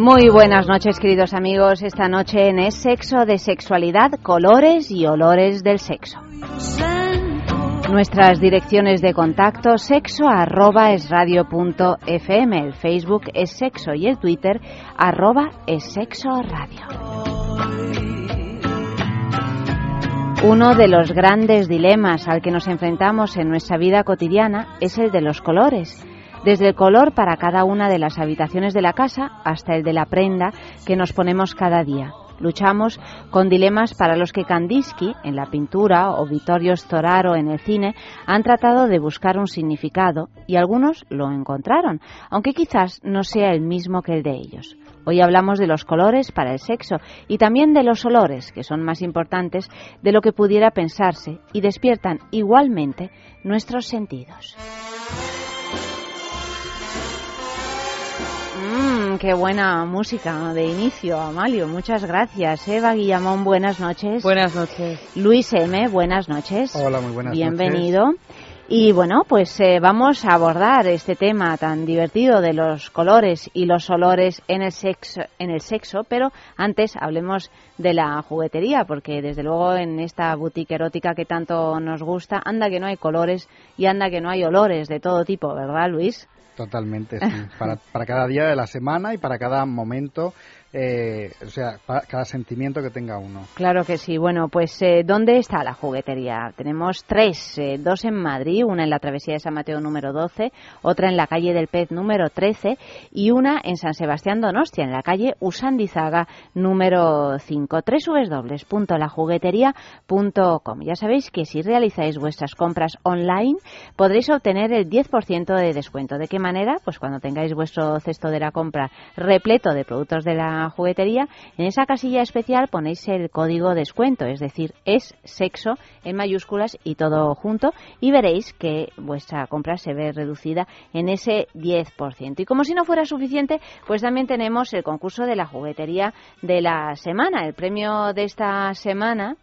Muy buenas noches, queridos amigos. Esta noche en Es Sexo de Sexualidad, Colores y Olores del Sexo. Nuestras direcciones de contacto sexo arroba es radio fm, el Facebook es sexo y el Twitter arroba es sexo radio. Uno de los grandes dilemas al que nos enfrentamos en nuestra vida cotidiana es el de los colores desde el color para cada una de las habitaciones de la casa hasta el de la prenda que nos ponemos cada día. Luchamos con dilemas para los que Kandinsky en la pintura o Vittorio Storaro en el cine han tratado de buscar un significado y algunos lo encontraron, aunque quizás no sea el mismo que el de ellos. Hoy hablamos de los colores para el sexo y también de los olores, que son más importantes de lo que pudiera pensarse y despiertan igualmente nuestros sentidos. Mmm, qué buena música de inicio, Amalio. Muchas gracias. Eva Guillamón, buenas noches. Buenas noches. Luis M, buenas noches. Hola, muy buenas Bienvenido. Y bueno, pues eh, vamos a abordar este tema tan divertido de los colores y los olores en el sexo, en el sexo, pero antes hablemos de la juguetería, porque desde luego en esta boutique erótica que tanto nos gusta, anda que no hay colores y anda que no hay olores de todo tipo, ¿verdad, Luis? Totalmente, sí. Para, para cada día de la semana y para cada momento eh, o sea, cada sentimiento que tenga uno. Claro que sí. Bueno, pues eh, ¿dónde está la juguetería? Tenemos tres, eh, dos en Madrid, una en la travesía de San Mateo número 12, otra en la calle del Pez número 13 y una en San Sebastián Donostia, en la calle Usandizaga número 5. www.lajuguetería.com. Ya sabéis que si realizáis vuestras compras online podréis obtener el 10% de descuento. ¿De qué manera? Pues cuando tengáis vuestro cesto de la compra repleto de productos de la juguetería, en esa casilla especial ponéis el código descuento, es decir, es sexo en mayúsculas y todo junto, y veréis que vuestra compra se ve reducida en ese 10%. Y como si no fuera suficiente, pues también tenemos el concurso de la juguetería de la semana. El premio de esta semana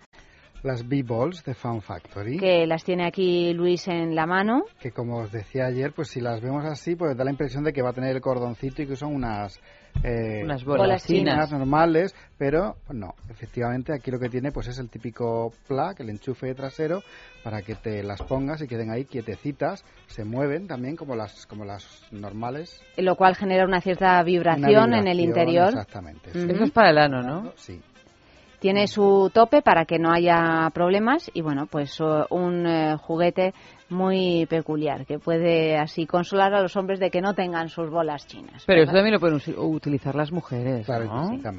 las B-Balls de Fun Factory. Que las tiene aquí Luis en la mano. Que como os decía ayer, pues si las vemos así, pues da la impresión de que va a tener el cordoncito y que son unas eh, unas bolas, chinas normales, pero no, efectivamente aquí lo que tiene pues es el típico plug, el enchufe trasero, para que te las pongas y queden ahí quietecitas, se mueven también como las como las normales. Lo cual genera una cierta vibración, en el interior. Exactamente. Eso es para el ano, ¿no? Sí. Tiene su tope para que no haya problemas y bueno, pues un eh, juguete muy peculiar que puede así consolar a los hombres de que no tengan sus bolas chinas. Pero eso también lo pueden utilizar las mujeres,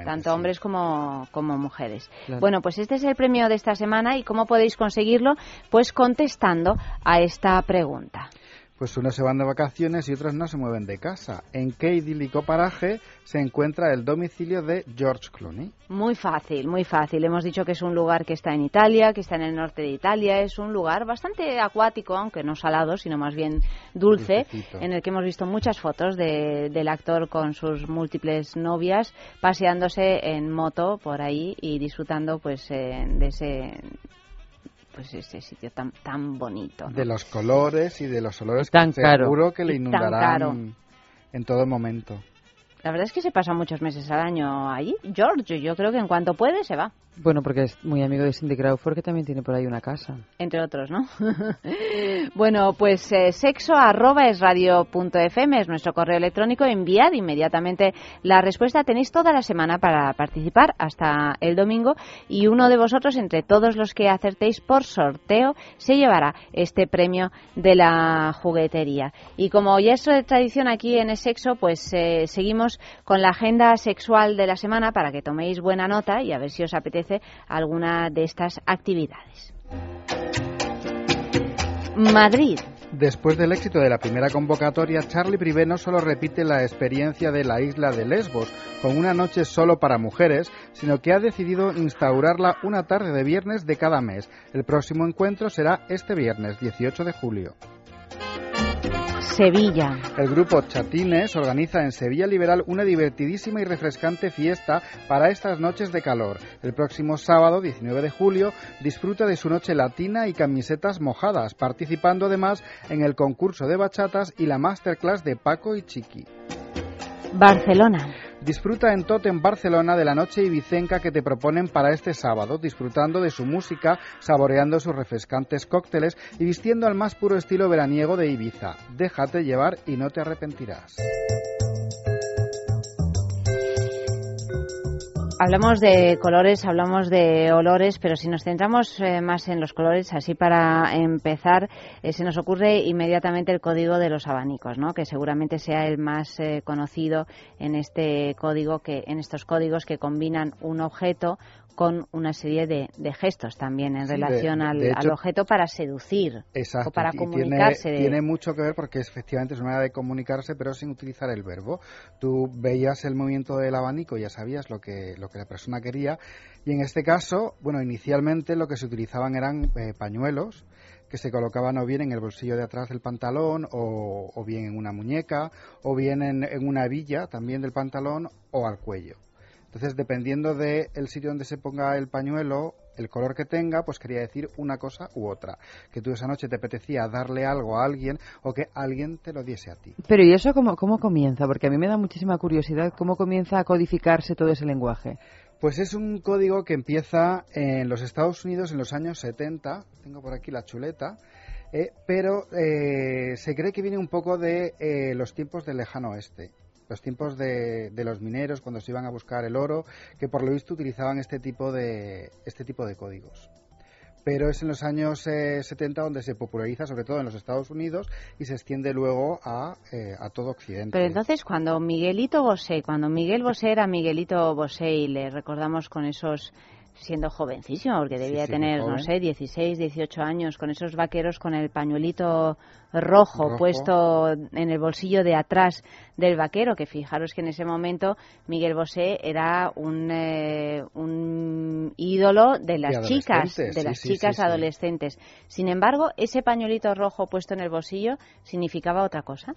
Tanto hombres como, como mujeres. Bueno, pues este es el premio de esta semana y cómo podéis conseguirlo, pues contestando a esta pregunta pues unos se van de vacaciones y otros no se mueven de casa. ¿En qué idílico paraje se encuentra el domicilio de George Clooney? Muy fácil, muy fácil. Hemos dicho que es un lugar que está en Italia, que está en el norte de Italia. Es un lugar bastante acuático, aunque no salado, sino más bien dulce, en el que hemos visto muchas fotos del actor con sus múltiples novias paseándose en moto por ahí y disfrutando pues eh, de ese pues ese sitio tan tan bonito. De los colores y de los olores tan que seguro que le inundarán en todo momento. La verdad es que se pasa muchos meses al año allí. George, yo creo que en cuanto puede se va. Bueno, porque es muy amigo de Cindy Crawford, que también tiene por ahí una casa. Entre otros, ¿no? bueno, pues eh, sexo arroba es radio punto fm es nuestro correo electrónico. Enviad inmediatamente la respuesta. Tenéis toda la semana para participar hasta el domingo y uno de vosotros, entre todos los que acertéis por sorteo, se llevará este premio de la juguetería. Y como ya es tradición aquí en el sexo, pues eh, seguimos con la agenda sexual de la semana para que toméis buena nota y a ver si os apetece alguna de estas actividades. Madrid, Después del éxito de la primera convocatoria, Charlie Privé no solo repite la experiencia de la isla de Lesbos con una noche solo para mujeres, sino que ha decidido instaurarla una tarde de viernes de cada mes. El próximo encuentro será este viernes, 18 de julio. Sevilla. El grupo Chatines organiza en Sevilla Liberal una divertidísima y refrescante fiesta para estas noches de calor. El próximo sábado, 19 de julio, disfruta de su noche latina y camisetas mojadas, participando además en el concurso de bachatas y la masterclass de Paco y Chiqui. Barcelona. Disfruta en Totem Barcelona de la noche ibicenca que te proponen para este sábado, disfrutando de su música, saboreando sus refrescantes cócteles y vistiendo al más puro estilo veraniego de Ibiza. Déjate llevar y no te arrepentirás. Hablamos de colores, hablamos de olores, pero si nos centramos eh, más en los colores, así para empezar, eh, se nos ocurre inmediatamente el código de los abanicos, ¿no? Que seguramente sea el más eh, conocido en este código, que en estos códigos que combinan un objeto con una serie de, gestos también en relación al, objeto para seducir o para comunicarse. Tiene, tiene, mucho que ver porque efectivamente es una manera de comunicarse, pero sin utilizar el verbo. Tú veías el movimiento del abanico, ya sabías lo que, lo que la persona quería, y en este caso, bueno, inicialmente lo que se utilizaban eran eh, pañuelos que se colocaban o bien en el bolsillo de atrás del pantalón o, bien en una muñeca o bien en, en una hebilla también del pantalón o al cuello. Entonces, dependiendo del sitio donde se ponga el pañuelo, el color que tenga, pues quería decir una cosa u otra. Que tú esa noche te apetecía darle algo a alguien o que alguien te lo diese a ti. Pero ¿y eso cómo, cómo comienza? Porque a mí me da muchísima curiosidad cómo comienza a codificarse todo ese lenguaje. Pues es un código que empieza en los Estados Unidos en los años 70. Tengo por aquí la chuleta. Eh, pero eh, se cree que viene un poco de eh, los tiempos del lejano oeste los tiempos de, de, los mineros cuando se iban a buscar el oro, que por lo visto utilizaban este tipo de, este tipo de códigos. Pero es en los años 70 eh, donde se populariza, sobre todo en los Estados Unidos, y se extiende luego a, eh, todo Occidente. Pero entonces, cuando Miguelito Bosé, cuando Miguel Bosé era Miguelito Bosé, y le recordamos con esos siendo jovencísimo, porque debía tener, no sé, 16, 18 años, con esos vaqueros con el pañuelito rojo, puesto en el bolsillo de atrás del vaquero, que fijaros que en ese momento Miguel Bosé era un, eh, un ídolo de las chicas, de las chicas adolescentes. Sin embargo, ese pañuelito rojo puesto en el bolsillo significaba otra cosa.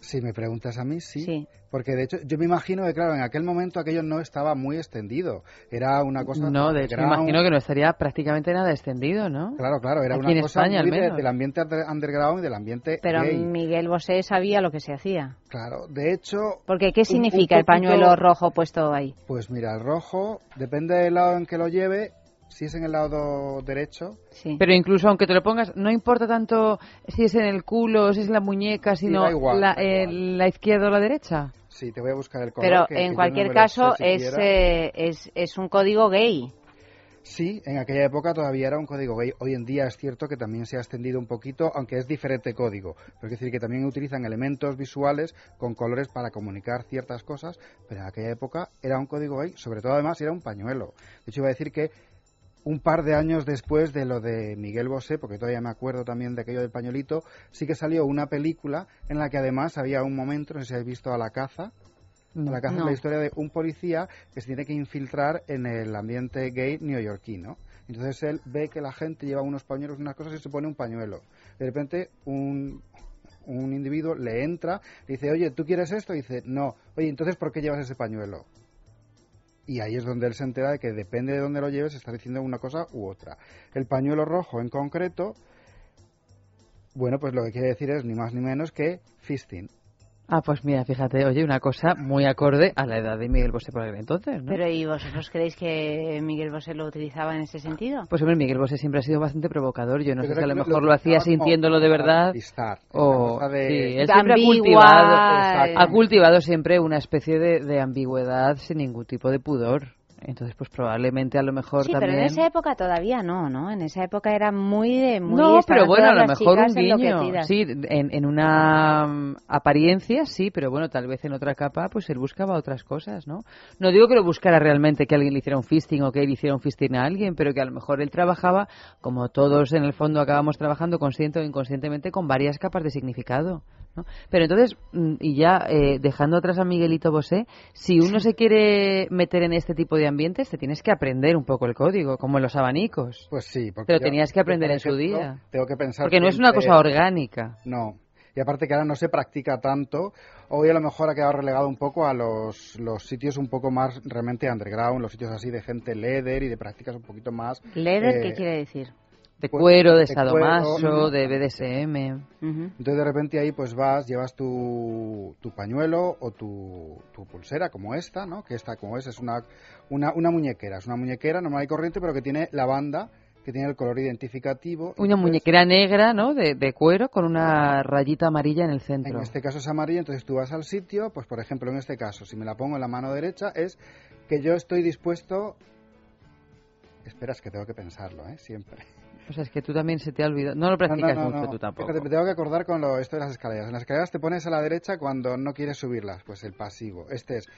Si me preguntas a mí, sí. Porque de hecho, yo me imagino que, claro, en aquel momento aquello no estaba muy extendido. Era una cosa. No, de hecho, me imagino que no estaría prácticamente nada extendido, ¿no? Claro, claro, era una cosa muy del ambiente underground y del ambiente. Pero Miguel Bosé sabía lo que se hacía. Claro, de hecho. Porque, ¿qué significa el pañuelo rojo puesto ahí? Pues mira, el rojo, depende del lado en que lo lleve, si es en el lado derecho. Sí. Pero incluso aunque te lo pongas, no importa tanto si es en el culo, si es en la muñeca, sino la, la, izquierda o la derecha. Sí, te voy a buscar el color. Pero en cualquier caso es, eh, es, es un código gay. Sí, en aquella época todavía era un código gay. Hoy en día es cierto que también se ha extendido un poquito, aunque es diferente código. Pero es decir, que también utilizan elementos visuales con colores para comunicar ciertas cosas, pero en aquella época era un código gay, sobre todo además era un pañuelo. De hecho, iba a decir que un par de años después de lo de Miguel Bosé, porque todavía me acuerdo también de aquello del pañuelito, sí que salió una película en la que además había un momento, no sé si habéis visto a la caza, la caza es la historia de un policía que se tiene que infiltrar en el ambiente gay neoyorquino. Entonces él ve que la gente lleva unos pañuelos, unas cosas y se pone un pañuelo. De repente un, un individuo le entra, y dice, oye, ¿tú quieres esto? Y dice, no. Oye, entonces ¿por qué llevas ese pañuelo? Y ahí es donde él se entera de que depende de dónde lo lleves, está diciendo una cosa u otra. El pañuelo rojo en concreto, bueno, pues lo que quiere decir es ni más ni menos que fisting. Ah, pues mira, fíjate, oye, una cosa muy acorde a la edad de Miguel Bosé por aquel entonces, ¿no? Pero ¿y vosotros creéis que Miguel Bosé lo utilizaba en ese sentido? Pues hombre, Miguel Bosé siempre ha sido bastante provocador. Yo no sé si a lo mejor lo, hacía sintiéndolo de verdad. O sí, él siempre ha cultivado, ha cultivado siempre una especie de, de ambigüedad sin ningún tipo de pudor. Entonces, pues probablemente a lo mejor sí, también... pero en esa época todavía no, ¿no? En esa época era muy de... Muy no, pero bueno, a lo mejor un guiño, sí, en, en una mm, apariencia sí, pero bueno, tal vez en otra capa pues él buscaba otras cosas, ¿no? No digo que lo buscara realmente que alguien le hiciera un fisting o que él hiciera un fisting a alguien, pero que a lo mejor él trabajaba, como todos en el fondo acabamos trabajando consciente o inconscientemente, con varias capas de significado. Pero entonces, mm, y ya eh, dejando atrás a Miguelito Bosé, si uno se quiere meter en este tipo de ambientes, te tienes que aprender un poco el código, como en los abanicos. Pues sí. Porque Pero tenías que aprender en su día. Tengo que pensar. Porque no es una cosa orgánica. No. Y aparte que ahora no se practica tanto, hoy a lo mejor ha quedado relegado un poco a los, los sitios un poco más realmente underground, los sitios así de gente leather y de prácticas un poquito más... ¿Leather qué eh, quiere decir? De pues, cuero, de, sadomaso, de BDSM. Entonces de repente ahí pues vas, llevas tu, tu pañuelo o tu, tu, pulsera como esta, ¿no? Que esta como es, es una, una, una muñequera. Es una muñequera normal y corriente pero que tiene la banda que tiene el color identificativo. Una muñequera negra, ¿no? De, de, cuero con una rayita amarilla en el centro. En este caso es amarilla, entonces tú vas al sitio, pues por ejemplo en este caso, si me la pongo en la mano derecha, es que yo estoy dispuesto... Esperas que tengo que pensarlo, ¿eh? Siempre. O sea, es que tú también se te ha olvidado. No lo practicas mucho tú tampoco. Fíjate, me tengo que acordar con lo, esto de las escaleras. En las escaleras te pones a la derecha cuando no quieres subirlas, pues el pasivo. Este es,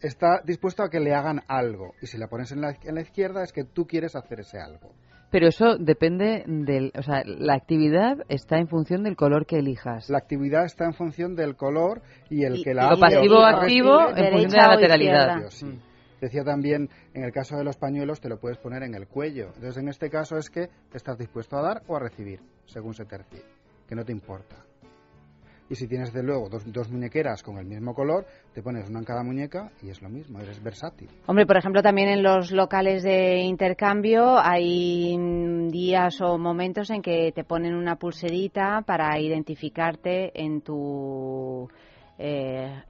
está dispuesto a que le hagan algo. Y si la pones en la, en la izquierda es que tú quieres hacer ese algo. Pero eso depende del, o sea, la actividad está en función del color que elijas. La actividad está en función del color y el que la Lo pasivo o activo en función de la lateralidad. Sí. Decía también, en el caso de los pañuelos, te lo puedes poner en el cuello. Entonces, en este caso es que estás dispuesto a dar o a recibir, según se tercie, que no te importa. Y si tienes, de luego, dos, dos, muñequeras con el mismo color, te pones una en cada muñeca y es lo mismo, eres versátil. Hombre, por ejemplo, también en los locales de intercambio hay días o momentos en que te ponen una pulserita para identificarte en tu eh,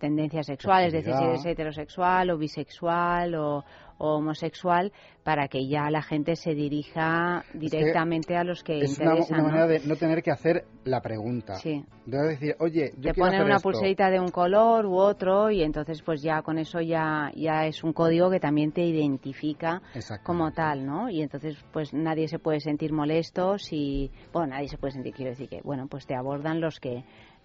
tendencias sexuales, es decir, si eres heterosexual o bisexual o, homosexual, para que ya la gente se dirija directamente a los que es interesan. Es una, manera de no tener que hacer la pregunta. Sí. De decir, oye, yo Te ponen una esto. pulserita de un color u otro y entonces pues ya con eso ya, ya es un código que también te identifica como tal, ¿no? Y entonces pues nadie se puede sentir molesto si... Bueno, nadie se puede sentir, quiero decir que, bueno, pues te abordan los que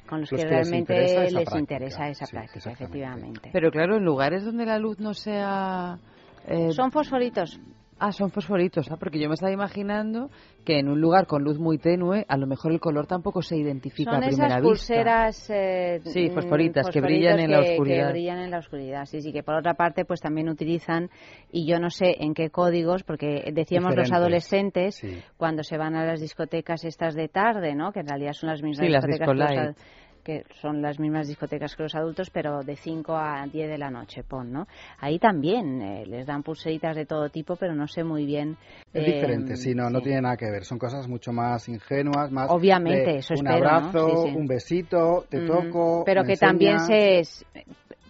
con los, que, realmente les interesa esa, práctica, efectivamente. Pero claro, en lugares donde la luz no sea... Eh, Son fosforitos. Ah, son fosforitos, ¿ah? porque yo me estaba imaginando que en un lugar con luz muy tenue, a lo mejor el color tampoco se identifica a primera esas pulseras, eh, sí, fosforitas, que brillan en la oscuridad. Que brillan en la oscuridad, sí, sí, que por otra parte, pues también utilizan, y yo no sé en qué códigos, porque decíamos los adolescentes, cuando se van a las discotecas estas de tarde, ¿no? Que en realidad son las mismas discotecas que son las mismas discotecas que los adultos, pero de 5 a 10 de la noche, pon, ¿no? Ahí también eh, les dan pulseritas de todo tipo, pero no sé muy bien. Es diferente, sí, no, no tiene nada que ver. Son cosas mucho más ingenuas, más. Obviamente, eso Un abrazo, un besito, te toco. Pero que también se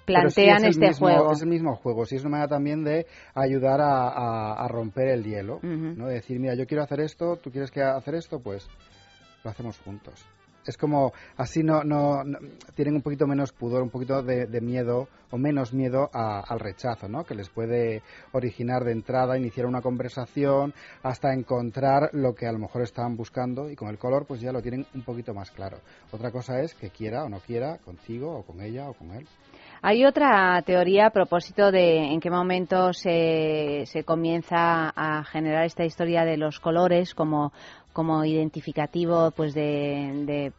plantean este juego. Es el mismo juego, sí es una manera también de ayudar a, romper el hielo, ¿no? De decir, mira, yo quiero hacer esto, tú quieres que hacer esto, pues lo hacemos juntos es como así no, no, tienen un poquito menos pudor, un poquito de, miedo o menos miedo al rechazo, ¿no? Que les puede originar de entrada, iniciar una conversación hasta encontrar lo que a lo mejor estaban buscando y con el color pues ya lo tienen un poquito más claro. Otra cosa es que quiera o no quiera contigo o con ella o con él. Hay otra teoría a propósito de en qué momento se, se comienza a generar esta historia de los colores como como identificativo pues de,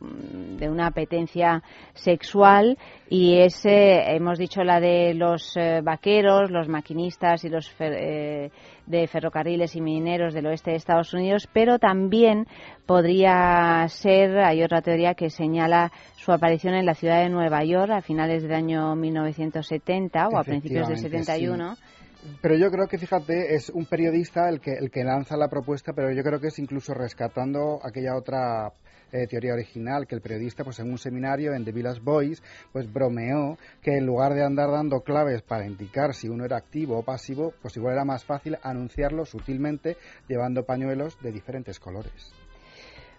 de, una apetencia sexual y ese hemos dicho la de los eh, vaqueros los maquinistas y los eh, de ferrocarriles y mineros del oeste de Estados Unidos pero también podría ser hay otra teoría que señala su aparición en la ciudad de Nueva York a finales del año 1970 o a principios del 71 pero yo creo que, fíjate, es un periodista el que, el que lanza la propuesta, pero yo creo que es incluso rescatando aquella otra eh, teoría original, que el periodista, pues en un seminario en The Village Boys, pues bromeó que en lugar de andar dando claves para indicar si uno era activo o pasivo, pues igual era más fácil anunciarlo sutilmente llevando pañuelos de diferentes colores.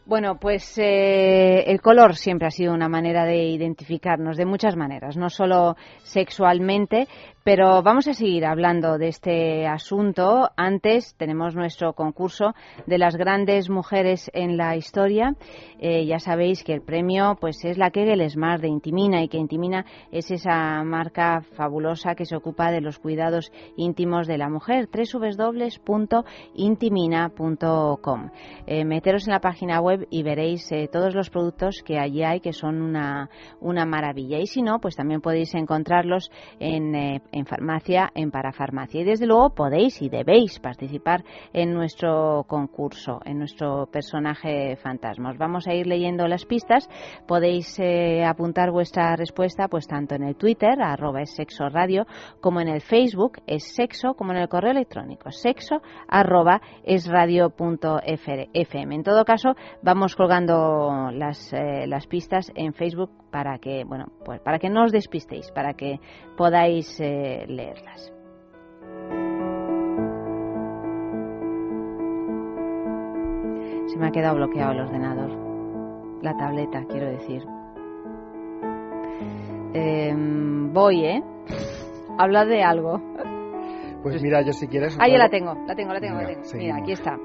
Bueno, pues eh, el color siempre ha sido una manera de identificarnos de muchas maneras, no solo sexualmente, Pero vamos a seguir hablando de este asunto. Antes tenemos nuestro concurso de las grandes mujeres en la historia. Eh, ya sabéis que el premio pues es la Kegel Smart de Intimina y que Intimina es esa marca fabulosa que se ocupa de los cuidados íntimos de la mujer. www.intimina.com. Eh, meteros en la página web y veréis eh, todos los productos que allí hay que son una, una maravilla. Y si no, pues también podéis encontrarlos en en farmacia, en parafarmacia. Y desde luego podéis y debéis participar en nuestro concurso, en nuestro personaje fantasma. Os vamos a ir leyendo las pistas. Podéis eh, apuntar vuestra respuesta pues tanto en el Twitter, arroba es sexo radio, como en el Facebook, es sexo, como en el correo electrónico, sexo, arroba es radio.fm. En todo caso, vamos colgando las, eh, las pistas en Facebook para que, bueno, pues para que no os despistéis, para que podáis eh, leerlas. Se me ha quedado bloqueado el ordenador, la tableta, quiero decir. Em, voy, ¿eh? Habla de algo. Pues mira, yo si quieres... Ah, ya la tengo, la tengo, la tengo, la tengo. Mira, aquí está.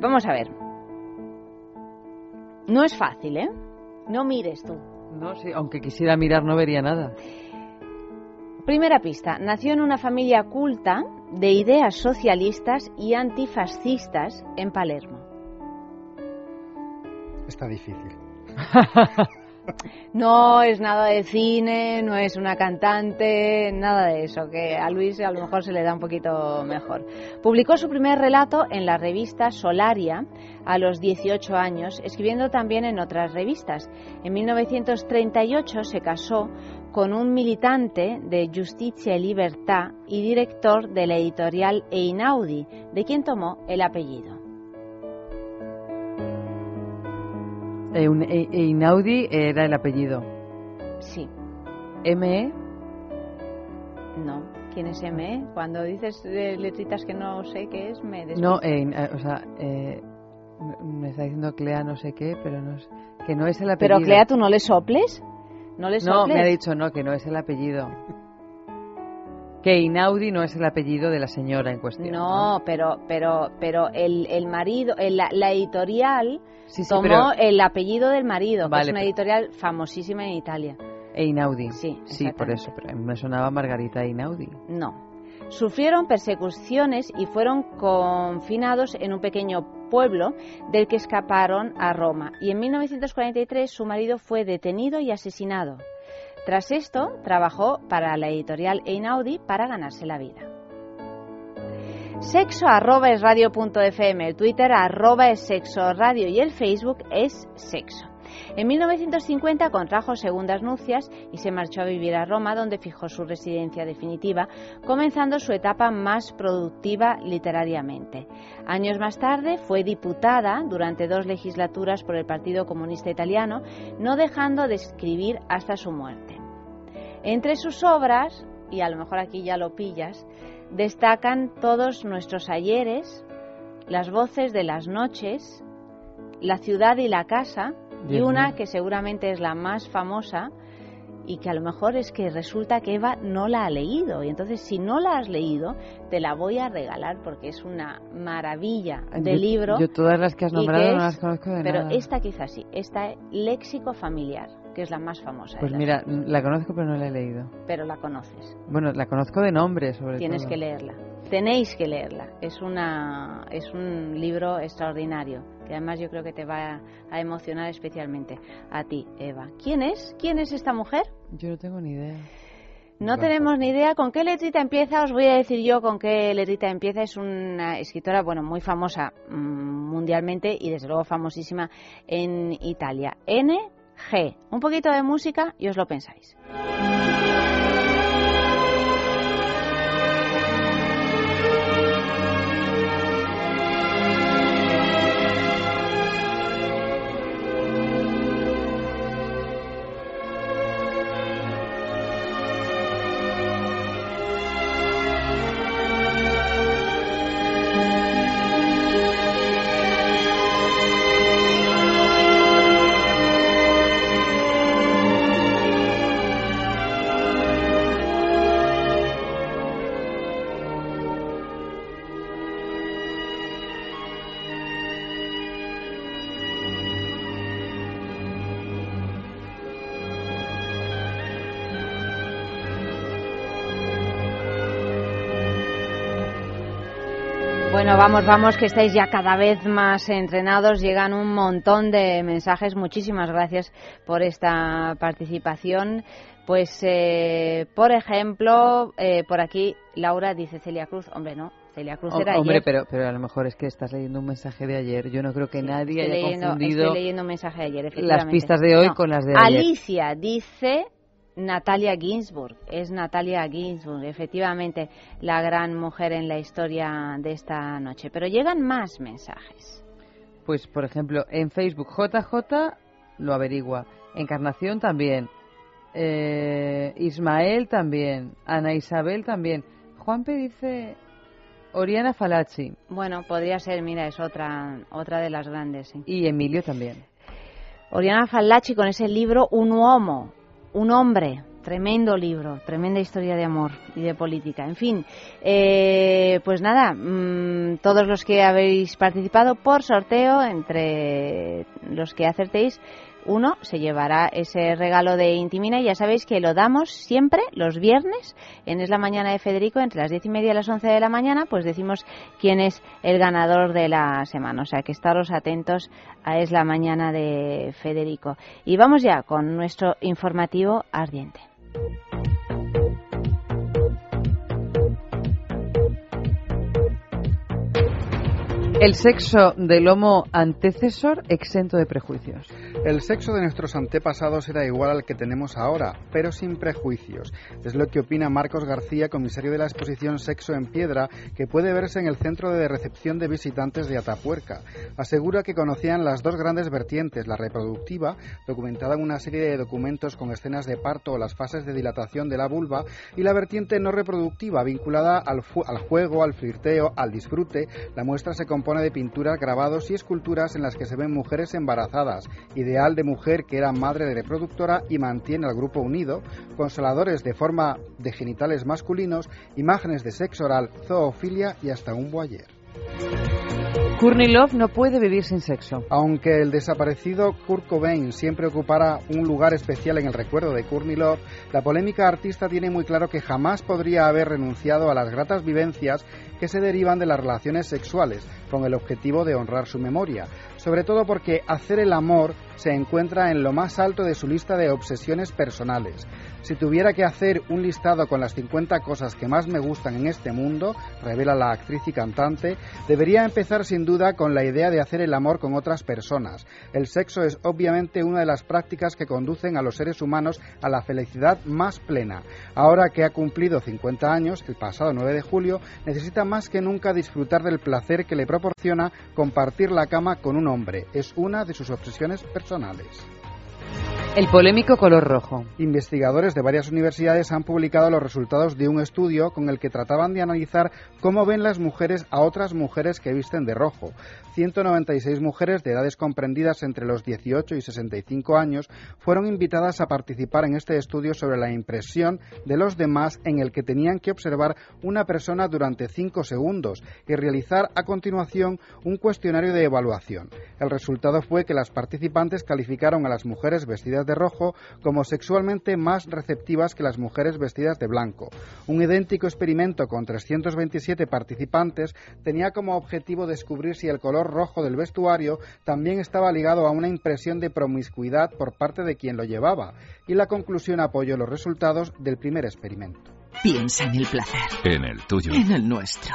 Vamos a ver. No es fácil, ¿eh? No mires tú. No, sí, aunque quisiera mirar no vería nada. Primera pista. Nació en una familia culta de ideas socialistas y antifascistas en Palermo. Está difícil. No es nada de cine, no es una cantante, nada de eso, que a Luis a lo mejor se le da un poquito mejor. Publicó su primer relato en la revista Solaria a los 18 años, escribiendo también en otras revistas. En 1938 se casó con un militante de Justicia y Libertad y director de la editorial Einaudi, de quien tomó el apellido. Einaudi era el apellido. Sí. ¿ME? No. ¿Quién es ME? Cuando dices eh, letritas que no sé qué es, me despisto. No, eh, o sea, eh, me está diciendo Clea no sé qué, pero no es, que no es el apellido. Pero Clea, ¿tú no le soples? ¿No le No, soples? me ha dicho no, que no es el apellido. Que Inaudi no es el apellido de la señora en cuestión. No, pero pero pero el, el marido, el- la, la editorial Sí, sí, tomó pero el apellido del marido, que es una pero- editorial famosísima en Italia. Einaudi. Sí, Sí, por eso. Pero me sonaba Margarita Einaudi. No. Sufrieron persecuciones y fueron confinados en un pequeño pueblo del que escaparon a Roma. Y en 1943 su marido fue detenido y asesinado. Tras esto, trabajó para la editorial Einaudi para ganarse la vida. Sexo arroba el Twitter arroba es sexo y el Facebook es sexo. En 1950 contrajo segundas nupcias y se marchó a vivir a Roma, donde fijó su residencia definitiva, comenzando su etapa más productiva literariamente. Años más tarde fue diputada durante dos legislaturas por el Partido Comunista Italiano, no dejando de escribir hasta su muerte. Entre sus obras, y a lo mejor aquí ya lo pillas, destacan todos nuestros ayeres, las voces de las noches, la ciudad y la casa, y una que seguramente es la más famosa y que a lo mejor es que resulta que Eva no la ha leído. Y entonces, si no la has leído, te la voy a regalar porque es una maravilla de Yo- libro. Yo todas las que has nombrado que no es- las conozco de pero nada. esta quizás sí, esta es Léxico Familiar, que es la más famosa. Pues mira, la conozco pero no la he leído. pero la conoces. Bueno, la conozco de nombre sobre Tienes todo. que leerla. Tenéis que leerla. Es una es un libro extraordinario que además yo creo que te va a emocionar especialmente a ti, Eva. ¿Quién es? ¿Quién es esta mujer? Yo no tengo ni idea. No Rafa. tenemos ni idea con qué letrita empieza. Os voy a decir yo con qué letrita empieza. Es una escritora, bueno, muy famosa mm, mundialmente y desde luego famosísima en Italia. N G. Un poquito de música y os lo pensáis. Bueno, vamos, vamos, que estáis ya cada vez más entrenados. Llegan un montón de mensajes. Muchísimas gracias por esta participación. Pues, eh, por ejemplo, eh, por aquí Laura dice Celia Cruz. Hombre, no, Celia Cruz era Hombre, ayer. pero, pero a lo mejor es que estás leyendo un mensaje de ayer. Yo no creo que nadie Estoy haya leyendo, confundido estoy leyendo un mensaje de ayer, las pistas de hoy No. con las de ayer. Alicia dice Natalia Ginsburg. Es Natalia Ginsburg, efectivamente, la gran mujer en la historia de esta noche. Pero llegan más mensajes. Pues, por ejemplo, en Facebook JJ lo averigua. Encarnación también. Eh, Ismael también. Ana Isabel también. Juanpe dice Oriana Falachi. Bueno, podría ser, mira, es otra, otra de las grandes. sí. Y Emilio también. Oriana Fallaci con ese libro Un uomo, un hombre. Tremendo libro, tremenda historia de amor y de política. En fin, eh, pues nada, mm, todos los que habéis participado por sorteo, entre los que acertéis, uno se llevará ese regalo de Intimina y ya sabéis que lo damos siempre los viernes en Es la Mañana de Federico entre las diez y media y las once de la mañana pues decimos quién es el ganador de la semana. O sea que estaros atentos a Es la Mañana de Federico. Y vamos ya con nuestro informativo ardiente. El sexo del homo antecesor exento de prejuicios. El sexo de nuestros antepasados era igual al que tenemos ahora, pero sin prejuicios. Es lo que opina Marcos García, comisario de la exposición Sexo en Piedra, que puede verse en el centro de recepción de visitantes de Atapuerca. Asegura que conocían las dos grandes vertientes, la reproductiva, documentada en una serie de documentos con escenas de parto o las fases de dilatación de la vulva, y la vertiente no reproductiva, vinculada al, juego, al flirteo, al disfrute. La muestra se compone de pinturas, grabados y esculturas en las que se ven mujeres embarazadas, ideal de mujer que era madre de reproductora y mantiene al grupo unido, consoladores de forma de genitales masculinos, imágenes de sexo oral, zoofilia y hasta un boyer. Kurnilov no puede vivir sin sexo. Aunque el desaparecido Kurt Cobain siempre ocupara un lugar especial en el recuerdo de Kurnilov, la polémica artista tiene muy claro que jamás podría haber renunciado a las gratas vivencias que se derivan de las relaciones sexuales, con el objetivo de honrar su memoria, sobre todo porque hacer el amor se encuentra en lo más alto de su lista de obsesiones personales. Si tuviera que hacer un listado con las 50 cosas que más me gustan en este mundo, revela la actriz y cantante, debería empezar sin duda con la idea de hacer el amor con otras personas. El sexo es obviamente una de las prácticas que conducen a los seres humanos a la felicidad más plena. Ahora que ha cumplido 50 años, el pasado 9 de julio, necesita más que nunca disfrutar del placer que le proporciona compartir la cama con un hombre. Es una de sus obsesiones personales personales. El polémico color rojo. Investigadores de varias universidades han publicado los resultados de un estudio con el que trataban de analizar cómo ven las mujeres a otras mujeres que visten de rojo. 196 mujeres de edades comprendidas entre los 18 y 65 años fueron invitadas a participar en este estudio sobre la impresión de los demás en el que tenían que observar una persona durante 5 segundos y realizar a continuación un cuestionario de evaluación. El resultado fue que las participantes calificaron a las mujeres vestidas de rojo como sexualmente más receptivas que las mujeres vestidas de blanco. Un idéntico experimento con 327 participantes tenía como objetivo descubrir si el color rojo del vestuario también estaba ligado a una impresión de promiscuidad por parte de quien lo llevaba, y la conclusión apoyó los resultados del primer experimento. Piensa en el placer, En el tuyo. en el nuestro,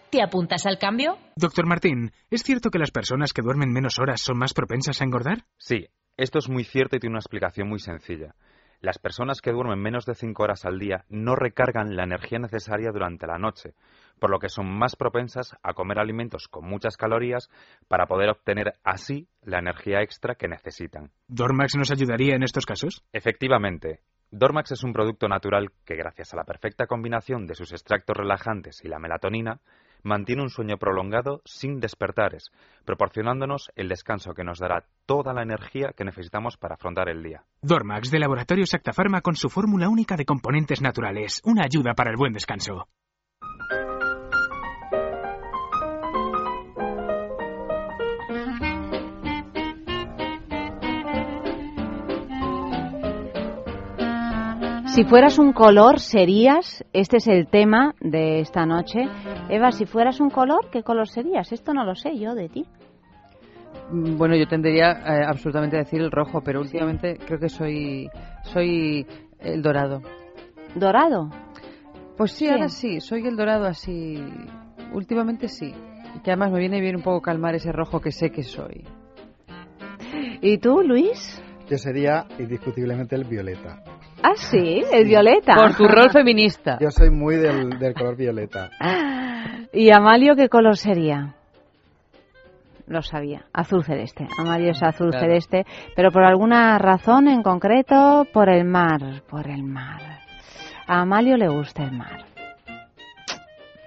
¿Te apuntas al cambio? Doctor Martín, ¿es cierto que las personas que duermen menos horas son más propensas a engordar? Sí, esto es muy cierto y tiene una explicación muy sencilla. Las personas que duermen menos de 5 horas al día no recargan la energía necesaria durante la noche, por lo que son más propensas a comer alimentos con muchas calorías para poder obtener así la energía extra que necesitan. ¿Dormax nos ayudaría en estos casos? Efectivamente, Dormax es un producto natural que gracias a la perfecta combinación de sus extractos relajantes y la melatonina mantiene un sueño prolongado sin despertares, proporcionándonos el descanso que nos dará toda la energía que necesitamos para afrontar el día. Dormax de Laboratorio Acta Pharma con su fórmula única de componentes naturales, una ayuda para el buen descanso. Si fueras un color, serías. Este es el tema de esta noche. Eva, si fueras un color, ¿qué color serías? Esto no lo sé yo de ti. Mm, Bueno, yo tendería eh, absolutamente a decir el rojo, pero últimamente creo que soy soy el dorado. ¿Dorado? Pues sí, Sí. ahora sí, soy el dorado así. Últimamente sí. Y que además me viene bien un poco calmar ese rojo que sé que soy. ¿Y tú, Luis? Yo sería indiscutiblemente el violeta. Ah, sí, el violeta. Por tu rol feminista. Yo soy muy del, del color violeta. ¿Y Amalio qué color sería? Lo sabía, azul celeste. Amalio es azul Claro. celeste, pero por alguna razón en concreto, por el mar, por el mar. A Amalio le gusta el mar.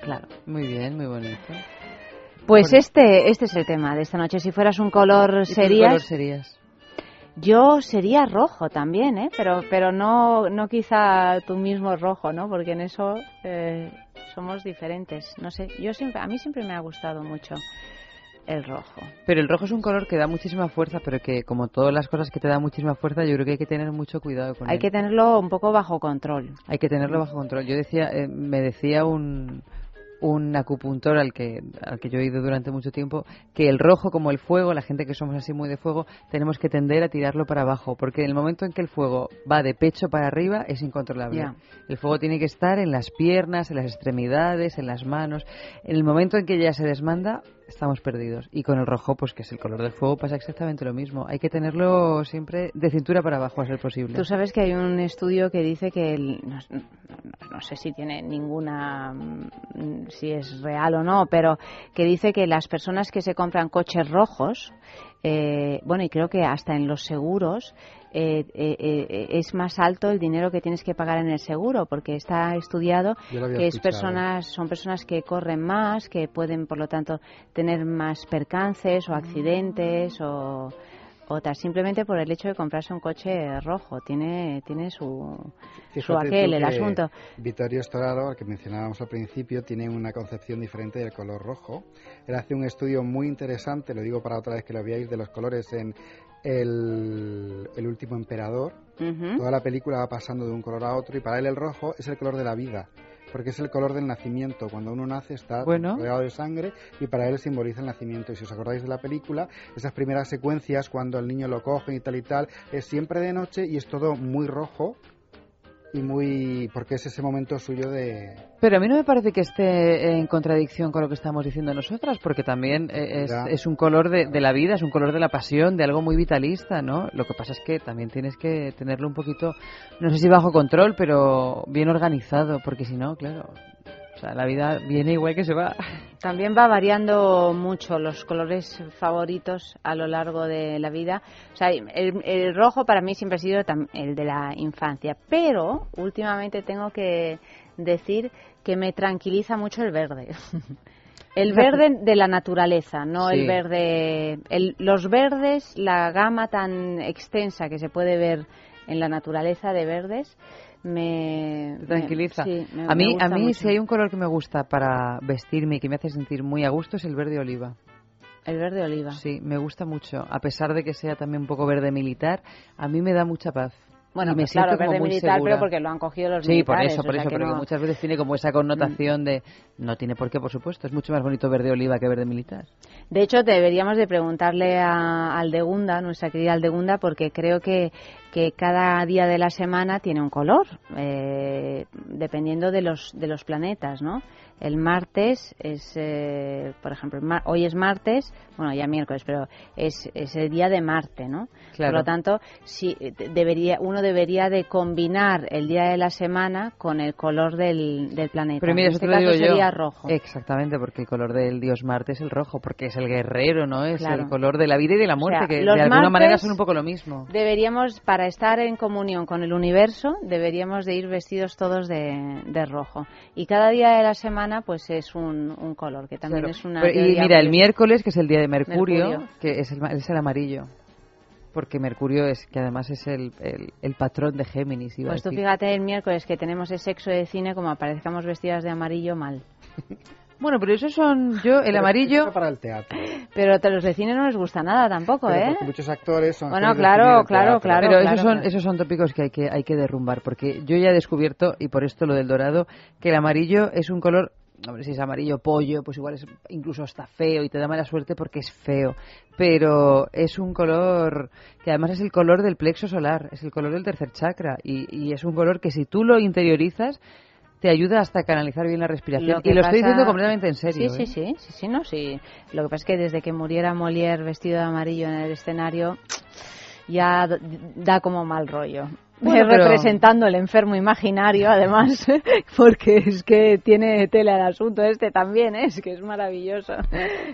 Claro. Muy bien, muy bonito. Pues este, este es el tema de esta noche. Si fueras un color ¿Y serías, color serías? Yo sería rojo también, ¿eh? Pero, pero no, no quizá tú mismo rojo, ¿no? Porque en eso eh, somos diferentes. No sé, yo siempre, a mí siempre me ha gustado mucho el rojo. Pero el rojo es un color que da muchísima fuerza, pero que como todas las cosas que te dan muchísima fuerza, yo creo que hay que tener mucho cuidado con Hay él. que tenerlo un poco bajo control. Hay que tenerlo bajo control. Yo decía, eh, me decía un, un acupuntor al que, al que yo he ido durante mucho tiempo, que el rojo como el fuego, la gente que somos así muy de fuego, tenemos que tender a tirarlo para abajo, porque en el momento en que el fuego va de pecho para arriba es incontrolable. El fuego tiene que estar en las piernas, en las extremidades, en las manos. En el momento en que ya se desmanda, estamos perdidos. Y con el rojo, pues que es el color del fuego, pasa exactamente lo mismo. Hay que tenerlo siempre de cintura para abajo, a ser posible. Tú sabes que hay un estudio que dice que, no- no sé si tiene ninguna, mm, si es real o no, pero que dice que las personas que se compran coches rojos, eh, bueno, y creo que hasta en los seguros, eh, eh, eh, es más alto el dinero que tienes que pagar en el seguro, porque está estudiado que es personas, son personas que corren más, que pueden, por lo tanto, tener más percances o accidentes o, o tal, simplemente por el hecho de comprarse un coche rojo. Tiene, tiene su, su aquel, el asunto. Vittorio Storaro, al que mencionábamos al principio, tiene una concepción diferente del color rojo. Él hace un estudio muy interesante, lo digo para otra vez que lo veáis, de los colores en el, el último emperador. Toda la película va pasando de un color a otro y para él el rojo es el color de la vida. Porque es el color del nacimiento. Cuando uno nace está Bueno. rodeado de sangre y para él simboliza el nacimiento. Y si os acordáis de la película, esas primeras secuencias cuando el niño lo cogen y tal y tal, es siempre de noche y es todo muy rojo y muy... porque es ese momento suyo de... Pero a mí no me parece que esté en contradicción con lo que estamos diciendo nosotras, porque también eh, es, un color de, de la vida, es un color de la pasión, de algo muy vitalista, ¿no? Lo que pasa es que también tienes que tenerlo un poquito, no sé si bajo control, pero bien organizado, porque si no, claro, sea, la vida viene igual que se va. También va variando mucho los colores favoritos a lo largo de la vida. O sea, el, el rojo para mí siempre ha sido el de la infancia, pero últimamente tengo que decir que me tranquiliza mucho el verde. El verde de la naturaleza, no Sí. el verde. el- los verdes, la gama tan extensa que se puede ver en la naturaleza de verdes, me. Tranquiliza. me- sí, me- a mí, a mí mucho. si hay un color que me gusta para vestirme y que me hace sentir muy a gusto es el verde oliva. El verde oliva. Sí, me gusta mucho. A pesar de que sea también un poco verde militar, a mí me da mucha paz. Bueno, Y me pues claro, como verde muy militar, segura. pero porque lo han cogido los Sí, por militares. eso, o por eso, que pero que no- muchas veces tiene como esa connotación de no tiene por qué, por supuesto, es mucho más bonito verde oliva que verde militar. De hecho, deberíamos de preguntarle a Aldegunda, nuestra querida Aldegunda, porque creo que, que cada día de la semana tiene un color, eh, dependiendo de los, de los planetas, ¿no? El martes es, eh, por ejemplo, hoy es martes, bueno, ya miércoles, pero es, es el día de Marte, ¿no? Por lo tanto, si debería, uno debería de combinar el día de la semana con el color del, del planeta. Pero mira, en este caso sería yo. rojo. Exactamente, porque el color del dios Marte es el rojo, porque es el guerrero, ¿no? Es el color de la vida y de la muerte, O sea, que de alguna manera son un poco lo mismo. Deberíamos, para estar en comunión con el universo, deberíamos de ir vestidos todos de, de rojo. Y cada día de la semana, pues es un, un color, que también Claro. es una. Pero- y mira, el miércoles, que es el día de Mercurio, Mercurio. que es el, es el amarillo. Porque Mercurio es, que además es el, el, el patrón de Géminis, iba Pues tú fíjate el miércoles que tenemos el sexo de cine, como aparezcamos vestidas de amarillo, mal. Bueno, pero esos son, yo, el Pero amarillo... para el teatro. Pero a los de cine no les gusta nada tampoco, Pero ¿eh? porque muchos actores son Bueno, claro, claro, teatro. claro. Pero esos son, claro. esos son tópicos que hay que hay que derrumbar, porque yo ya he descubierto, y por esto lo del dorado, que el amarillo es un color, hombre, si es amarillo pollo, pues igual es incluso hasta feo y te da mala suerte porque es feo, pero es un color que además es el color del plexo solar, es el color del tercer chakra, y, y es un color que si tú lo interiorizas, te ayuda hasta canalizar bien la respiración. Lo y lo estoy diciendo completamente en serio. Sí, ¿eh? sí, sí, sí, sí, no, sí. Lo que pasa es que desde que muriera Molière vestido de amarillo en el escenario, ya da como mal rollo. Bueno, pero- representando el enfermo imaginario, además, porque es que tiene tela el asunto este también, ¿eh? es que es maravilloso.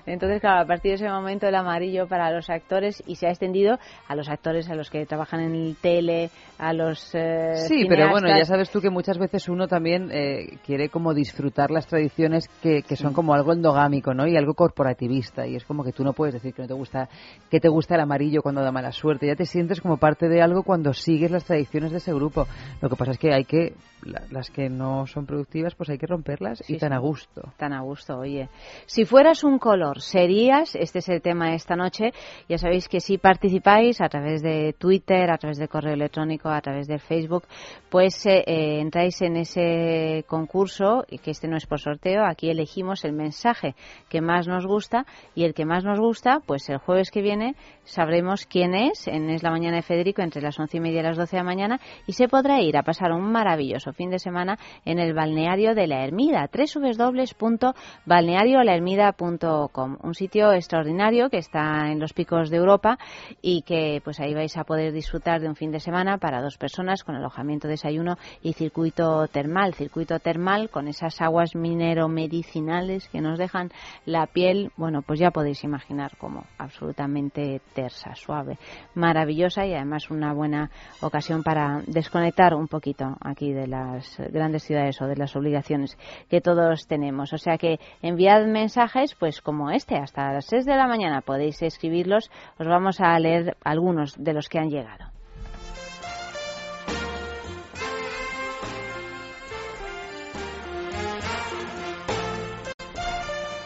Entonces, claro, a partir de ese momento el amarillo para los actores y se ha extendido a los actores, a los que trabajan en el tele, a los eh, Sí, pero bueno, ya sabes tú que muchas veces uno también eh, quiere como disfrutar las tradiciones que, que son como algo endogámico, ¿no? Y algo corporativista. Y es como que tú no puedes decir que no te gusta, que te gusta el amarillo cuando da mala suerte. Ya te sientes como parte de algo cuando sigues las tradiciones de ese grupo. Lo que pasa es que hay que, la- las que no son productivas, pues hay que romperlas Sí, y tan sí. a gusto. Tan a gusto, oye. Si fueras un color, serías, este es el tema de esta noche, ya sabéis que si participáis a través de Twitter, a través de correo electrónico, a través de Facebook, pues eh, eh, entráis en ese concurso, y que este no es por sorteo, aquí elegimos el mensaje que más nos gusta, y el que más nos gusta, pues el jueves que viene sabremos quién es, en Es la Mañana de Federico, entre las once y media y las doce de la mañana, y se podrá ir a pasar un maravilloso fin de semana en el balneario de la Ermida, www.balneariolahermida.com, un sitio extraordinario que está en los picos de Europa y que pues ahí vais a poder disfrutar de un fin de semana para dos personas con alojamiento, desayuno y circuito termal, circuito termal con esas aguas minero-medicinales que nos dejan la piel, bueno, pues ya podéis imaginar como absolutamente tersa, suave, maravillosa y además una buena ocasión para desconectar un poquito aquí de las grandes ciudades o de las obligaciones que todos tenemos. O sea que enviad mensajes, pues como este, hasta las 6 de la mañana podéis escribirlos. Os vamos a leer algunos de los que han llegado.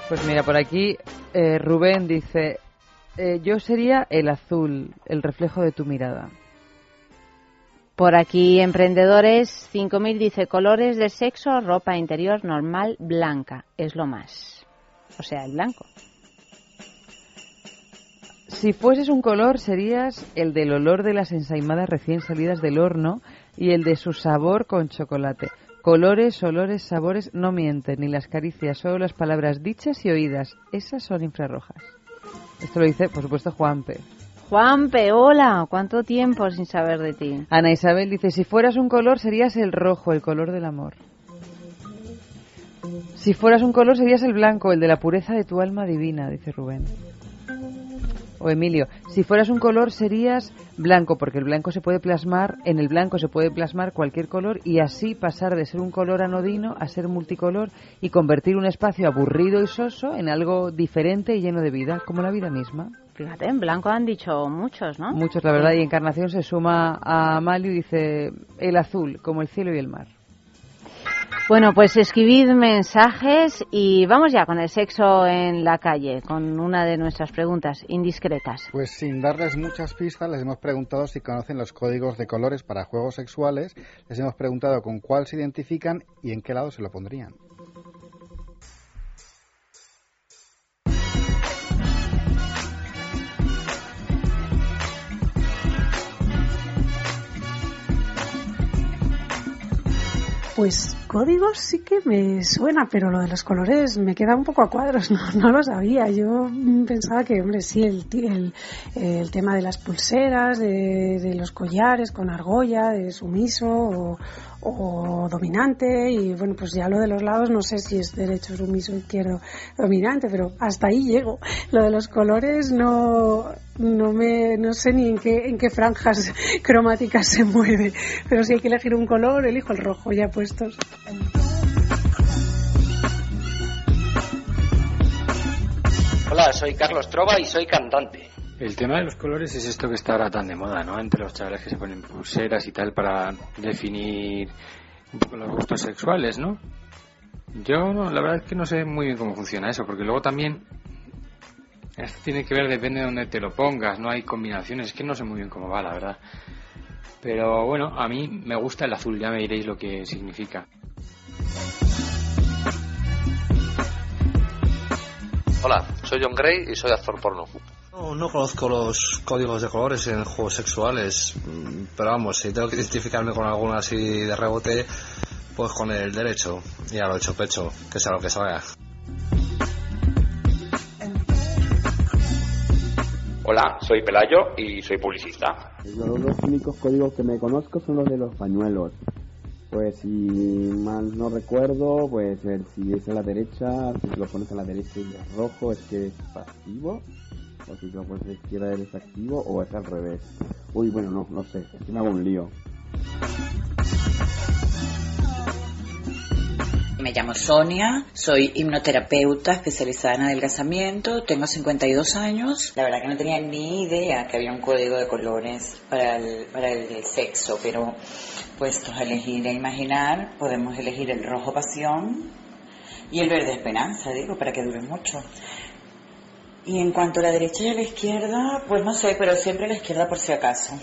Pues mira, por aquí eh, Rubén dice, eh, yo sería el azul, el reflejo de tu mirada. Por aquí, emprendedores 5000 dice colores de sexo, ropa interior normal, blanca. Es lo más. O sea, el blanco. Si fueses un color, serías el del olor de las ensaimadas recién salidas del horno y el de su sabor con chocolate. Colores, olores, sabores no mienten, ni las caricias, solo las palabras dichas y oídas. Esas son infrarrojas. Esto lo dice, por supuesto, Juanpe. Juanpe, hola. ¿Cuánto tiempo sin saber de ti? Ana Isabel dice, si fueras un color, serías el rojo, el color del amor. Si fueras un color, serías el blanco, el de la pureza de tu alma divina, dice Rubén. O Emilio, si fueras un color serías blanco, porque el blanco se puede plasmar, en el blanco se puede plasmar cualquier color y así pasar de ser un color anodino a ser multicolor y convertir un espacio aburrido y soso en algo diferente y lleno de vida, como la vida misma. Fíjate, en blanco han dicho muchos, ¿no? Muchos, la verdad, y Encarnación se suma a Amalio y dice el azul, como el cielo y el mar. Bueno, pues escribid mensajes y vamos ya con el sexo en la calle, con una de nuestras preguntas indiscretas. Pues sin darles muchas pistas, les hemos preguntado si conocen los códigos de colores para juegos sexuales, les hemos preguntado con cuál se identifican y en qué lado se lo pondrían. Pues códigos sí que me suena, pero lo de los colores me queda un poco a cuadros, no, no lo sabía. Yo pensaba que, hombre, sí, el, el, el tema de las pulseras, de, de, los collares con argolla, de sumiso o, o dominante y bueno pues ya lo de los lados no sé si es derecho sumiso izquierdo dominante pero hasta ahí llego lo de los colores no no me no sé ni en qué en qué franjas cromáticas se mueve pero si hay que elegir un color elijo el rojo ya puestos Hola, soy Carlos Trova y soy cantante. El tema de los colores es esto que está ahora tan de moda, ¿no? Entre los chavales que se ponen pulseras y tal para definir un poco los gustos sexuales, ¿no? Yo no, la verdad es que no sé muy bien cómo funciona eso, porque luego también esto tiene que ver, depende de dónde te lo pongas, no hay combinaciones, es que no sé muy bien cómo va, la verdad. Pero bueno, a mí me gusta el azul, ya me diréis lo que significa. Hola, soy John Gray y soy actor porno. No, no conozco los códigos de colores en juegos sexuales, pero vamos, si tengo que identificarme con alguno así de rebote, pues con el derecho, y a lo hecho pecho, que sea lo que salga. Hola, soy Pelayo y soy publicista. Los dos únicos códigos que me conozco son los de los pañuelos. Pues si mal no recuerdo, pues ver si es a la derecha, si lo pones a la derecha y es rojo es que es pasivo, o si lo pones a la izquierda eres activo, o es al revés. Uy, bueno, no, no sé, es que me hago un lío. Me llamo Sonia, soy hipnoterapeuta especializada en adelgazamiento, tengo 52 años. La verdad que no tenía ni idea que había un código de colores para el, para el sexo, pero puestos a elegir e imaginar, podemos elegir el rojo pasión y el verde esperanza, digo, para que dure mucho. Y en cuanto a la derecha y a la izquierda, pues no sé, pero siempre la izquierda por si acaso.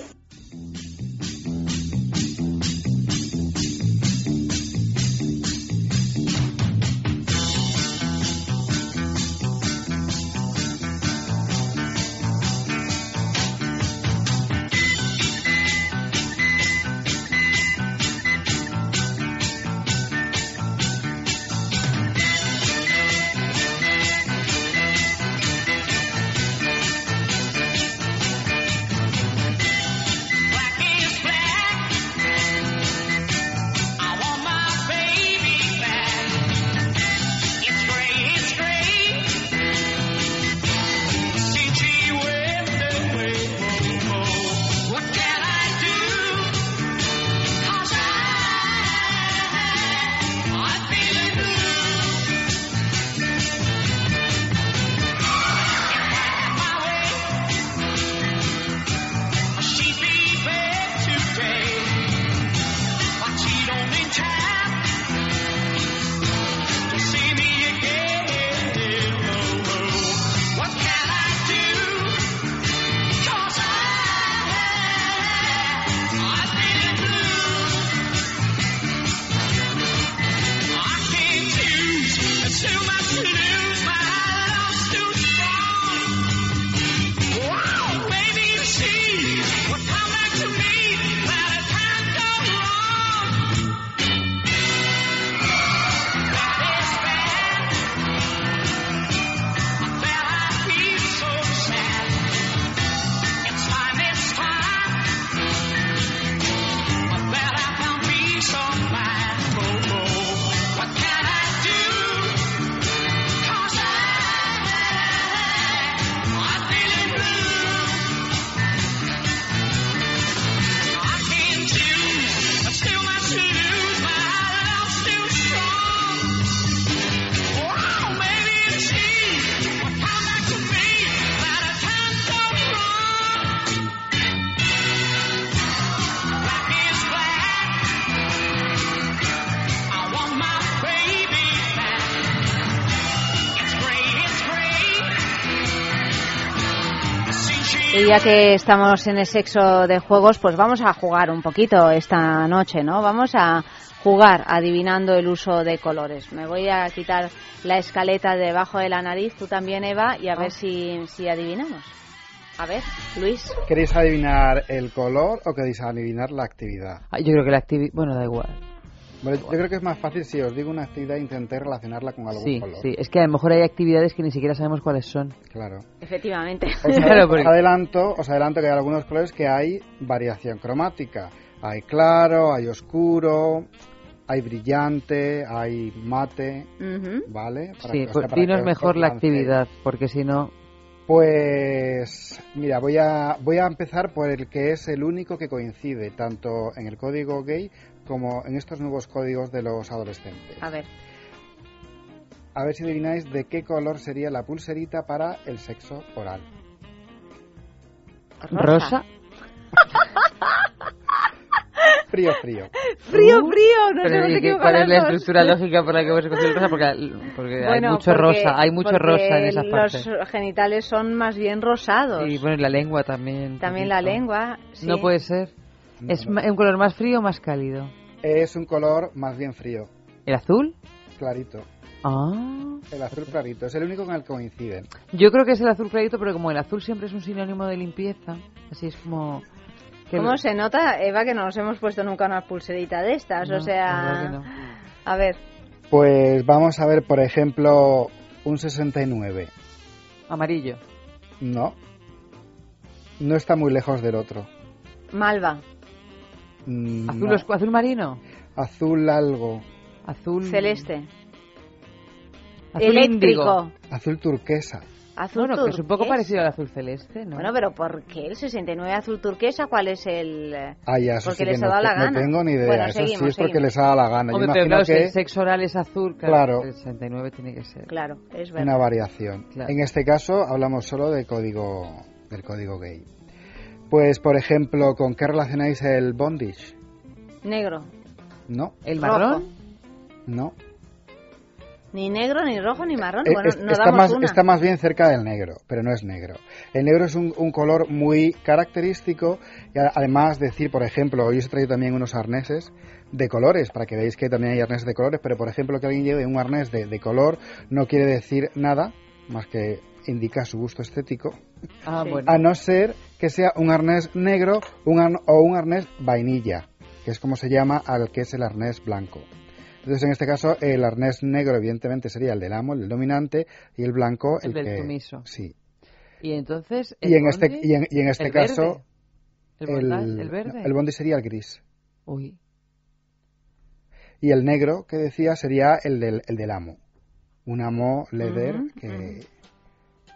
Ya que estamos en el sexo de juegos, pues vamos a jugar un poquito esta noche, ¿no? Vamos a jugar adivinando el uso de colores. Me voy a quitar la escaleta debajo de la nariz, tú también, Eva, y a ver si, si adivinamos. A ver, Luis. ¿Queréis adivinar el color o queréis adivinar la actividad? Ah, yo creo que la actividad... Bueno, da igual. Bueno, yo creo que es más fácil si os digo una actividad intenté relacionarla con algún Sí, color. sí. Es que a lo mejor hay actividades que ni siquiera sabemos cuáles son. Claro. Efectivamente. Os, Claro, porque- os adelanto, os adelanto que hay algunos colores que hay variación cromática. Hay claro, hay oscuro, hay brillante, hay mate, Ujú. ¿vale? Para Sí, que- o sea, pues para dinos mejor la actividad, porque si no... Pues mira, voy a, voy a empezar por el que es el único que coincide tanto en el código gay como en estos nuevos códigos de los adolescentes. A ver. A ver si adivináis de qué color sería la pulserita para el sexo oral. Rosa. Frío, frío. Frío, frío, nos Pero hemos ¿y qué- equivocado ¿Cuál es la estructura lógica por la que hemos escogido el rosa? Porque, porque hay Bueno, mucho porque- rosa, hay mucho rosa en esa parte. Los genitales son más bien rosados. Y bueno, la lengua también. También la lengua. sí. No puede ser. ¿Es ma- un color más frío o más cálido? Es un color más bien frío, ¿El azul? clarito. Ah. El azul clarito, es el único con el que coinciden. Yo creo que es el azul clarito, pero como el azul siempre es un sinónimo de limpieza, así es como... que ¿Cómo se nota, Eva, que no nos hemos puesto nunca una pulserita de estas? No, o sea, no. a ver, Pues vamos a ver, por ejemplo, un 69. Amarillo. No. No está muy lejos del otro. malva, Mm, ¿Azul, no. oscu- azul marino? Azul algo. Azul... celeste, Azul eléctrico, índigo. Azul turquesa. azul Bueno, que es un poco turquesa. parecido al azul celeste, ¿no? Bueno, pero ¿por qué el 69 azul turquesa? ¿Cuál es el...? Ah, ya, eso Porque sí que les ha no, dado la te- no gana. tengo ni idea. Bueno, eso sí seguimos, es porque seguimos. les ha dado la gana. Hombre, Yo pero imagino claro, si que el sexo oral es azul, claro, Claro. el 69 tiene que ser. Claro, es una verdad. variación. Claro. En este caso hablamos solo de código, del código gay. Pues, por ejemplo, ¿con qué relacionáis el bondage? Negro, No, ¿El Rojo. marrón? no. ni negro, ni rojo, ni marrón. Eh, bueno, es- no está, damos más, una. está más bien cerca del negro, pero no es negro. El negro es un, un color muy característico y además decir, por ejemplo, hoy os he traído también unos arneses de colores, para que veáis que también hay arneses de colores, pero por ejemplo que alguien lleve un arnés de, de color no quiere decir nada más que indica su gusto estético, Ah, Sí. bueno. a no ser que sea un arnés negro un ar- o un arnés vainilla, que es como se llama al que es el arnés blanco. Entonces, en este caso, el arnés negro, evidentemente, sería el del amo, el del dominante, y el blanco, El el, del que. sumiso. Sí. Y entonces... Y ¿el en, este, bondi? y en, y en este ¿El caso, verde? ¿El, bondage? ¿El verde? el bondi sería el gris. Uy. Y el negro, que decía, sería el del, el del amo. Un amo leather que,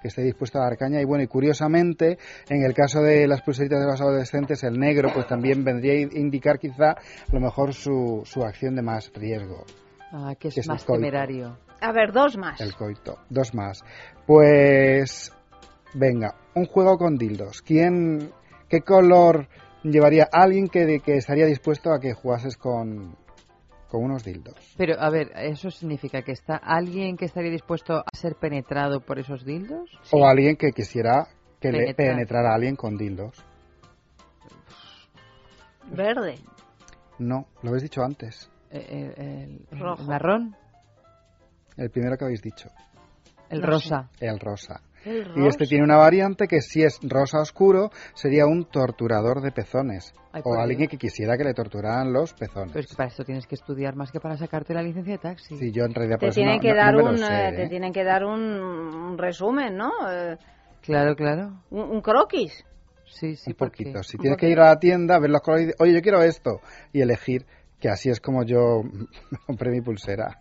que esté dispuesto a dar caña. Y bueno, y curiosamente, en el caso de las pulseritas de los adolescentes, el negro, pues también vendría a indicar quizá a lo mejor su, su acción de más riesgo. Ah, que es Que es el más temerario. A ver, dos más. El coito. Dos más. Pues. Venga, un juego con dildos. ¿Quién. ¿Qué color llevaría alguien que, que estaría dispuesto a que jugases con, con unos dildos? Pero, a ver, ¿eso significa que está alguien que estaría dispuesto a ser penetrado por esos dildos? O alguien que quisiera que le Penetrar. penetrara a alguien con dildos. Verde, No, lo habéis dicho antes. Eh, eh, el, el Rojo. marrón, El primero que habéis dicho. el No rosa. El rosa. Y este tiene una variante que si es rosa oscuro sería un torturador de pezones. Ay, o alguien Dios. que quisiera que le torturaran los pezones. Pero es que para esto tienes que estudiar más que para sacarte la licencia de taxi. Sí, yo en realidad por Te eso tienen no- que no- no dar lo un, sé, eh, ¿eh? te tienen que dar un, un resumen, ¿no? Eh, Claro, claro. un, un croquis. Sí, sí, un porque... poquito. Si tienes que ir a la tienda, ver los colores y decir, oye, yo quiero esto, y elegir, que así es como yo compré mi pulsera.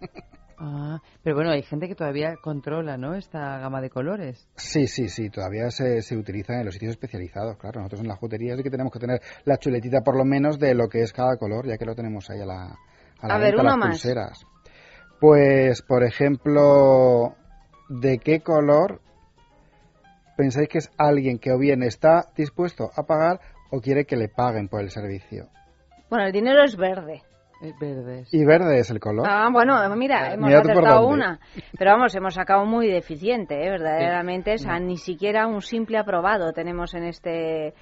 Ah, pero bueno, hay gente que todavía controla, ¿no? Esta gama de colores. Sí, sí, sí, todavía se, se utilizan en los sitios especializados, claro. Nosotros en la jutería sí que tenemos que tener la chuletita por lo menos de lo que es cada color, ya que lo tenemos ahí a la, a la A ver, venta, uno las más. pulseras. Pues, por ejemplo, ¿de qué color pensáis que es alguien que o bien está dispuesto a pagar o quiere que le paguen por el servicio? Bueno, el dinero es verde. Eh, verdes. Y verde es el color. Ah, bueno, mira, hemos Mira acertado una. Pero vamos, hemos sacado muy deficiente, ¿eh? verdaderamente. O sea, ni siquiera un simple aprobado tenemos en este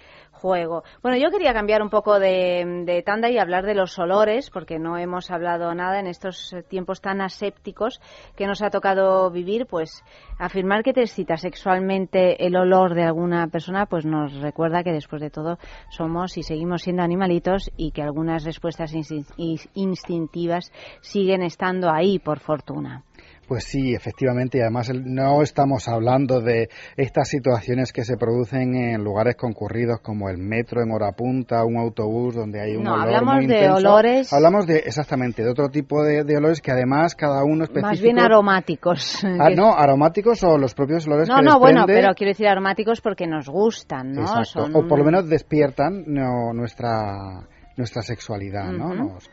juego. Bueno, yo quería cambiar un poco de, de, tanda y hablar de los olores, porque no hemos hablado nada en estos tiempos tan asépticos que nos ha tocado vivir, pues afirmar que te excita sexualmente el olor de alguna persona, pues nos recuerda que después de todo somos y seguimos siendo animalitos y que algunas respuestas instintivas siguen estando ahí, por fortuna. Pues sí, efectivamente, y además no estamos hablando de estas situaciones que se producen en lugares concurridos como el metro en hora punta, un autobús donde hay un no, olor hablamos muy de intenso. olores. Hablamos de exactamente de otro tipo de, de olores que además cada uno específico. Más bien aromáticos. Ah, no, aromáticos o los propios olores no, que no, bueno, desprende... pero quiero decir aromáticos porque nos gustan, ¿no? Exacto. Son... O por lo menos despiertan no, nuestra nuestra sexualidad, ¿no? Nos-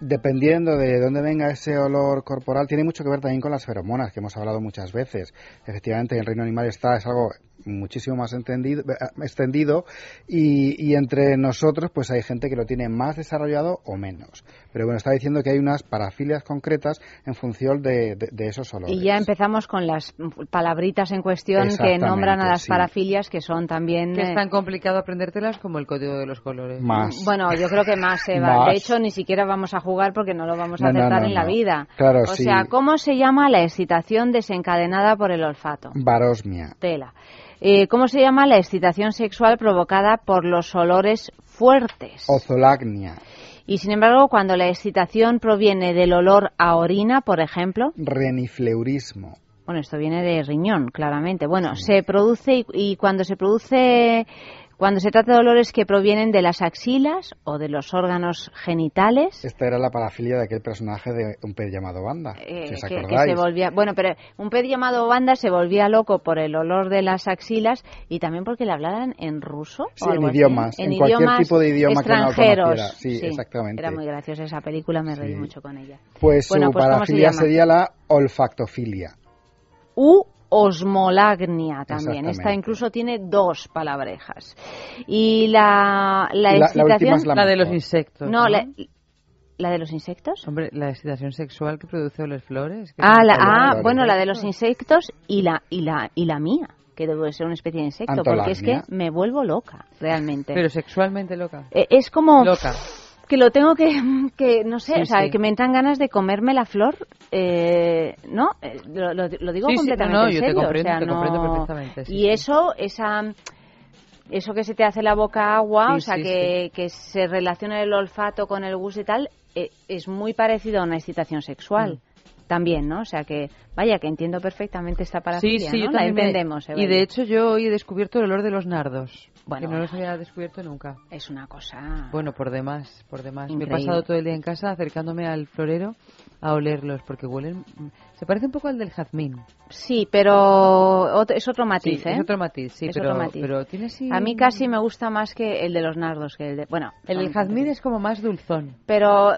dependiendo de dónde venga ese olor corporal, tiene mucho que ver también con las feromonas, que hemos hablado muchas veces. Efectivamente, en el reino animal está, es algo muchísimo más entendido, eh, extendido y, y entre nosotros pues hay gente que lo tiene más desarrollado o menos. Pero bueno, está diciendo que hay unas parafilias concretas en función de, de- de esos olores. Y ya empezamos con las palabritas en cuestión que nombran a las sí. parafilias, que son también... Que es eh, tan complicado aprendértelas como el código de los colores. Más. Bueno, yo creo que más, Eva. Más. De hecho, ni siquiera vamos a jugar porque no lo vamos a No, no, acertar no, en la vida. Claro, o sí. sea, ¿cómo se llama la excitación desencadenada por el olfato? Varosmia. Tela. Eh, ¿Cómo se llama la excitación sexual provocada por los olores fuertes? Ozolagnia. Y sin embargo, cuando la excitación proviene del olor a orina, por ejemplo, Renifleurismo. bueno, esto viene de riñón, claramente. Bueno, se produce y, y cuando se produce, cuando se trata de olores que provienen de las axilas o de los órganos genitales, Esta era la parafilia de aquel personaje de un pez llamado Banda, eh, si os que, que se volvía, bueno, pero un pez llamado Banda se volvía loco por el olor de las axilas y también porque le hablaran en ruso. Sí, o en idiomas, en cualquier idiomas tipo de idioma que no extranjeros. conociera. Sí, exactamente. Era muy graciosa esa película, me reí Sí. mucho con ella. Pues Bueno, su pues, ¿cómo se parafilia llama? sería la olfactofilia. U osmolagnia también. Esta incluso tiene dos palabrejas. Y la, la Y la- la excitación... es la La de los insectos, No, ¿no? La, ¿la de los insectos? Hombre, la excitación sexual que produce las flores. que Ah, la, ah bueno, la de los insectos y la, y la, y la mía que debe ser una especie de insecto, porque es que me vuelvo loca, realmente. Pero sexualmente loca. Eh, es como Loca. Que lo tengo que, que no sé, Sí, o sea, sí. que me entran ganas de comerme la flor, eh, ¿no? Eh, Lo, lo- lo digo Sí, completamente no, no, en yo te serio, comprendo, o sea, te comprendo no- perfectamente, y eso, esa, eso que se te hace la boca agua, o sea, que, que se relaciona el olfato con el gusto y tal, eh, es muy parecido a una excitación sexual. Mm. También, ¿no? O sea que, vaya, que entiendo perfectamente esta Sí, parafilia, sí, ¿no? yo La me- entendemos. Y Eva. de hecho yo hoy he descubierto el olor de los nardos. Bueno, que no los había descubierto nunca. Es una cosa... Bueno, por demás, por demás. Me he pasado todo el día en casa acercándome al florero a olerlos porque huelen... Se parece un poco al del jazmín. Sí, pero es otro matiz, Sí, ¿eh? es otro matiz, sí, Es pero, otro matiz. pero tiene sí... A mí casi me gusta más que el de los nardos, que el de... Bueno, El del jazmín es como más dulzón. Pero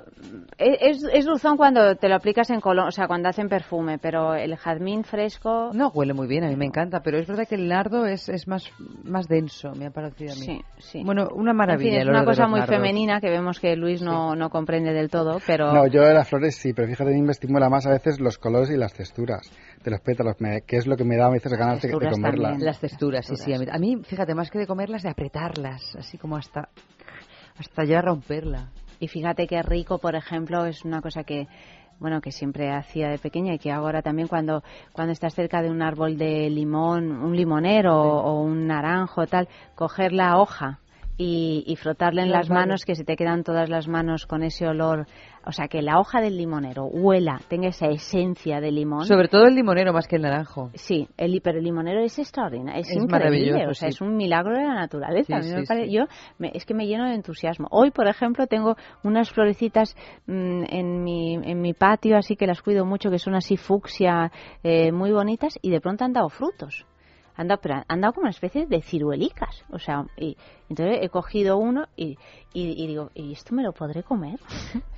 es, es dulzón cuando te lo aplicas en color, o sea, cuando hacen perfume, pero el jazmín fresco... No, huele muy bien, a mí me encanta, pero es verdad que el nardo es, es más, más denso, me ha parecido a mí. Sí, sí. Bueno, una En maravilla. fin, es una cosa muy nardos. femenina que vemos que Luis no, no comprende del todo, pero... No, yo de las flores sí, pero fíjate, a mí me estimula más a veces los colores y las texturas de los pétalos, me- que es lo que me da a veces ganas de, comerlas. también. Las texturas, sí, sí. A mí, a mí, fíjate, más que de comerlas, de apretarlas, así como hasta, hasta ya romperla. Y fíjate qué rico, por ejemplo, es una cosa que bueno que siempre hacía de pequeña y que ahora también cuando cuando estás cerca de un árbol de limón, un limonero o un naranjo tal, coger la hoja y, y frotarle en las manos que se te quedan todas las manos con ese olor, o sea que la hoja del limonero huela, tenga esa esencia de limón. Sobre todo el limonero más que el naranjo. Sí, el, pero el limonero es extraordinario, es, Es increíble, maravilloso, o sea, sí. es un milagro de la naturaleza. Sí, A mí me pare-. Yo me- es que me lleno de entusiasmo. Hoy, por ejemplo, tengo unas florecitas mm, en, mi, en mi patio, así que las cuido mucho, que son así fucsia, eh, muy bonitas, y de pronto han dado frutos. Han dado, pero han dado como una especie de ciruelicas. O sea, y entonces he cogido uno y, y, y digo, ¿y esto me lo podré comer?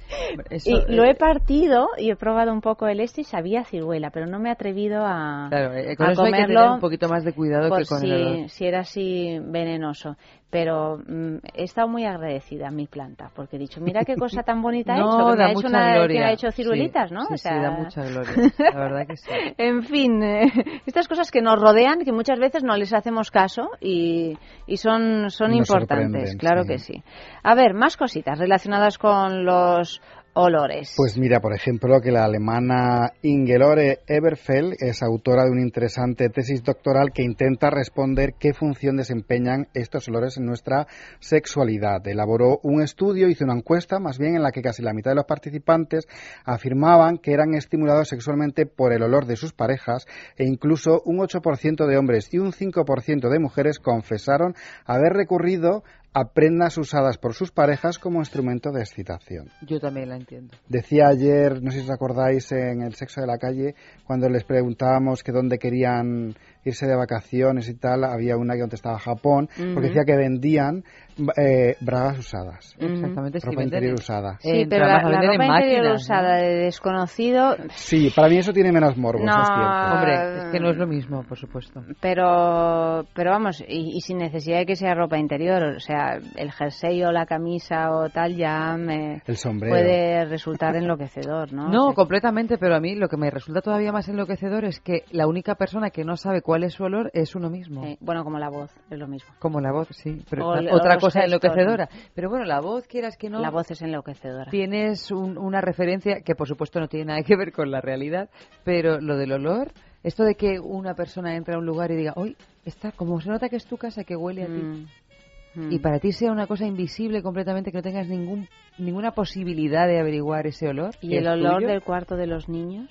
Eso, y lo eh, he partido y he probado un poco el este y sabía ciruela, pero no me he atrevido a, Claro, eh, con a eso hay que comerlo tener un poquito más de cuidado por que con si, el olor. si era así venenoso. Pero mm, he estado muy agradecida a mi planta, porque he dicho, mira qué cosa tan bonita ha No, hecho, que me ha hecho, una, que gloria. ha hecho Sí, ciruelitas, ¿no? sí, O sí, da mucha gloria, la verdad que sí. En fin, eh, estas cosas que nos rodean, que muchas veces no les hacemos caso y, y son, son Nos importantes, claro sí. que sí. A ver, más cositas relacionadas con los olores. Pues mira, por ejemplo, que la alemana Ingelore Eberfeld es autora de una interesante tesis doctoral que intenta responder qué función desempeñan estos olores en nuestra sexualidad. Elaboró un estudio, hizo una encuesta, más bien en la que casi la mitad de los participantes afirmaban que eran estimulados sexualmente por el olor de sus parejas e incluso un 8% de hombres y un 5% de mujeres confesaron haber recurrido a prendas usadas por sus parejas como instrumento de excitación. Yo también la entiendo. Decía ayer, no sé si os acordáis, en el sexo de la calle, cuando les preguntábamos que dónde querían irse de vacaciones y tal, había una que contestaba Japón, porque decía que vendían eh, bragas usadas. Exactamente, Ropa interior usada. Sí, en pero la, la ropa interior usada de desconocido, Sí, para mí eso tiene menos morbo, es No. cierto. Hombre, es que no es lo mismo, por supuesto. pero pero vamos, y, y sin necesidad de que sea ropa interior, o sea, el jersey o la camisa o tal ya me El sombrero. puede resultar enloquecedor, ¿no? No, O sea, completamente, pero a mí lo que me resulta todavía más enloquecedor es que la única persona que no sabe cuál es su olor es uno mismo. sí, bueno, como la voz, es lo mismo. Como la voz, sí. Pero O otra o los cosa enloquecedora. Pero bueno, la voz, quieras que no, La voz es enloquecedora. tienes un- una referencia que por supuesto no tiene nada que ver con la realidad, pero lo del olor, esto de que una persona entra a un lugar y diga, hoy está, como se nota que es tu casa, que huele a ti. Mm, mm. Y para ti sea una cosa invisible completamente, que no tengas ningún, ninguna posibilidad de averiguar ese olor. ¿Y el olor tuyo. del cuarto de los niños?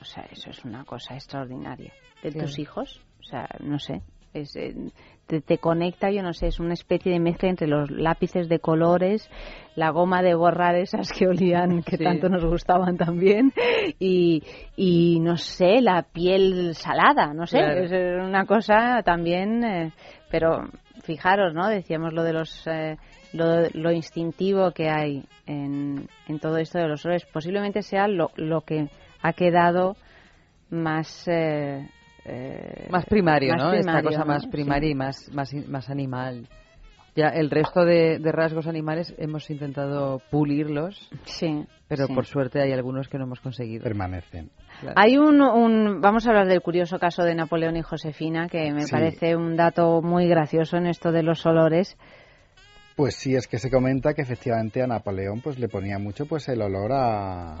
O sea, eso es una cosa extraordinaria. ¿De tus hijos? O sea, no sé. Es, eh, te, te conecta, yo no sé, es una especie de mezcla entre los lápices de colores, la goma de borrar esas que olían, que Sí. tanto nos gustaban también, y, y no sé, la piel salada, no sé, Claro. es una cosa también, eh, pero fijaros, ¿no? Decíamos lo de los... eh, lo, lo instintivo que hay en, en todo esto de los olores posiblemente sea lo, lo que ha quedado más eh, eh, más primario, más ¿no? Esta primario, cosa ¿no? más Sí. primaria y más, más, más animal. Ya el resto de, de rasgos animales hemos intentado pulirlos, Sí, pero sí. por suerte hay algunos que no hemos conseguido. Permanecen. Claro. Hay un, un- vamos a hablar del curioso caso de Napoleón y Josefina, que me Sí. parece un dato muy gracioso en esto de los olores. Pues sí, es que se comenta que efectivamente a Napoleón pues le ponía mucho pues el olor a,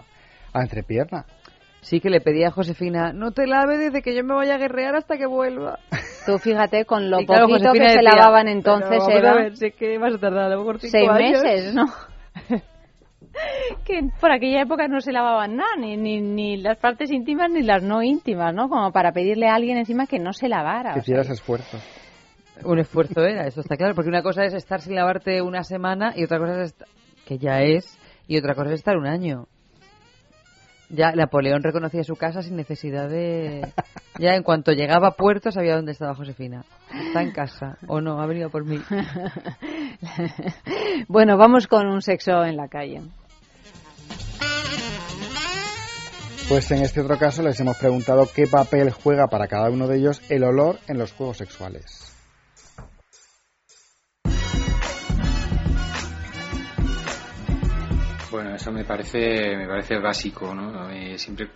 a entrepierna. Sí que le pedía a Josefina, no te lave desde que yo me vaya a guerrear hasta que vuelva. Tú fíjate con lo Y poquito Josefina que se lavaban "Pero entonces, vamos a Eva, ver, sé que vas a tardar a lo mejor cinco seis años". meses, ¿no? que por aquella época no se lavaban nada, ni, ni, ni las partes íntimas ni las no íntimas, ¿no? Como para pedirle a alguien encima que no se lavara. Que hicieras esfuerzo. Un esfuerzo era, eso está claro, porque una cosa es estar sin lavarte una semana y otra cosa es, est- que ya es, y otra cosa es estar un año. Ya Napoleón reconocía su casa sin necesidad de... Ya en cuanto llegaba a puerto sabía dónde estaba Josefina. Está en casa, o no, ha venido por mí. bueno, vamos con un sexo en la calle. Pues en este otro caso les hemos preguntado qué papel juega para cada uno de ellos el olor en los juegos sexuales. Bueno, eso me parece, me parece básico, ¿no? Eh, siempre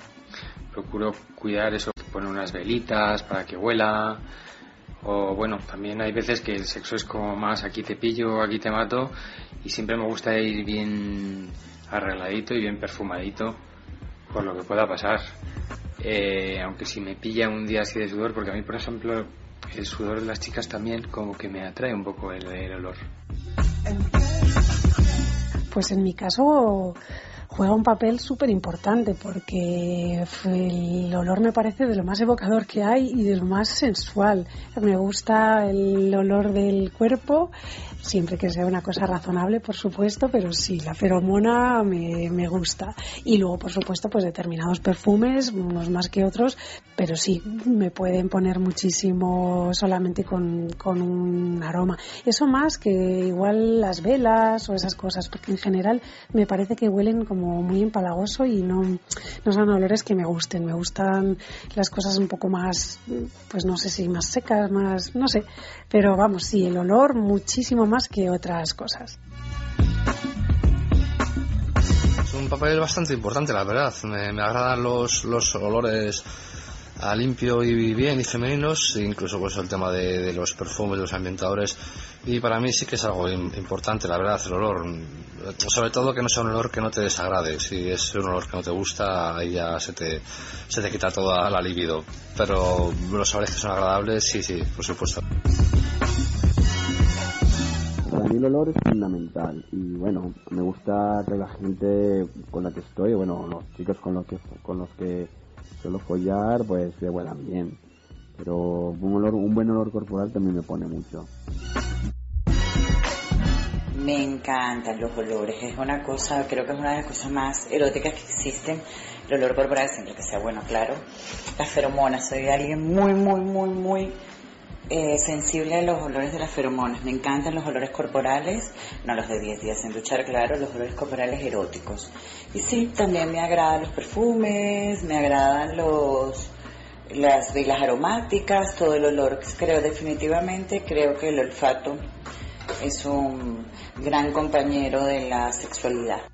procuro cuidar eso, poner unas velitas para que huela. O bueno, también hay veces que el sexo es como más aquí te pillo, aquí te mato. Y siempre me gusta ir bien arregladito y bien perfumadito por lo que pueda pasar. Eh, aunque si me pilla un día así de sudor, porque a mí, por ejemplo, el sudor de las chicas también como que me atrae un poco el, el olor. Pues en mi caso juega un papel súper importante porque el olor me parece de lo más evocador que hay y de lo más sensual. Me gusta el olor del cuerpo, siempre que sea una cosa razonable, por supuesto, pero sí, la feromona me, me gusta. Y luego, por supuesto, pues determinados perfumes, unos más que otros, pero sí, me pueden poner muchísimo solamente con, con un aroma. Eso más que igual las velas o esas cosas, porque en general me parece que huelen como muy empalagoso y no, no son olores que me gusten. Me gustan las cosas un poco más, pues no sé si más secas, más, no sé. Pero vamos, sí, el olor muchísimo más que otras cosas. Es un papel bastante importante, la verdad. Me, me agradan los, los olores a limpio y bien y femeninos, incluso pues el tema de, de los perfumes, de los ambientadores. Y para mí sí que es algo im- importante, la verdad, el olor. Sobre todo que no sea un olor que no te desagrade. Si es un olor que no te gusta, ahí ya se te, se te quita toda la libido. Pero los olores que son agradables, sí, sí, por supuesto. Para mí el olor es fundamental y bueno, me gusta que la gente con la que estoy, bueno, los chicos con los que con los que suelo follar, pues que huelan bien. Pero un olor, un buen olor corporal también me pone mucho. Me encantan los olores, es una cosa, creo que es una de las cosas más eróticas que existen, el olor corporal, siempre que sea bueno, claro. Las feromonas, soy alguien muy, muy, muy, muy eh, sensible a los olores de las feromonas. Me encantan los olores corporales, no los de 10 días sin duchar, claro, los olores corporales eróticos. Y sí, también me agradan los perfumes, me agradan los las velas aromáticas, todo el olor. Creo definitivamente, creo que el olfato es un gran compañero de la sexualidad.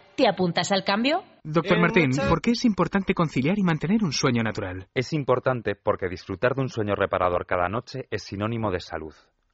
¿Te apuntas al cambio? Doctor Martín, ¿por qué es importante conciliar y mantener un sueño natural? Es importante porque disfrutar de un sueño reparador cada noche es sinónimo de salud.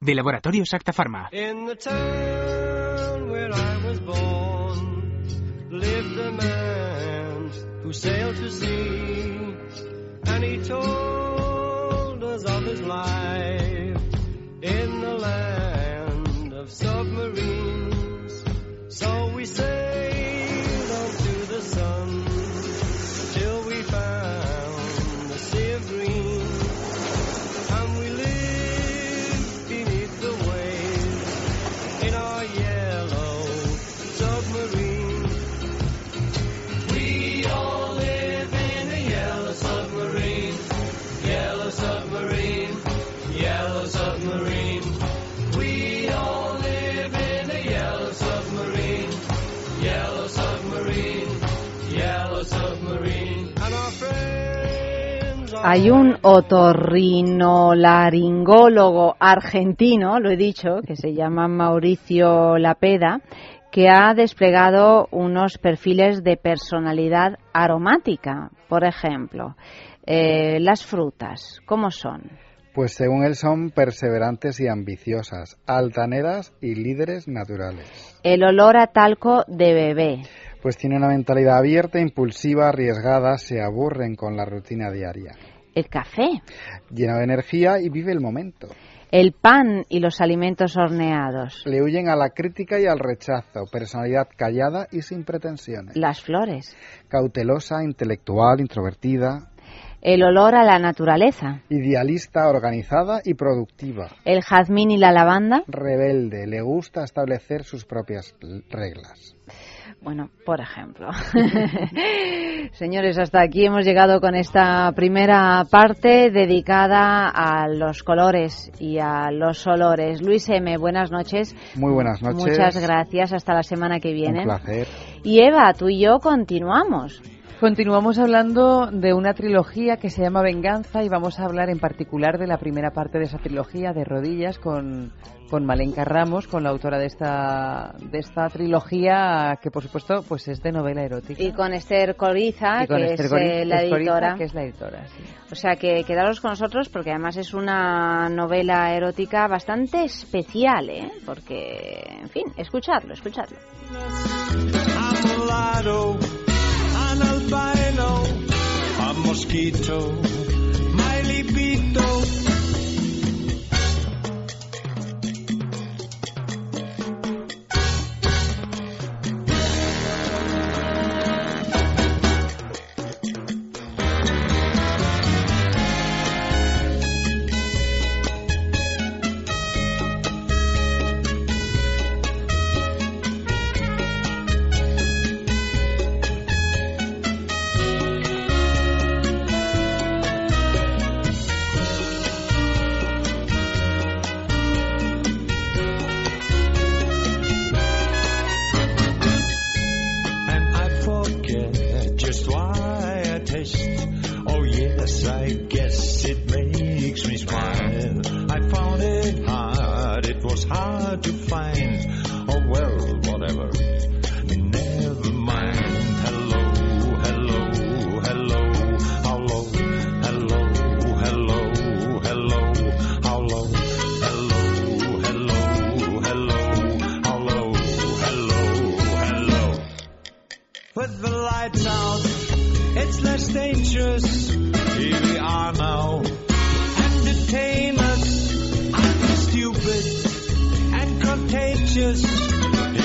De Laboratorio Acta Pharma. In the town where I was born lived a man who sailed to sea, and he told us of his life otorrinolaringólogo argentino, lo he dicho, que se llama Mauricio Lapeda, que ha desplegado unos perfiles de personalidad aromática. Por ejemplo, eh, las frutas, ¿cómo son? Pues según él son perseverantes y ambiciosas, altaneras y líderes naturales. El olor a talco de bebé, Pues tiene una mentalidad abierta, impulsiva, arriesgada, se aburren con la rutina diaria. El café, Lleno de energía y vive el momento. el pan y los alimentos horneados, Le huyen a la crítica y al rechazo, personalidad callada y sin pretensiones. las flores, Cautelosa, intelectual, introvertida, el olor a la naturaleza, idealista, organizada y productiva. el jazmín y la lavanda, Rebelde, le gusta establecer sus propias reglas. Bueno, por ejemplo. Señores, hasta aquí hemos llegado con esta primera parte dedicada a los colores y a los olores. Luis M., buenas noches. Muy buenas noches. Muchas gracias. Hasta la semana que viene. Un placer. Y Eva, tú y yo continuamos. Continuamos hablando de una trilogía que se llama Venganza y vamos a hablar en particular de la primera parte de esa trilogía, de Rodillas, con, con Malenka Ramos, con la autora de esta, de esta trilogía, que por supuesto pues es de novela erótica. Y con Esther Coriza, Y con que Esther es Cori- eh, la Coriza, editora. que es la editora, sí. O sea que quedaros con nosotros porque además es una novela erótica bastante especial, ¿eh? Porque, en fin, escuchadlo, escuchadlo. An albino, a mosquito, my libido.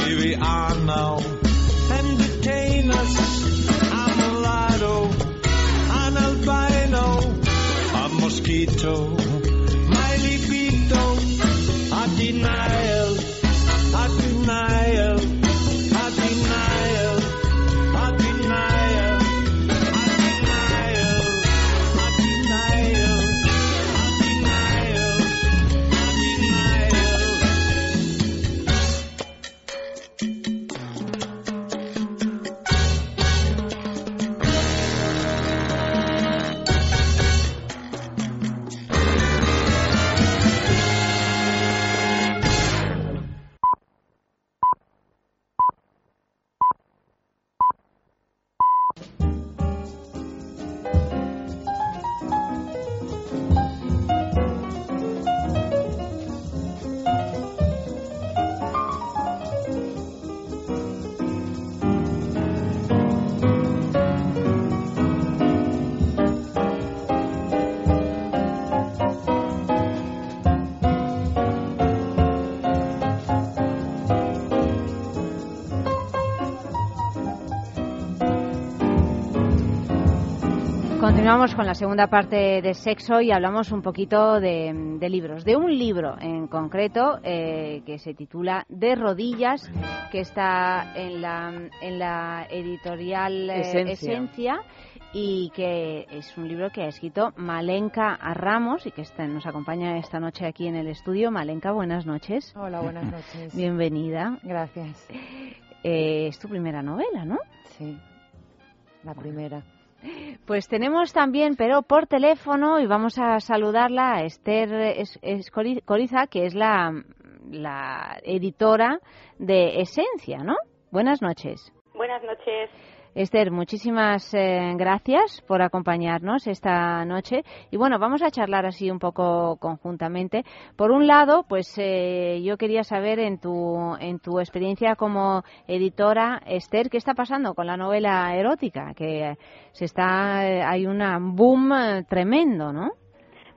Here we are now. Entertain us. I'm a mulatto, an albino, a mosquito. Con la segunda parte de sexo y hablamos un poquito de, de libros, de un libro en concreto eh, que se titula De rodillas, que está en la, en la editorial eh, Esencia. Esencia y que es un libro que ha escrito Malenka Ramos y que está- nos acompaña esta noche aquí en el estudio. Malenka, buenas noches. Hola, buenas noches. Bienvenida. Gracias. Eh, es tu primera novela, ¿no? Sí, la primera. Pues tenemos también, pero por teléfono, y vamos a saludarla a Esther Es- Es- Cori- Coriza, que es la, la editora de Esencia, ¿no? Buenas noches. Buenas noches. Esther, muchísimas eh, gracias por acompañarnos esta noche. Y bueno, vamos a charlar así un poco conjuntamente. Por un lado, pues eh, yo quería saber en tu, en tu experiencia como editora, Esther, ¿qué está pasando con la novela erótica? Que se está, eh, hay un boom eh, tremendo, ¿no?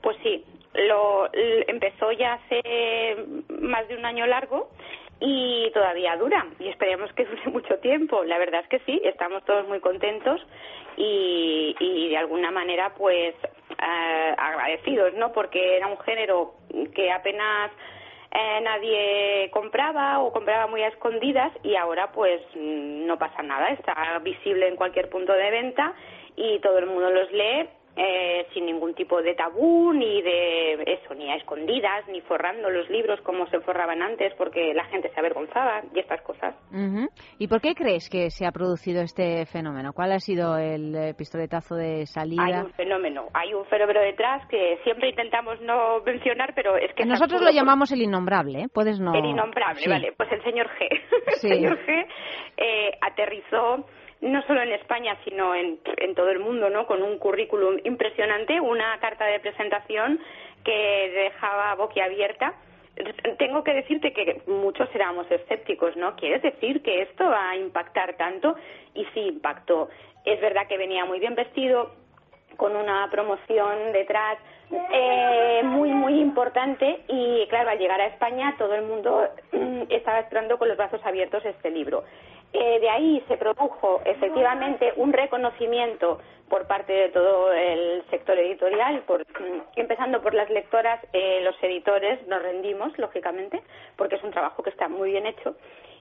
Pues sí, lo empezó ya hace más de un año largo y todavía dura y esperemos que dure mucho tiempo. La verdad es que sí, estamos todos muy contentos y, y de alguna manera pues eh, agradecidos, ¿no? Porque era un género que apenas eh, nadie compraba o compraba muy a escondidas y ahora pues no pasa nada, está visible en cualquier punto de venta y todo el mundo los lee eh, sin ningún tipo de tabú, ni de eso, ni a escondidas, ni forrando los libros como se forraban antes porque la gente se avergonzaba y estas cosas. ¿Y por qué crees que se ha producido este fenómeno? ¿Cuál ha sido el eh, pistoletazo de Hay salida? un fenómeno, hay un fenómeno detrás que siempre intentamos no mencionar, pero es que Nosotros lo llamamos el innombrable, ¿eh? Puedes no... El innombrable, Sí. vale. Pues el señor G. Sí. El señor G eh, aterrizó no solo en España, sino en, en todo el mundo, ¿no? Con un currículum impresionante, una carta de presentación que dejaba boquiabierta. Tengo que decirte que muchos éramos escépticos, ¿no? ¿Quieres decir que esto va a impactar tanto? Y sí impactó. Es verdad que venía muy bien vestido, con una promoción detrás eh, muy muy importante y claro al llegar a España todo el mundo mm, estaba esperando con los brazos abiertos este libro Eh, de ahí se produjo efectivamente un reconocimiento por parte de todo el sector editorial por, mm, empezando por las lectoras eh, los editores nos rendimos lógicamente porque es un trabajo que está muy bien hecho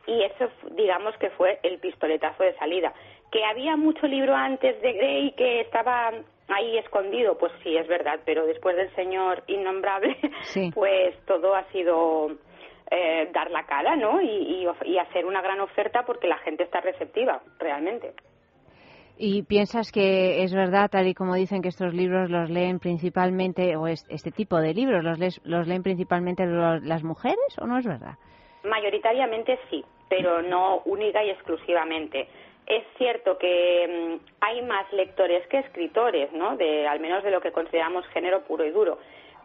y eso digamos que fue el pistoletazo de salida que había mucho libro antes de Grey que estaba ahí escondido, pues sí, es verdad, pero después del señor innombrable, Sí. pues todo ha sido eh, dar la cara, ¿no? Y, y hacer una gran oferta porque la gente está receptiva, realmente. ¿Y piensas que es verdad, tal y como dicen, que estos libros los leen principalmente, o es- este tipo de libros los, lees- los leen principalmente lo- las mujeres, o no es verdad? Mayoritariamente sí, pero no única y exclusivamente. Es cierto que mm, hay más lectores que escritores, ¿no? De, al menos de lo que consideramos género puro y duro.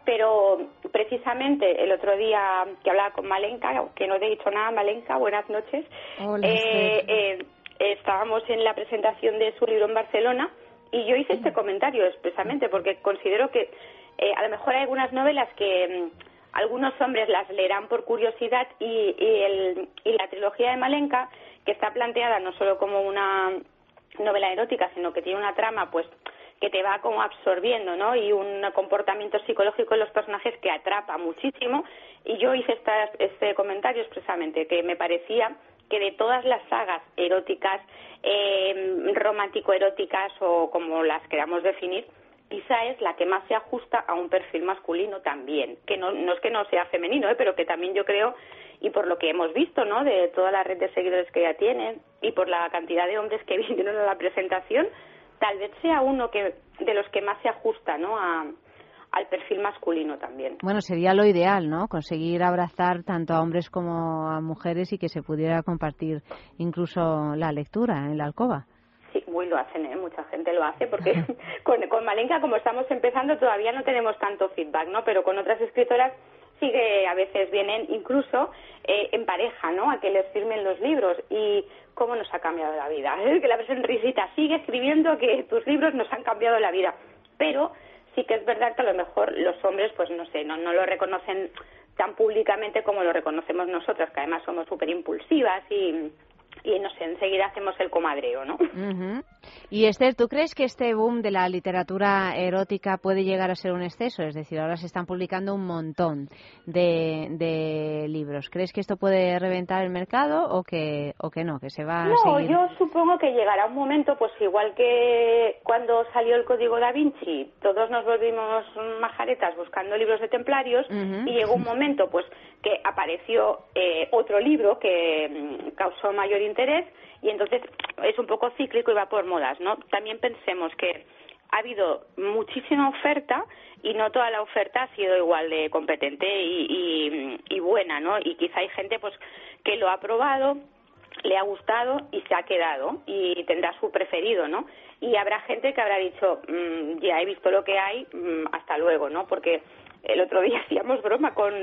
Pero precisamente el otro día que hablaba con Malenka, que no te he dicho nada, Malenka, buenas noches. Hola, Eh, eh, estábamos en la presentación de su libro en Barcelona y yo hice este comentario expresamente porque considero que eh, a lo mejor hay algunas novelas que mm, algunos hombres las leerán por curiosidad y, y, el- y la trilogía de Malenka, que está planteada no solo como una novela erótica, sino que tiene una trama pues que te va como absorbiendo, ¿no? Y un comportamiento psicológico en los personajes que atrapa muchísimo. Y yo hice esta, este comentario expresamente, que me parecía que de todas las sagas eróticas, eh, romántico-eróticas o como las queramos definir, quizá es la que más se ajusta a un perfil masculino también, que no, no es que no sea femenino, ¿eh? pero que también yo creo, y por lo que hemos visto, ¿no?, de toda la red de seguidores que ya tienen y por la cantidad de hombres que vinieron a la presentación, tal vez sea uno que de los que más se ajusta, ¿no?, a, al perfil masculino también. Bueno, sería lo ideal, ¿no? Conseguir abrazar tanto a hombres como a mujeres y que se pudiera compartir incluso la lectura en la alcoba. Sí, muy lo hacen, ¿eh? mucha gente lo hace, porque con, con Malenka, como estamos empezando, todavía no tenemos tanto feedback, ¿no? Pero con otras escritoras sí que a veces vienen incluso eh, en pareja, ¿no? A que les firmen los libros y cómo nos ha cambiado la vida. Que la sonrisita sigue escribiendo que tus libros nos han cambiado la vida, pero sí que es verdad que a lo mejor los hombres, pues no sé, no, no lo reconocen tan públicamente como lo reconocemos nosotras, que además somos súper impulsivas y, y no sé, enseguida hacemos el comadreo, ¿no? Ujú. Y Esther, ¿tú crees que este boom de la literatura erótica puede llegar a ser un exceso? Es decir, ahora se están publicando un montón de, de libros. ¿Crees que esto puede reventar el mercado o que, o que no, que se va a No, seguir? yo supongo que llegará un momento, pues igual que cuando salió el Código da Vinci, todos nos volvimos majaretas buscando libros de templarios y llegó un momento, pues que apareció eh, otro libro que mm, causó mayor interés y entonces es un poco cíclico y va por modas, ¿no? También pensemos que ha habido muchísima oferta y no toda la oferta ha sido igual de competente y, y, y buena, ¿no? Y quizá hay gente pues que lo ha probado, le ha gustado y se ha quedado y tendrá su preferido, ¿no? Y habrá gente que habrá dicho, "Mm, ya he visto lo que hay, mm, hasta luego, ¿no? Porque el otro día hacíamos broma con,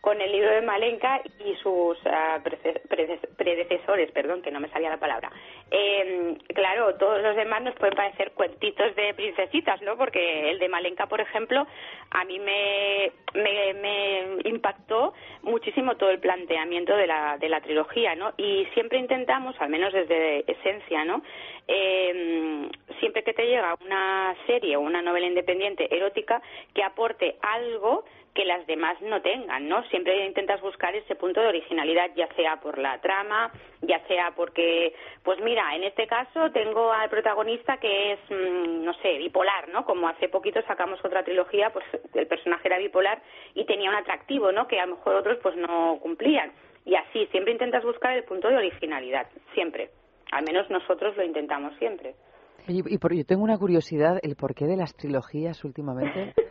con el libro de Malenka y sus prede- predecesores, perdón, que no me salía la palabra. Eh, claro, todos los demás nos pueden parecer cuentitos de princesitas, ¿no? Porque el de Malenka, por ejemplo, a mí me, me, me impactó muchísimo todo el planteamiento de la, de la trilogía, ¿no? Y siempre intentamos, al menos desde Esencia, ¿no? Eh, siempre que te llega una serie o una novela independiente erótica que aporte algo que las demás no tengan, ¿no? Siempre intentas buscar ese punto de originalidad, ya sea por la trama, ya sea porque, pues mira, en este caso tengo al protagonista que es, mm, no sé, bipolar, ¿no? Como hace poquito sacamos otra trilogía, pues el personaje era bipolar y tenía un atractivo, ¿no? Que a lo mejor otros pues no cumplían. Y así, siempre intentas buscar el punto de originalidad, siempre. Al menos nosotros lo intentamos siempre. Oye, y por, yo tengo una curiosidad, el porqué de las trilogías últimamente.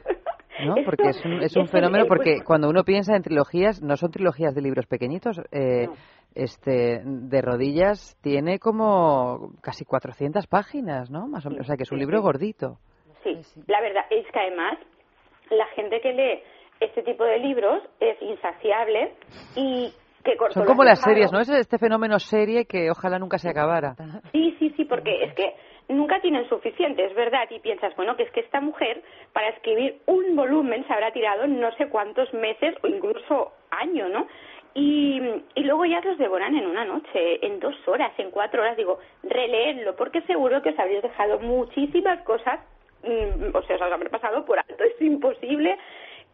¿No? Porque es un, es un fenómeno, eh, porque pues- cuando uno piensa en trilogías, no son trilogías de libros pequeñitos. eh, este De rodillas tiene como casi 400 páginas, ¿no? Más o menos. O sea, que es un sí, libro sí. gordito. Sí, la verdad es que además la gente que lee este tipo de libros es insaciable y que corto Son como las dejado. series, ¿no? Es este fenómeno serie que ojalá nunca se acabara. Sí, sí, sí, porque es que nunca tienen suficiente, es verdad, y piensas, bueno, que es que esta mujer para escribir un volumen se habrá tirado no sé cuántos meses o incluso años, ¿no? Y, luego ya los devoran en una noche, en dos horas, en cuatro horas. Digo, releedlo, porque seguro que os habréis dejado muchísimas cosas, mm, o sea, os habrá pasado por alto. Es imposible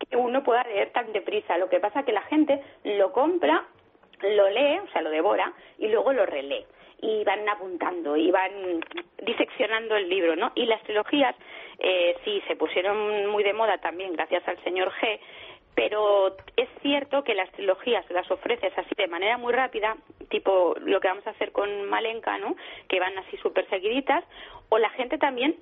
que uno pueda leer tan deprisa. Lo que pasa que la gente lo compra, lo lee, o sea, lo devora, y luego lo relee. Y van apuntando, y van diseccionando el libro, ¿no? Y las trilogías, eh, sí, se pusieron muy de moda también gracias al señor G, pero es cierto que las trilogías las ofreces así de manera muy rápida, tipo lo que vamos a hacer con Malenka, ¿no? Que van así súper seguiditas, o la gente también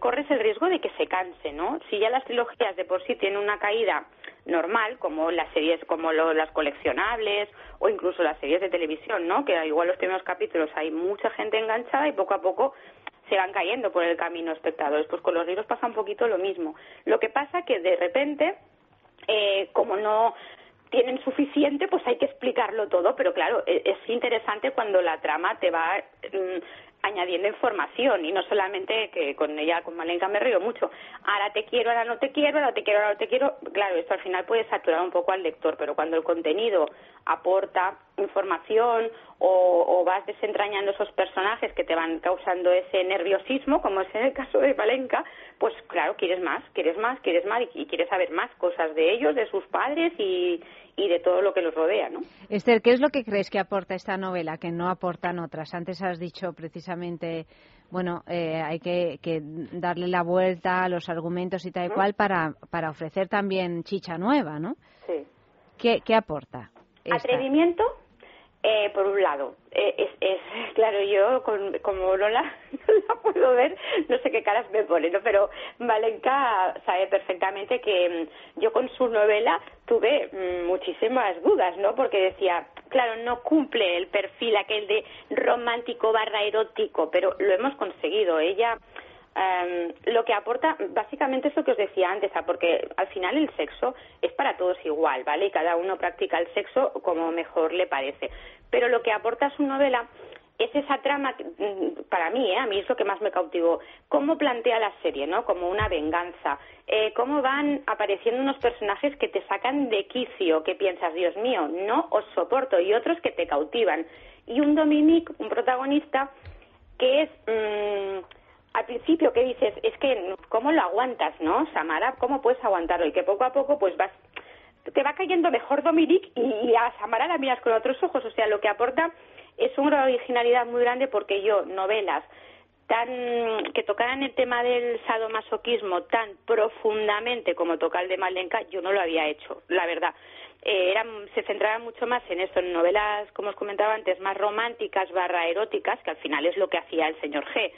corres el riesgo de que se canse, ¿no? Si ya las trilogías de por sí tienen una caída normal, como las series, como lo- las coleccionables o incluso las series de televisión, ¿no? Que igual los primeros capítulos hay mucha gente enganchada y poco a poco se van cayendo por el camino espectadores. Pues con los libros pasa un poquito lo mismo. Lo que pasa que de repente eh, como no tienen suficiente, pues hay que explicarlo todo, pero claro, e- es interesante cuando la trama te va mm, añadiendo información y no solamente que con ella, con Malenka me río mucho, ahora te quiero, ahora no te quiero, ahora te quiero, ahora no te quiero, claro, esto al final puede saturar un poco al lector, pero cuando el contenido aporta información o, o vas desentrañando esos personajes que te van causando ese nerviosismo, como es en el caso de Malenka, pues claro, quieres más, quieres más, quieres más y, y quieres saber más cosas de ellos, de sus padres y, y de todo lo que los rodea, ¿no? Esther, ¿qué es lo que crees que aporta esta novela que no aportan otras? Antes has dicho precisamente, bueno, eh, hay que, que darle la vuelta a los argumentos y tal y cual para, para ofrecer también chicha nueva, ¿no? Sí. ¿Qué, qué aporta? esta? Atrevimiento, eh, por un lado. Eh, es, claro, yo con- como no la, no la puedo ver, no sé qué caras me pone, ¿no? Pero Valenca sabe perfectamente que mm, yo con su novela tuve mm, muchísimas dudas, ¿no? Porque decía, claro, no cumple el perfil aquel de romántico barra erótico, pero lo hemos conseguido. Ella Em, lo que aporta básicamente es lo que os decía antes, ah, porque al final el sexo es para todos igual, ¿vale? Y cada uno practica el sexo como mejor le parece. Pero lo que aporta su novela es esa trama, mm, para mí, ¿eh? a mí es lo que más me cautivó, cómo plantea la serie, ¿no? Como una venganza, eh, cómo van apareciendo unos personajes que te sacan de quicio, que piensas, Dios mío, no os soporto, y otros que te cautivan. Y un Dominique, un protagonista, que es... mm, al principio que dices, es que, ¿cómo lo aguantas, no? Samara, ¿cómo puedes aguantarlo? Y que poco a poco, pues vas, te va cayendo mejor Dominique y, y a Samara la miras con otros ojos. O sea, lo que aporta es una originalidad muy grande porque yo, novelas tan que tocaran el tema del sadomasoquismo tan profundamente como toca el de Malenka, yo no lo había hecho, la verdad. Eh, eran, se centraba mucho más en eso, en novelas, como os comentaba antes, más románticas barra eróticas, que al final es lo que hacía el señor G.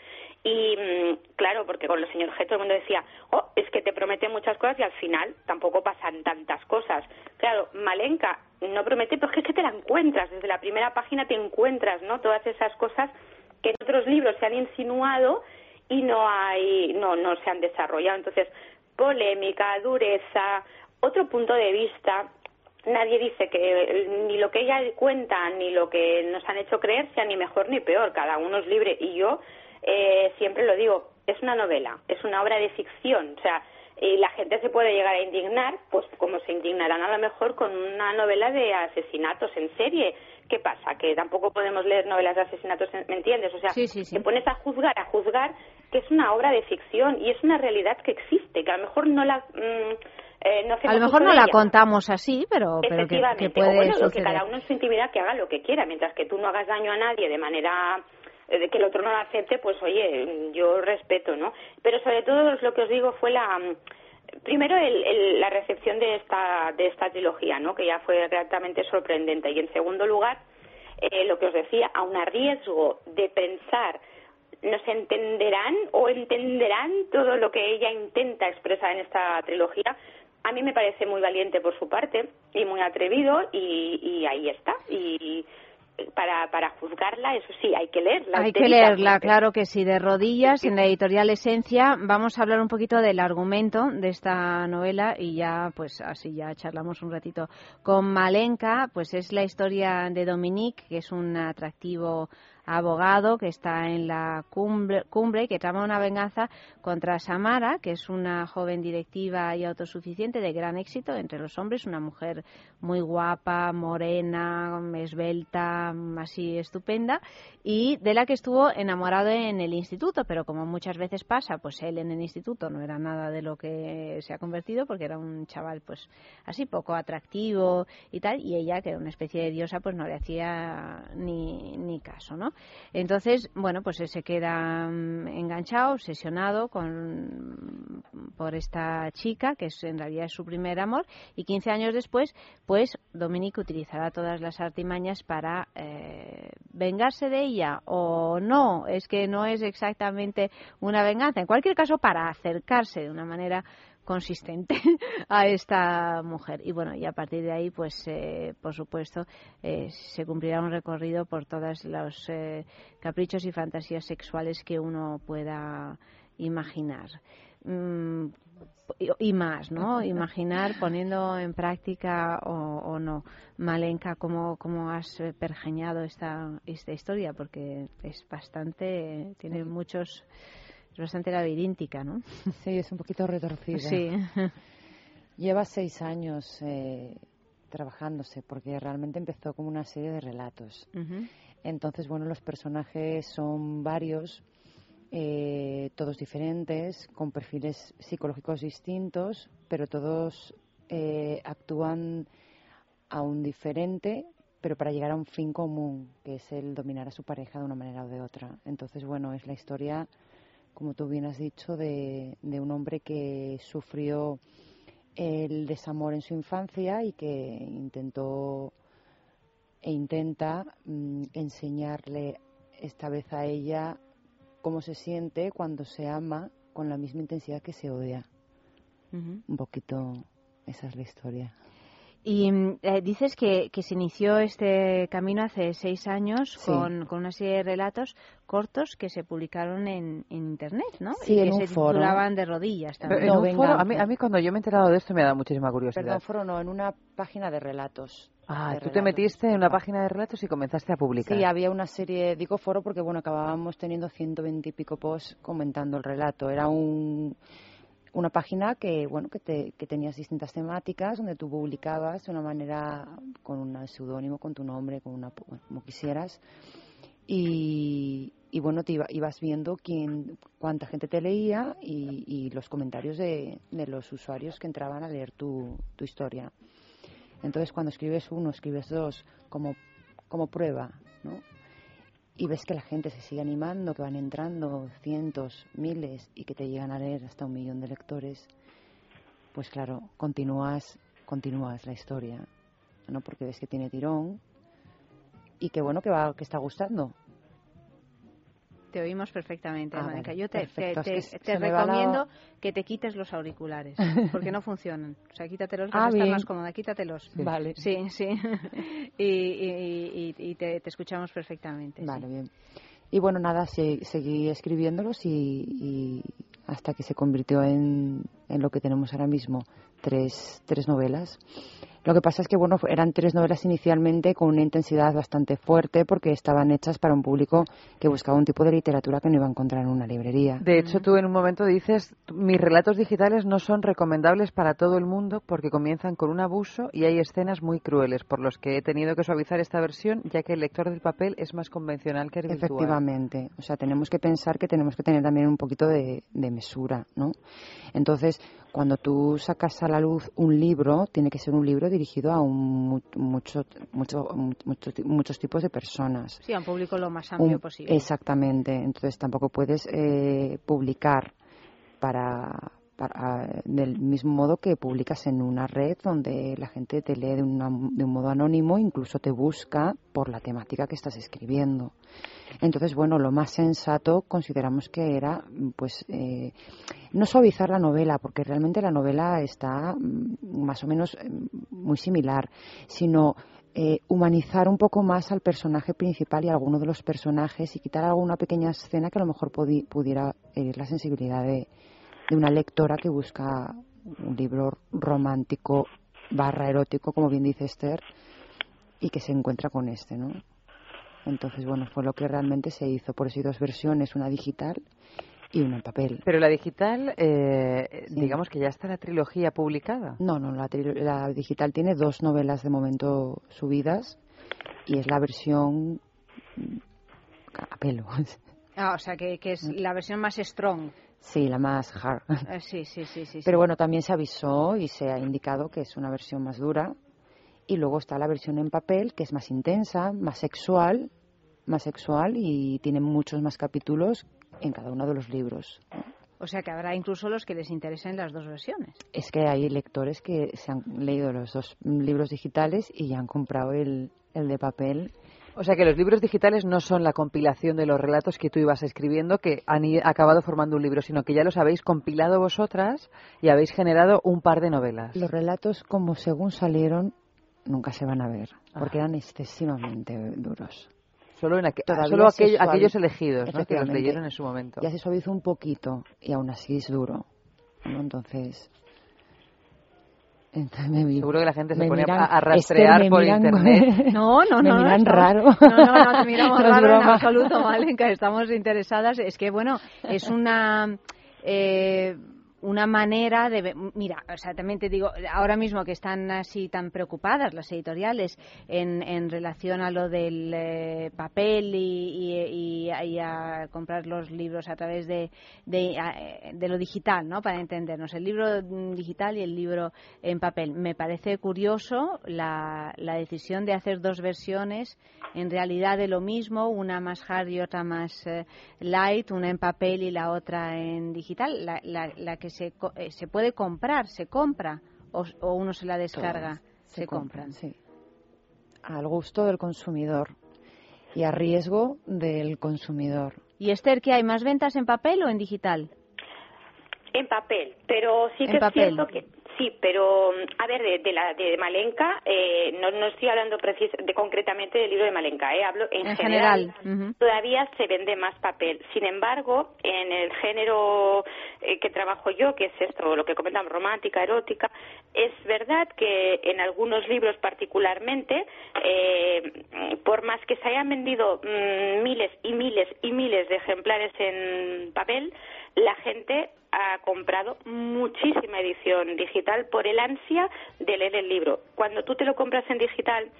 Y mm, claro, porque con el señor G todo el mundo decía, oh, es que te promete muchas cosas y al final tampoco pasan tantas cosas. Claro, Malenka no promete, pero es que te la encuentras, desde la primera página te encuentras, ¿no? Todas esas cosas que en otros libros se han insinuado y no hay, no, no se han desarrollado. Entonces, polémica, dureza, otro punto de vista. Nadie dice que ni lo que ella cuenta ni lo que nos han hecho creer sea ni mejor ni peor. Cada uno es libre. Y yo eh, siempre lo digo, es una novela, es una obra de ficción. O sea, y la gente se puede llegar a indignar, pues como se indignarán a lo mejor con una novela de asesinatos en serie. ¿Qué pasa? Que tampoco podemos leer novelas de asesinatos, en- ¿me entiendes? O sea, te pones a juzgar, a juzgar que es una obra de ficción y es una realidad que existe, que a lo mejor no la... mm, eh, no A lo mejor no la ella. contamos así, pero, pero que, Efectivamente, que o puede bueno, lo que suceder. cada uno en su intimidad que haga lo que quiera, mientras que tú no hagas daño a nadie de manera eh, que el otro no lo acepte, pues oye, yo respeto, ¿no? Pero sobre todo lo que os digo fue la mm, primero el- el- la recepción de esta de esta trilogía, ¿no? Que ya fue realmente sorprendente y en segundo lugar eh, lo que os decía, aun a riesgo de pensar nos entenderán o entenderán todo lo que ella intenta expresar en esta trilogía. A mí me parece muy valiente por su parte y muy atrevido y, y ahí está. Y para, para juzgarla, eso sí, hay que leerla. Hay que leerla, claro que sí, de rodillas, en la editorial Esencia. Vamos a hablar un poquito del argumento de esta novela y ya, pues así ya charlamos un ratito con Malenka. Pues es la historia de Dominique, que es un atractivo abogado que está en la cumbre, cumbre que trama una venganza contra Samara, que es una joven directiva y autosuficiente de gran éxito entre los hombres, una mujer muy guapa, morena, esbelta, así estupenda, y de la que estuvo enamorado en el instituto, pero como muchas veces pasa, pues él en el instituto no era nada de lo que se ha convertido, porque era un chaval pues así poco atractivo y tal, y ella, que era una especie de diosa, pues no le hacía ni, ni caso, ¿no? Entonces, bueno, pues se queda mm, enganchado, obsesionado con, por esta chica, que es, en realidad es su primer amor, y 15 años después, pues Dominique utilizará todas las artimañas para eh, vengarse de ella o no, es que no es exactamente una venganza, en cualquier caso para acercarse de una manera consistente a esta mujer y bueno y a partir de ahí pues eh, por supuesto eh, se cumplirá un recorrido por todos los eh, caprichos y fantasías sexuales que uno pueda imaginar Mm, y, y más, ¿no? Imaginar poniendo en práctica o, o no. Malenka, ¿cómo, cómo has eh, pergeñado esta, esta historia? Porque es bastante, tiene muchos, es bastante labiríntica, ¿no? Sí, es un poquito retorcida. Sí. Lleva seis años eh, trabajándose porque realmente empezó como una serie de relatos. Ujú. Entonces, bueno, los personajes son varios, eh, todos diferentes, con perfiles psicológicos distintos, pero todos eh, actúan a un diferente, pero para llegar a un fin común, que es el dominar a su pareja de una manera o de otra. Entonces, bueno, es la historia, como tú bien has dicho, de, de un hombre que sufrió el desamor en su infancia y que intentó e intenta mm, enseñarle esta vez a ella cómo se siente cuando se ama con la misma intensidad que se odia. Un poquito esa es la historia. Y eh, dices que, que se inició este camino hace seis años Sí. con, con una serie de relatos cortos que se publicaron en, en Internet, ¿no? Sí, y en que un se foro. titulaban de rodillas Pero también. en No, venga. foro, a mí, a mí cuando yo me he enterado de esto me da muchísima curiosidad. Perdón, foro no, en una página de relatos. ah, de tú te metiste en una página de relatos y comenzaste a publicar. Sí, había una serie, digo foro porque bueno, acabábamos teniendo 120 y pico posts comentando el relato. Era un, una página que bueno que, te, que tenías distintas temáticas donde tú publicabas de una manera con un seudónimo, con tu nombre, con una como quisieras y, y bueno te iba- ibas viendo quién cuánta gente te leía y, y los comentarios de, de los usuarios que entraban a leer tu, tu historia. Entonces cuando escribes uno, escribes dos como como prueba, ¿no? Y ves que la gente se sigue animando, que van entrando cientos, miles y que te llegan a leer hasta un millón de lectores, pues claro, continúas, continúas la historia, ¿no? Porque ves que tiene tirón y que bueno que va, que está gustando. Te oímos perfectamente, Ah, Mónica. Yo te, Es que la- recomiendo que te quites los auriculares, porque no funcionan. O sea, quítatelos, vas Ah, a estar más cómoda, quítatelos. Sí. Vale. Sí, sí. y y- y- y te, te escuchamos perfectamente. Vale, sí. bien. Y bueno, nada, se- seguí escribiéndolos y, y hasta que se convirtió en, en lo que tenemos ahora mismo, tres, tres novelas. Lo que pasa es que, bueno, eran tres novelas inicialmente con una intensidad bastante fuerte porque estaban hechas para un público que buscaba un tipo de literatura que no iba a encontrar en una librería. De hecho, tú en un momento dices, mis relatos digitales no son recomendables para todo el mundo porque comienzan con un abuso y hay escenas muy crueles, por los que he tenido que suavizar esta versión, ya que el lector del papel es más convencional que el virtual. Efectivamente. O sea, tenemos que pensar que tenemos que tener también un poquito de, de mesura, ¿no? Entonces, cuando tú sacas a la luz un libro, tiene que ser un libro dirigido a un, mu- mucho, mucho, mucho- muchos tipos de personas. Sí, a un público lo más amplio Un- posible. Exactamente. Entonces tampoco puedes eh, publicar para, para- del mismo modo que publicas en una red donde la gente te lee de, una- de un modo anónimo, incluso te busca por la temática que estás escribiendo. Entonces, bueno, lo más sensato consideramos que era, pues, eh, no suavizar la novela, porque realmente la novela está mm, más o menos eh, muy similar, sino eh, humanizar un poco más al personaje principal y a alguno de los personajes y quitar alguna pequeña escena que a lo mejor pudiera herir la sensibilidad de, de una lectora que busca un libro romántico barra erótico, como bien dice Esther, y que se encuentra con este, ¿no? Entonces, bueno, fue lo que realmente se hizo. Por eso hay dos versiones, una digital y una en papel. Pero la digital, eh, digamos que ya está la trilogía publicada. No, no, la, tri- la digital tiene dos novelas de momento subidas y es la versión mm, a pelo. Ah, o sea, que, que es la versión más strong. Sí, la más hard. Eh, sí, sí, sí, sí. Pero sí. bueno, también se avisó y se ha indicado que es una versión más dura. Y luego está la versión en papel, que es más intensa, más sexual, más sexual y tiene muchos más capítulos en cada uno de los libros. O sea, que habrá incluso los que les interesen las dos versiones. Es que hay lectores que se han leído los dos libros digitales y ya han comprado el, el de papel. O sea que los libros digitales no son la compilación de los relatos que tú ibas escribiendo que han acabado formando un libro, sino que ya los habéis compilado vosotras y habéis generado un par de novelas. Los relatos, como según salieron, nunca se van a ver, porque eran excesivamente duros. Solo, en aqu- Todavía solo aquello- aquellos elegidos, ¿no? que los leyeron en su momento. Ya se suavizó un poquito y aún así es duro. ¿no? Entonces, entonces me Seguro que la gente se me pone a- miran- a rastrear me por miran- internet. No, no, me no. miran estamos- raro. No, no, no, te miramos No raro en absoluto, Malenka. Estamos interesadas. Es que, bueno, es una... eh, una manera de... Mira, o sea, también te digo, ahora mismo que están así tan preocupadas las editoriales en, en relación a lo del eh, papel y, y- y- y a comprar los libros a través de, de, a- de lo digital, ¿no? Para entendernos, el libro digital y el libro en papel. Me parece curioso la, la decisión de hacer dos versiones en realidad de lo mismo, una más hard y otra más eh, light, una en papel y la otra en digital. La, la- la que se, co- eh, se puede comprar, se compra o, o uno se la descarga, Todas se, compran. sí. Al gusto del consumidor y a riesgo del consumidor. ¿Y Esther, qué hay? ¿Más ventas en papel o en digital? En papel, pero sí que es cierto que sí, pero a ver de, de la de Malenka eh, no, no estoy hablando precis- de concretamente del libro de Malenka, eh, hablo en, En general. Todavía se vende más papel. Sin embargo, en el género eh, que trabajo yo, que es esto, lo que comentamos, romántica, erótica, es verdad que en algunos libros particularmente, eh, por más que se hayan vendido mm, miles y miles y miles de ejemplares en papel, la gente ha comprado muchísima edición digital por el ansia de leer el libro. Cuando tú te lo compras en digital,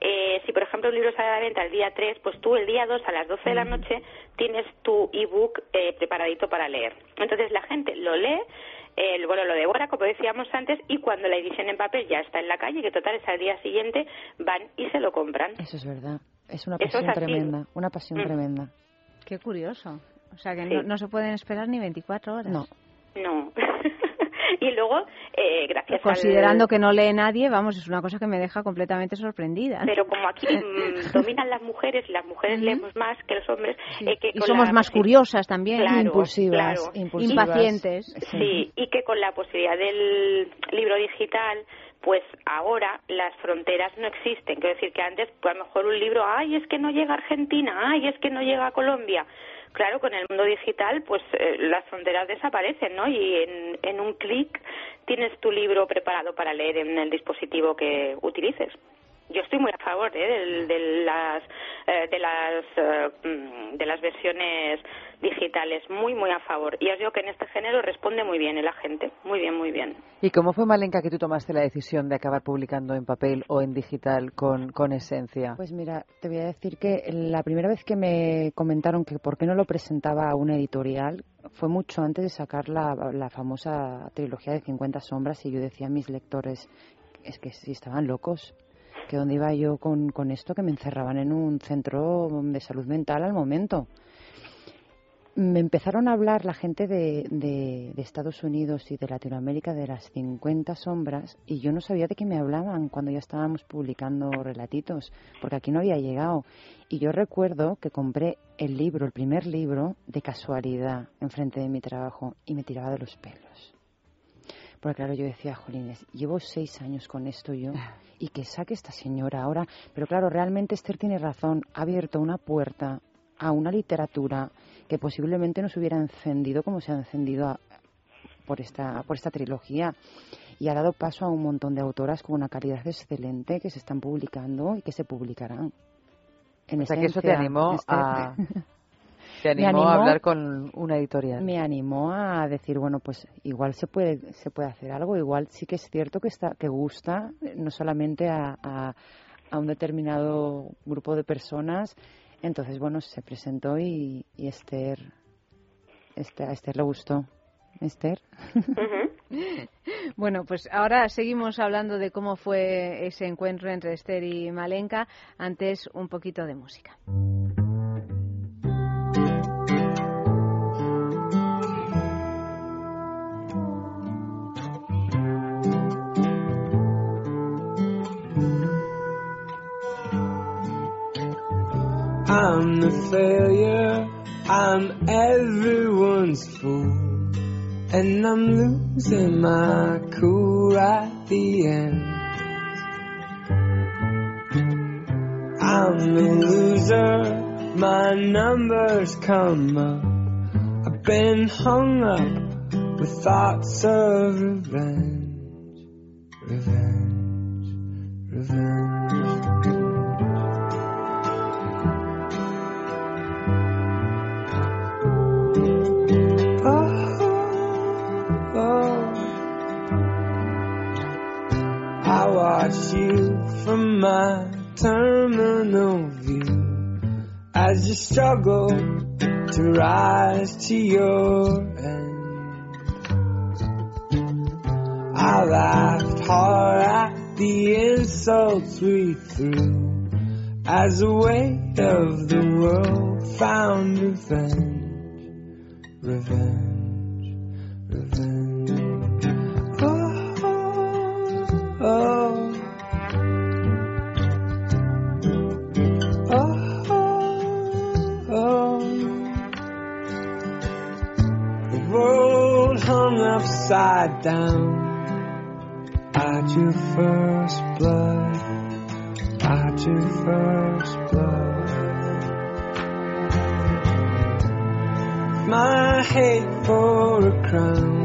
eh, si por ejemplo un libro sale a la venta el día 3, pues tú el día 2 a las 12 de la noche tienes tu ebook eh, preparadito para leer. Entonces la gente lo lee, eh, bueno, lo devora, como decíamos antes, y cuando la edición en papel ya está en la calle, que total es al día siguiente, van y se lo compran. Eso es verdad. Es una es pasión tremenda. Una pasión Mm. tremenda. Qué curioso. O sea, que Sí. no, no se pueden esperar ni 24 horas. No. No. y luego, eh, gracias Considerando al... que no lee nadie, vamos, es una cosa que me deja completamente sorprendida. Pero como aquí mm, dominan las mujeres y las mujeres leemos más que los hombres, eh, que y con somos la más curiosas también. Claro, impulsivas, claro. impulsivas. Impacientes. Sí, y que con la posibilidad del libro digital, pues ahora las fronteras no existen. Quiero decir que antes, pues a lo mejor un libro, ay, es que no llega a Argentina, ay, es que no llega a Colombia. Claro, con el mundo digital, pues eh, las fronteras desaparecen, ¿no? Y en, en un clic tienes tu libro preparado para leer en el dispositivo que utilices yo estoy muy a favor ¿eh? de, de, las eh, de las eh, mm, de las versiones digitales muy muy a favor. Y os digo que en este género responde muy bien la gente. Muy bien muy bien. Y cómo fue Malenka que tú tomaste la decisión de acabar publicando en papel o en digital con con esencia pues mira te voy a decir que la primera vez que me comentaron que por qué no lo presentaba a una editorial fue mucho antes de sacar la, la famosa trilogía de 50 sombras y yo decía a mis lectores es que si estaban locos que dónde iba yo con, con esto, que me encerraban en un centro de salud mental al momento. Me empezaron a hablar la gente de, de, de, Estados Unidos y de Latinoamérica de las 50 sombras y yo no sabía de qué me hablaban cuando ya estábamos publicando relatitos, porque aquí no había llegado. Y yo recuerdo que compré el libro, el primer libro, de casualidad, enfrente de mi trabajo y me tiraba de los pelos. Porque claro, yo decía, Jolines, llevo seis años con esto yo y que saque esta señora ahora. Pero claro, realmente Esther tiene razón, ha abierto una puerta a una literatura que posiblemente no se hubiera encendido como se ha encendido a, por, esta, por esta trilogía y ha dado paso a un montón de autoras con una calidad excelente que se están publicando y que se publicarán. En o sea, que eso te animó a... Te animó, animó, a hablar con una editorial. Me animó a decir, bueno, pues igual se puede se puede hacer algo, igual sí que es cierto que está que gusta no solamente a, a, a un determinado grupo de personas. Entonces, bueno, se presentó y, y Esther, Esther, a Esther le gustó. Esther. Uh -huh. bueno, pues ahora seguimos hablando de cómo fue ese encuentro entre Esther y Malenka. Antes, un poquito de música. I'm the failure, I'm everyone's fool, and I'm losing my cool at the end. I'm a loser, my numbers come up. I've been hung up with thoughts of revenge, you from my terminal view as you struggle to rise to your end. I laughed hard at the insults we threw as the weight of the world found revenge, revenge, revenge. Oh, oh. oh. Upside down at your first blood, at your first blood. My hate for a crown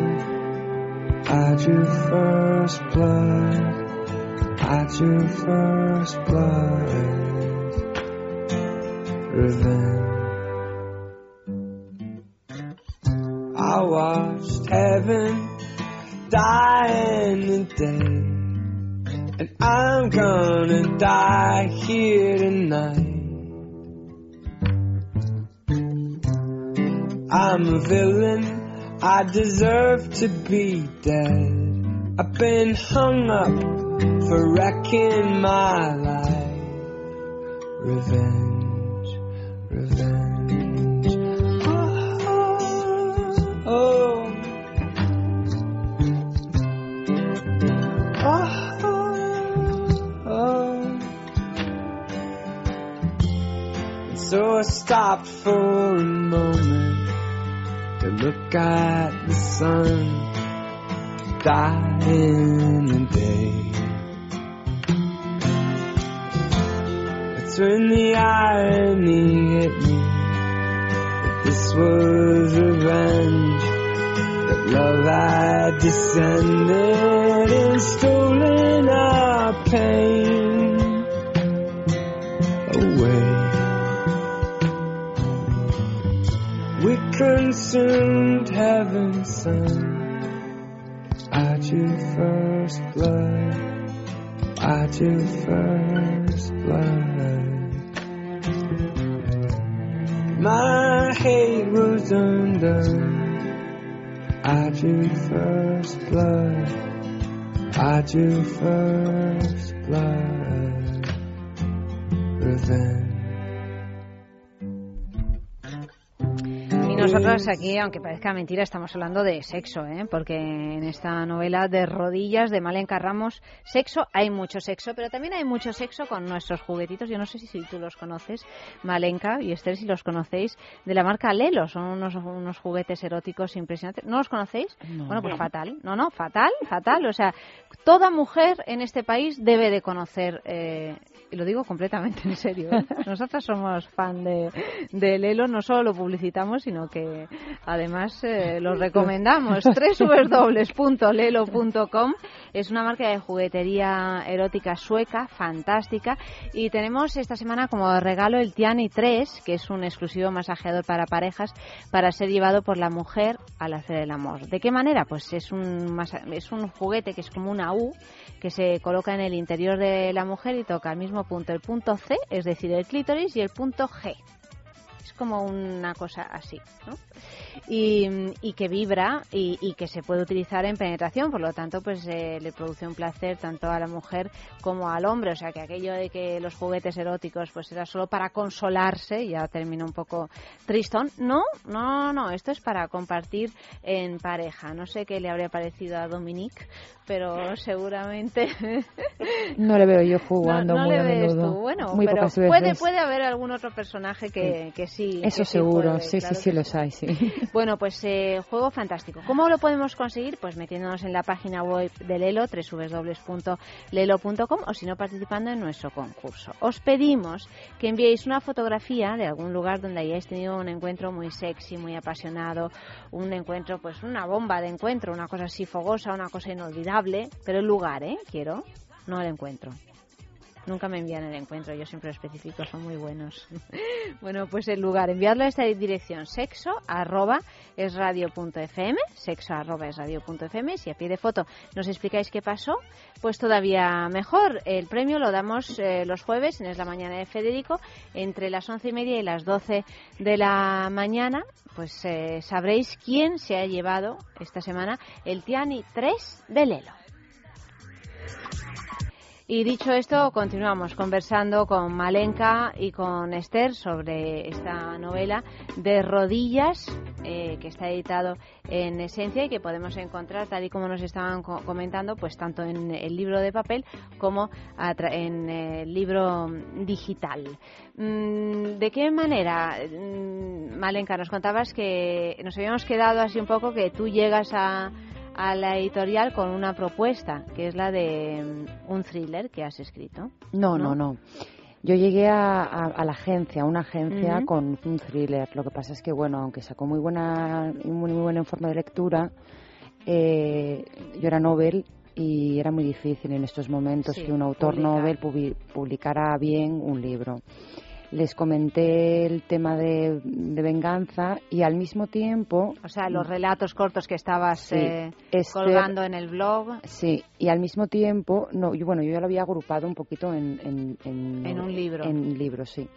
at your first blood, at your first blood. Revenge. I watched heaven dying and dead, and I'm gonna die here tonight. I'm a villain, I deserve to be dead. I've been hung up for wrecking my life. Revenge, revenge. stopped for a moment to look at the sun dying the day. That's when the irony hit me that this was revenge, that love had descended and stolen our pain. Consumed heaven's sun. At your first blood, at your first blood. My hate was undone. At your first blood, at your first blood. Revenge. Nosotros aquí, aunque parezca mentira, estamos hablando de sexo, ¿eh? porque en esta novela de rodillas de Malenka Ramos, sexo, hay mucho sexo, pero también hay mucho sexo con nuestros juguetitos. Yo no sé si, si tú los conoces, Malenka y Esther, si los conocéis, de la marca Lelo. Son unos, unos juguetes eróticos impresionantes. ¿No los conocéis? No. Bueno, pues fatal. No, no, fatal, fatal. O sea, toda mujer en este país debe de conocer, eh, y lo digo completamente en serio, ¿eh? nosotras somos fan de, de Lelo, no solo lo publicitamos, sino que además eh, lo recomendamos. www.lelo.com es una marca de juguetería erótica sueca, fantástica, y tenemos esta semana como regalo el Tiani 3, que es un exclusivo masajeador para parejas para ser llevado por la mujer al hacer el amor. ¿De qué manera? Pues es un, es un juguete que es como una U que se coloca en el interior de la mujer y toca al mismo punto el punto C, es decir, el clítoris, y el punto G. Como una cosa así, ¿no? Y, y que vibra y, y que se puede utilizar en penetración, por lo tanto, pues eh, le produce un placer tanto a la mujer como al hombre. O sea, que aquello de que los juguetes eróticos pues era solo para consolarse, ya termina un poco tristón. No, no, no, esto es para compartir en pareja. No sé qué le habría parecido a Dominique, pero seguramente No le veo yo jugando no, no muy le a ves menudo. tú. Bueno, muy pero pocas puede, veces. puede haber algún otro personaje que, que sí. Eso seguro, sí, claro sí, sí, los hay, sí. Bueno, pues eh, juego fantástico. ¿Cómo lo podemos conseguir? Pues metiéndonos en la página web de Lelo, www.lelo.com o si no participando en nuestro concurso. Os pedimos que enviéis una fotografía de algún lugar donde hayáis tenido un encuentro muy sexy, muy apasionado, un encuentro, pues una bomba de encuentro, una cosa así fogosa, una cosa inolvidable, pero el lugar, ¿eh? Quiero, no el encuentro. Nunca me envían el encuentro, yo siempre lo especifico, son muy buenos. bueno, pues el lugar, enviadlo a esta dirección, sexo arroba es radio.fm, sexo arroba es radio.fm. Si a pie de foto nos explicáis qué pasó, pues todavía mejor. El premio lo damos eh, los jueves, en Es la Mañana de Federico, entre las once y media y las doce de la mañana. Pues eh, sabréis quién se ha llevado esta semana el Tiani 3 de Lelo. Y dicho esto, continuamos conversando con Malenka y con Esther sobre esta novela de rodillas eh, que está editado en Esencia y que podemos encontrar, tal y como nos estaban co- comentando, pues tanto en el libro de papel como en el libro digital. Mm, ¿De qué manera, mm, Malenka, nos contabas que nos habíamos quedado así un poco que tú llegas a a la editorial con una propuesta, que es la de mm, un thriller que has escrito. No, no, no. Yo llegué a, a- a la agencia, a una agencia con un thriller. Lo que pasa es que, bueno, aunque sacó muy buena, muy, muy buena en forma de lectura, eh, yo era novel y era muy difícil en estos momentos Sí, que un autor publicar. novel publi- publicara bien un libro. Les comenté el tema de, de venganza y al mismo tiempo... O sea, los relatos cortos que estabas Sí, eh, Esther- colgando en el blog. Sí, y al mismo tiempo, no, yo, bueno, yo ya lo había agrupado un poquito en, en, en, En un libro. En libros, sí.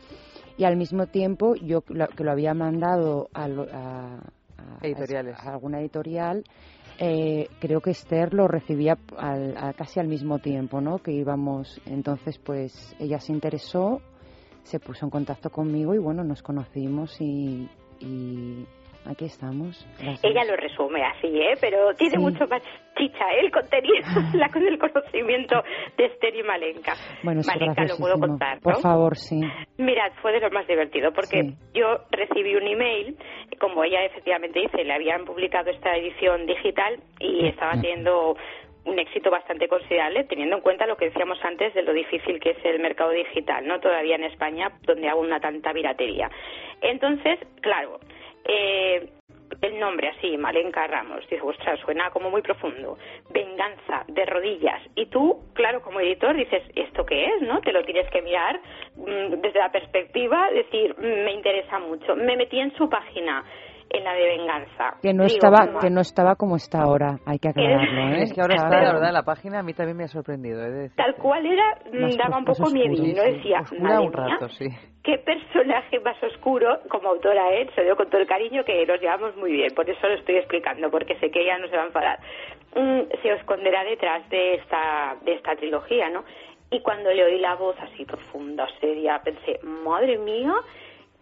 Y al mismo tiempo, yo lo- que lo había mandado a, lo- a- a- Editoriales. a alguna editorial, eh, creo que Esther lo recibía al- a- casi al mismo tiempo, ¿no? Que íbamos, entonces, pues ella se interesó, se puso en contacto conmigo y bueno, nos conocimos y, y aquí estamos. Ella lo resume así, ¿eh? Pero tiene Sí. mucho más chicha, ¿eh? El contenido, la con el conocimiento de Esther y Malenka. Bueno, Malenka, lo puedo contar, ¿no? Por favor, sí. Mirad, fue de lo más divertido porque Sí. yo recibí un email, como ella efectivamente dice, le habían publicado esta edición digital y estaba teniendo un éxito bastante considerable teniendo en cuenta lo que decíamos antes de lo difícil que es el mercado digital, ¿no? Todavía en España, donde hay una tanta piratería. Entonces, claro, eh, el nombre así, Malenka Ramos, dice, ostras, suena como muy profundo. Venganza, de rodillas. Y tú, claro, como editor, dices, ¿esto qué es? ¿No? Te lo tienes que mirar mm, desde la perspectiva, decir, mm, me interesa mucho. Me metí en su página en la de venganza. Que no Digo, estaba "Ma- que no estaba como está ahora, hay que aclararlo, ¿eh? Es que ahora está, la verdad, la página a mí también me ha sorprendido. De. Tal cual era, Más daba un poco miedo. ¿no? Decía, Oscura madre un mía, rato, sí. qué personaje más oscuro, como autora él, se lo digo con todo el cariño que nos llevamos muy bien, por eso lo estoy explicando, porque sé que ella no se va a enfadar. Mm, se esconderá detrás de esta, de esta trilogía, ¿no? Y cuando le oí la voz así profunda, seria, pensé, madre mía,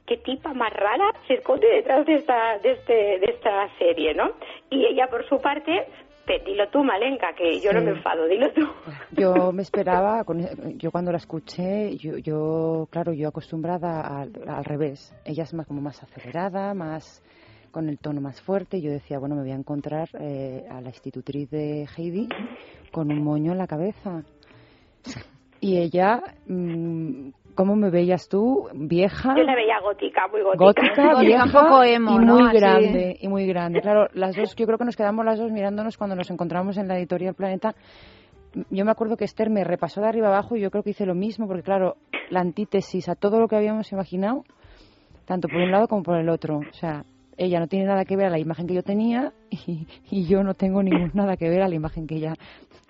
qué tipa más rara se esconde detrás de esta, de este, de esta serie, ¿no? Y ella, por su parte, "Pe, dilo tú, Malenka, que yo no me enfado, dilo tú. Yo me esperaba, con- yo cuando la escuché, yo, yo claro, yo acostumbrada al, al revés. Ella es más como más acelerada, más con el tono más fuerte. Yo decía, bueno, me voy a encontrar eh, a la institutriz de Heidi con un moño en la cabeza. Y ella, mm, ¿cómo me veías tú? Vieja, Yo la veía gótica, muy gótica. gótica, vieja un poco emo, y ¿no? muy Así. grande y muy grande. Claro, las dos, yo creo que nos quedamos las dos mirándonos cuando nos encontramos en la editorial Planeta. Yo me acuerdo que Esther me repasó de arriba abajo y yo creo que hice lo mismo porque claro, la antítesis a todo lo que habíamos imaginado, tanto por un lado como por el otro. O sea, ella no tiene nada que ver a la imagen que yo tenía y, y yo no tengo ningún nada que ver a la imagen que ella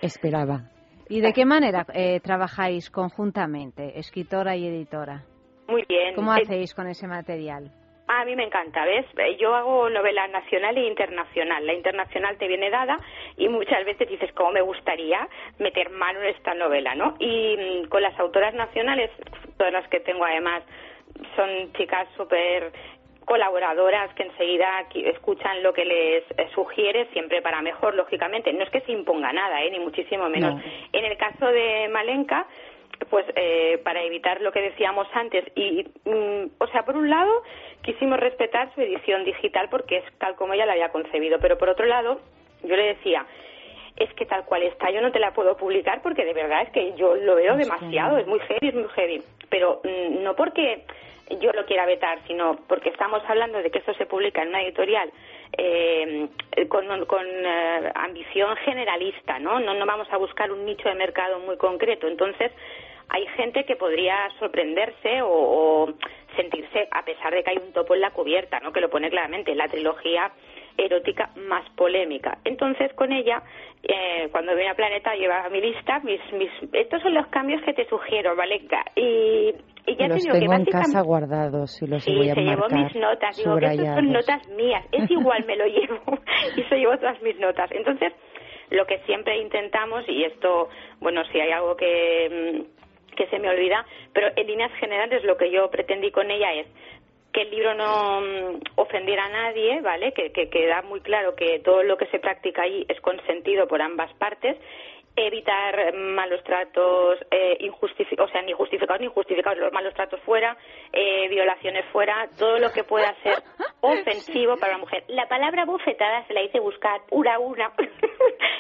esperaba. ¿Y de qué manera eh, trabajáis conjuntamente, escritora y editora? Muy bien. ¿Cómo Eh, hacéis con ese material? A mí me encanta, ¿ves? Eh, Yo hago novela nacional e internacional. La internacional te viene dada y muchas veces dices, ¿cómo me gustaría meter mano en esta novela, no? Y mm, con las autoras nacionales, todas las que tengo además, son chicas súper colaboradoras que enseguida escuchan lo que les eh, sugiere, siempre para mejor, lógicamente. No es que se imponga nada, ¿eh? ni muchísimo menos. No. En el caso de Malenka, pues eh, para evitar lo que decíamos antes y mm, o sea por un lado quisimos respetar su edición digital porque es tal como ella la había concebido pero por otro lado yo le decía es que tal cual está yo no te la puedo publicar porque de verdad es que yo lo veo demasiado es muy heavy es muy heavy pero mm, no porque yo lo quiera vetar sino porque estamos hablando de que esto se publica en una editorial eh, con, eh, ambición generalista, ¿no? ¿no? No vamos a buscar un nicho de mercado muy concreto. Entonces, hay gente que podría sorprenderse o, o sentirse, a pesar de que hay un topo en la cubierta, ¿no? Que lo pone claramente, la trilogía erótica más polémica. Entonces, con ella, eh, cuando viene a Planeta, lleva a mi lista, mis, mis, estos son los cambios que te sugiero, Valenca. Y, y ya los te digo que tengo en básicamente... casa guardados y los Sí, voy a se llevó mis notas. Digo que estas son notas mías. Es igual, me lo llevo. y se llevó todas mis notas. Entonces, lo que siempre intentamos, y esto, bueno, si hay algo que, mm, que se me olvida, pero en líneas generales lo que yo pretendí con ella es que el libro no mm, ofendiera a nadie, ¿vale? Que, que queda muy claro que todo lo que se practica ahí es consentido por ambas partes evitar malos tratos eh, o sea ni justificados ni injustificados los malos tratos fuera eh, violaciones fuera todo lo que pueda ser ofensivo para la mujer la palabra bofetada se la hice buscar una a una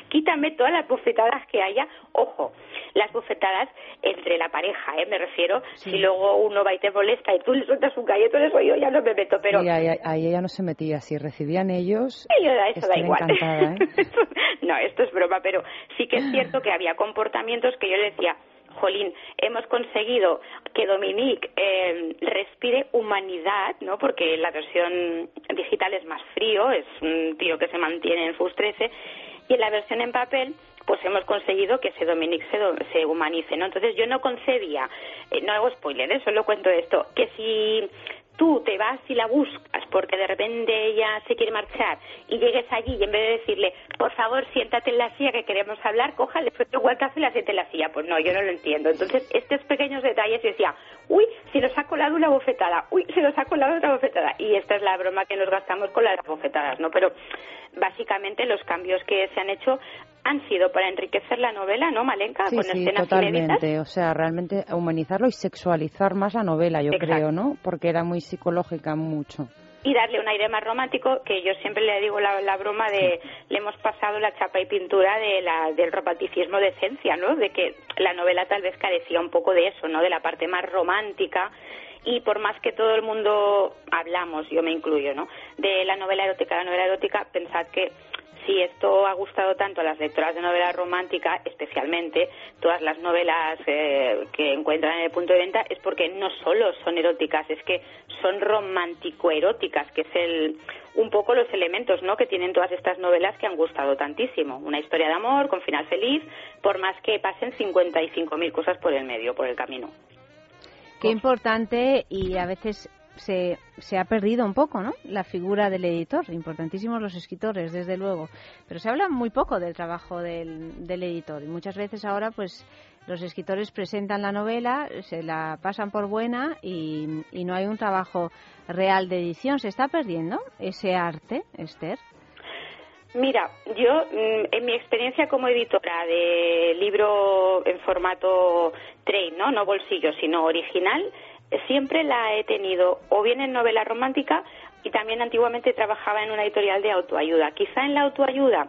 quítame todas las bofetadas que haya ojo las bofetadas entre la pareja ¿eh? me refiero si luego uno va y te molesta y tú le sueltas un galleto eso yo ya no me meto pero ahí, ahí ella no se metía. Si recibían ellos, yo, eso da igual. ¿eh? no, esto es broma, pero sí que es cierto que había comportamientos que yo le decía, Jolín, hemos conseguido que Dominique eh, respire humanidad, ¿no? Porque la versión digital es más frío, es un tío que se mantiene en FUS 13, y en la versión en papel pues hemos conseguido que ese Dominique se, se humanice, ¿no? Entonces yo no concebía, eh, no hago spoiler, ¿eh? solo cuento esto, que si tú te vas y la buscas porque de repente ella se quiere marchar y llegues allí y en vez de decirle, por favor, siéntate en la silla que queremos hablar, cójale un guantazo y la siente en la silla. Pues no, yo no lo entiendo. Entonces, estos pequeños detalles yo decía, uy, se nos ha colado una bofetada, uy, se nos ha colado otra bofetada. Y esta es la broma que nos gastamos con las bofetadas, ¿no? Pero básicamente los cambios que se han hecho han sido para enriquecer la novela, ¿no, Malenka? Sí, Con sí, escenas totalmente. inéditas. O sea, realmente humanizarlo y sexualizar más la novela, yo Exacto. creo, ¿no? Porque era muy psicológica mucho. y darle un aire más romántico que yo siempre le digo la, la broma de le hemos pasado la chapa y pintura de la, del romanticismo de esencia, ¿no? De que la novela tal vez carecía un poco de eso, ¿no? De la parte más romántica y por más que todo el mundo hablamos, yo me incluyo, ¿no? De la novela erótica, la novela erótica, pensad que si esto ha gustado tanto a las lectoras de novela romántica, especialmente todas las novelas eh, que encuentran en el punto de venta, es porque no solo son eróticas, es que son romántico-eróticas, que es el, un poco los elementos ¿no? que tienen todas estas novelas que han gustado tantísimo. Una historia de amor con final feliz, por más que pasen 55.000 cosas por el medio, por el camino. Qué importante y a veces se, se ha perdido un poco, ¿no? La figura del editor. Importantísimos los escritores, desde luego. Pero se habla muy poco del trabajo del, del editor. Y muchas veces ahora, pues, los escritores presentan la novela, se la pasan por buena y, y no hay un trabajo real de edición. ¿Se está perdiendo ese arte, Esther? Mira, yo mm, en mi experiencia como editora de libro en formato trade, ¿no? No bolsillo, sino original, siempre la he tenido o bien en novela romántica y también antiguamente trabajaba en una editorial de autoayuda. Quizá en la autoayuda,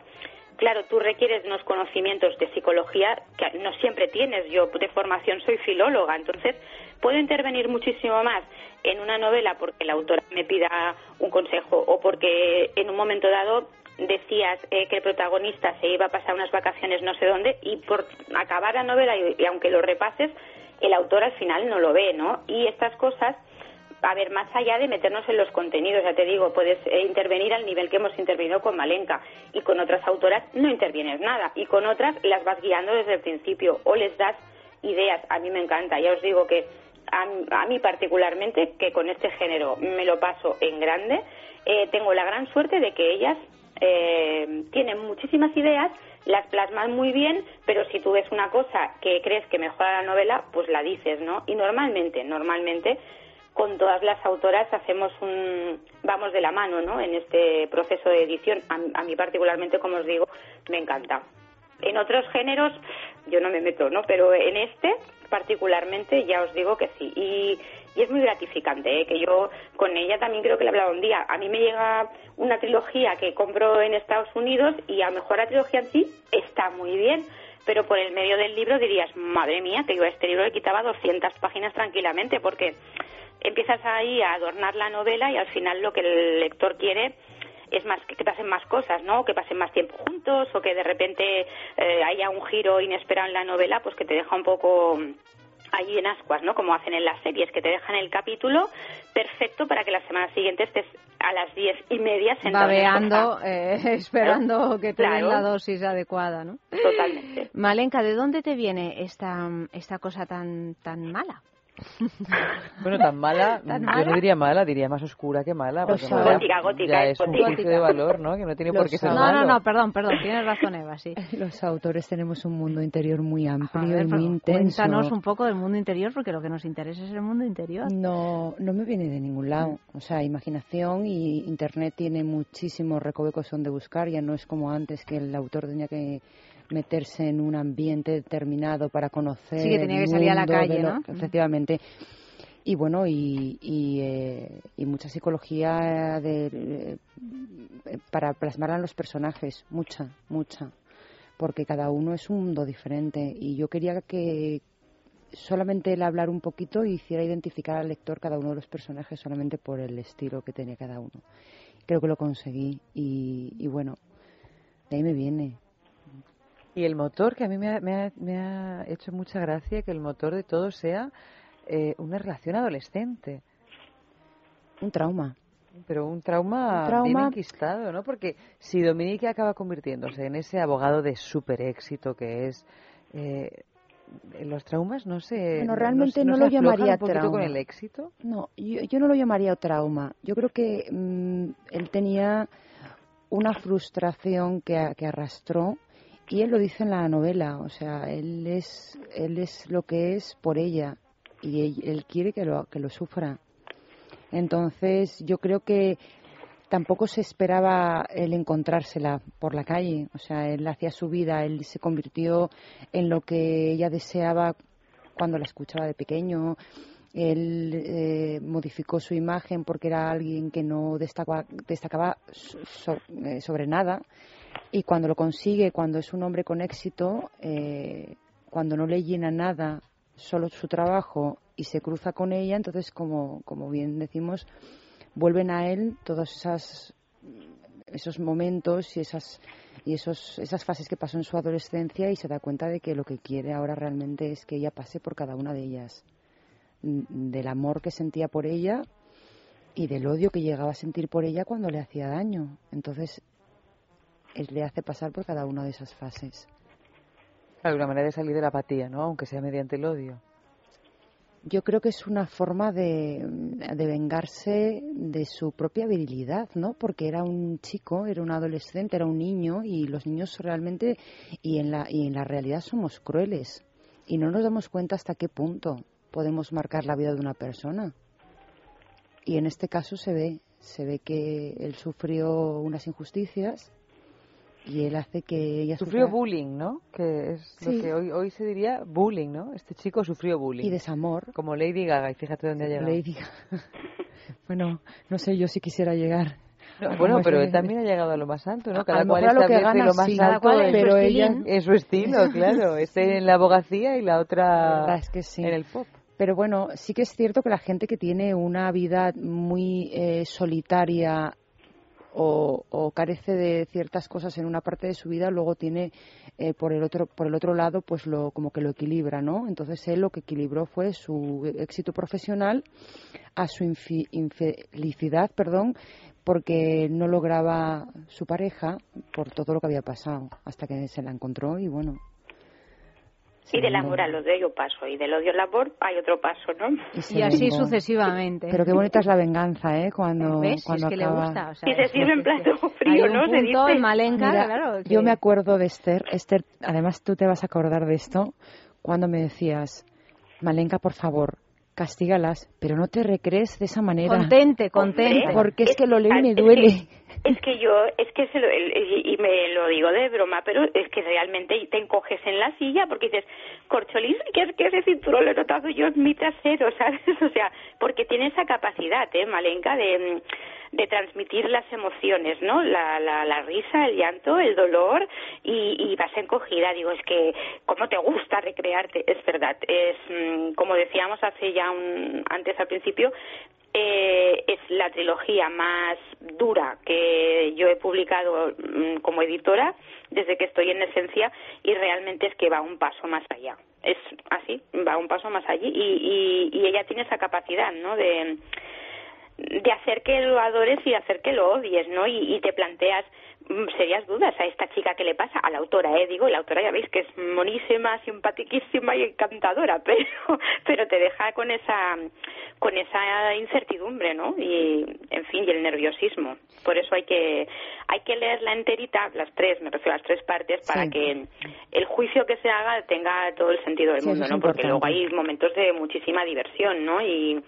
claro, tú requieres unos conocimientos de psicología que no siempre tienes. Yo de formación soy filóloga, entonces puedo intervenir muchísimo más en una novela porque la autora me pida un consejo o porque en un momento dado decías eh, que el protagonista se iba a pasar unas vacaciones no sé dónde y por acabar la novela y, y aunque lo repases el autor al final no lo ve, ¿no? Y estas cosas, a ver, más allá de meternos en los contenidos, ya te digo, puedes eh, intervenir al nivel que hemos intervenido con Malenka y con otras autoras no intervienes nada y con otras las vas guiando desde el principio o les das ideas. A mí me encanta, ya os digo que a, a mí particularmente, que con este género me lo paso en grande, eh, tengo la gran suerte de que ellas eh, tienen muchísimas ideas, las plasman muy bien, pero si tú ves una cosa que crees que mejora la novela, pues la dices, ¿no? Y normalmente, normalmente, con todas las autoras hacemos un, vamos de la mano, ¿no? En este proceso de edición. A, a mí particularmente, como os digo, me encanta. En otros géneros yo no me meto, ¿no? Pero en este particularmente ya os digo que sí. Y, y es muy gratificante, ¿eh? que yo con ella también creo que le he hablado un día. A mí me llega una trilogía que compro en Estados Unidos y a lo mejor la trilogía en sí está muy bien, pero por el medio del libro dirías, madre mía, que yo a este libro le quitaba 200 páginas tranquilamente porque empiezas ahí a adornar la novela y al final lo que el lector quiere es más que, pasen más cosas, ¿no? Que pasen más tiempo juntos o que de repente eh, haya un giro inesperado en la novela, pues que te deja un poco ahí en ascuas, ¿no? Como hacen en las series, que te dejan el capítulo perfecto para que la semana siguiente estés a las diez y media sentado Babeando, eh, esperando que te den la dosis adecuada, ¿no? Totalmente. Malenka, ¿de dónde te viene esta, esta cosa tan, tan mala? Bueno, tan mala, ¿Tan yo mala? no diría mala, diría más oscura que mala. Porque mala gótica, gótica, ya es es un juicio de valor, ¿no? Que no tiene por Los qué ser No, malo. no, no, perdón, perdón, tienes razón, Eva, sí. Los autores tenemos un mundo interior muy amplio A ver, y muy intenso. Cuéntanos un poco del mundo interior, porque lo que nos interesa es el mundo interior. No, no me viene de ningún lado. O sea, imaginación y Internet tiene muchísimos recovecos donde buscar. Ya no es como antes que el autor tenía que meterse en un ambiente determinado para conocer. Sí, que tenía el que salir a la calle, lo- ¿no? Efectivamente. Y bueno, y, y, eh, y mucha psicología de, eh, para plasmar a los personajes, mucha, mucha, porque cada uno es un mundo diferente. Y yo quería que solamente el hablar un poquito hiciera identificar al lector cada uno de los personajes solamente por el estilo que tenía cada uno. Creo que lo conseguí y, y bueno, de ahí me viene. Y el motor, que a mí me ha, me ha- me ha hecho mucha gracia que el motor de todo sea eh, una relación adolescente. Un trauma. Pero un trauma, Un trauma- bien enquistado, ¿no? Porque si Dominique acaba convirtiéndose en ese abogado de super éxito que es, eh, los traumas no se. Bueno, no- realmente no, lo llamaría un trauma. con el éxito. No, yo, yo no lo llamaría trauma. Yo creo que mm, él tenía una frustración que, que arrastró y él lo dice en la novela. O sea, él es, él es lo que es por ella y él, él quiere que lo, que lo sufra. Entonces, yo creo que tampoco se esperaba el encontrársela por la calle. O sea, él hacía su vida, él se convirtió en lo que ella deseaba cuando la escuchaba de pequeño. Él eh, modificó su imagen porque era alguien que no destacaba, destacaba eh, sobre nada. Y cuando lo consigue, cuando es un hombre con éxito, eh, cuando no le llena nada, solo su trabajo y se cruza con ella, entonces, como, como bien decimos, vuelven a él todos esas, esos momentos y esas y esos, esas fases que pasó en su adolescencia y se da cuenta de que lo que quiere ahora realmente es que ella pase por cada una de ellas. Mm, Del amor que sentía por ella y del odio que llegaba a sentir por ella cuando le hacía daño. Entonces, él le hace pasar por cada una de esas fases. Claro, una manera de salir de la apatía, ¿no? Aunque sea mediante el odio. Yo creo que es una forma de, de vengarse de su propia virilidad, ¿no? Porque era un chico, era un adolescente, era un niño y los niños realmente y en la y en la realidad somos crueles y no nos damos cuenta hasta qué punto podemos marcar la vida de una persona. Y en este caso se ve, se ve que él sufrió unas injusticias y él hace que ella Sufrió sufra- bullying, ¿no? Que es Sí. lo que hoy, hoy se diría bullying, ¿no? Este chico sufrió bullying. y desamor. Como Lady Gaga, y fíjate dónde ha llegado. Lady Gaga. bueno, no sé yo si quisiera llegar. No, bueno, pero él también ha llegado a lo más alto, ¿no? Cada a cual lo que gana, lo más sí, alto cual su pero ella es su estilo, claro. Este en la abogacía y la otra La es que en el pop. Pero bueno, sí que es cierto que la gente que tiene una vida muy eh, solitaria o, carece de ciertas cosas en una parte de su vida, luego tiene eh, por el otro por el otro lado, pues lo como que lo equilibra, ¿no? Entonces él lo que equilibró fue su éxito profesional a su infelicidad, perdón, porque no lograba su pareja por todo lo que había pasado hasta que se la encontró y bueno. Y del amor al odio hay un paso, y del odio al amor hay otro paso, ¿no? Y así sucesivamente. Pero qué bonita es la venganza, ¿eh? Cuando, ¿Ves? cuando es que acaba. le gusta. O sea, Y se es sirve en plato frío, hay un ¿no? Se dice. en Malenca, Mira, claro. Yo me acuerdo de Esther. Esther, además tú te vas a acordar de esto cuando me decías, Malenka, por favor, castígalas, pero no te recrees de esa manera. Contente, contente. Porque es que lo leo y me duele. Es que yo, es que se lo, y me lo digo de broma, pero es que realmente te encoges en la silla porque dices, Corcholis, ¿qué es que ese cinturón lo he notado yo en mi trasero, ¿sabes? O sea, porque tiene esa capacidad, ¿eh, Malenka, de, de transmitir las emociones, ¿no? La, la, la risa, el llanto, el dolor y, y vas encogida. Digo, es que, ¿cómo te gusta recrearte? Es verdad, es mm, como decíamos hace ya un, antes al principio, eh, es la trilogía más dura que yo he publicado mm, como editora desde que estoy en esencia y realmente es que va un paso más allá. Es así, va un paso más allí y, y, y ella tiene esa capacidad, ¿no? De, de hacer que lo adores y hacer que lo odies, ¿no? Y, y te planteas mm, serias dudas a esta chica que le pasa, a la autora, ¿eh? Digo, la autora ya veis que es monísima, simpatiquísima y encantadora, pero, pero te deja con esa, con esa incertidumbre, ¿no? Y, en fin, y el nerviosismo. Por eso hay que, hay que leerla enterita, las tres, me refiero a las tres partes, para Sí. que el juicio que se haga tenga todo el sentido del Sí, mundo, ¿no? Porque luego hay momentos de muchísima diversión, ¿no? Y,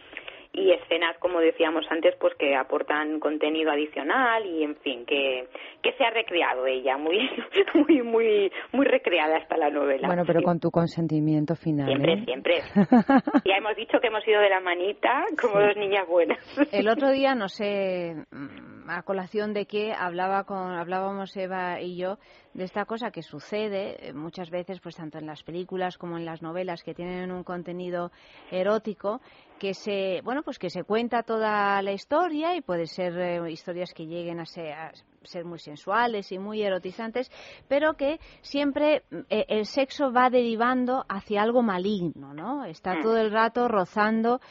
y escenas, como decíamos antes, pues que aportan contenido adicional y, en fin, que, que se ha recreado ella, muy, muy, muy, muy recreada hasta la novela. Bueno, pero Sí. con tu consentimiento final. Siempre, ¿eh? siempre. Ya hemos dicho que hemos ido de la manita como dos niñas buenas. El otro día, no sé mm, a colación de qué, hablaba con, hablábamos Eva y yo de esta cosa que sucede eh, muchas veces, pues tanto en las películas como en las novelas que tienen un contenido erótico, que se, bueno, pues que se cuenta toda la historia y puede ser eh, historias que lleguen a ser, a ser muy sensuales y muy erotizantes, pero que siempre eh, el sexo va derivando hacia algo maligno, ¿no? Está Mm. todo el rato rozando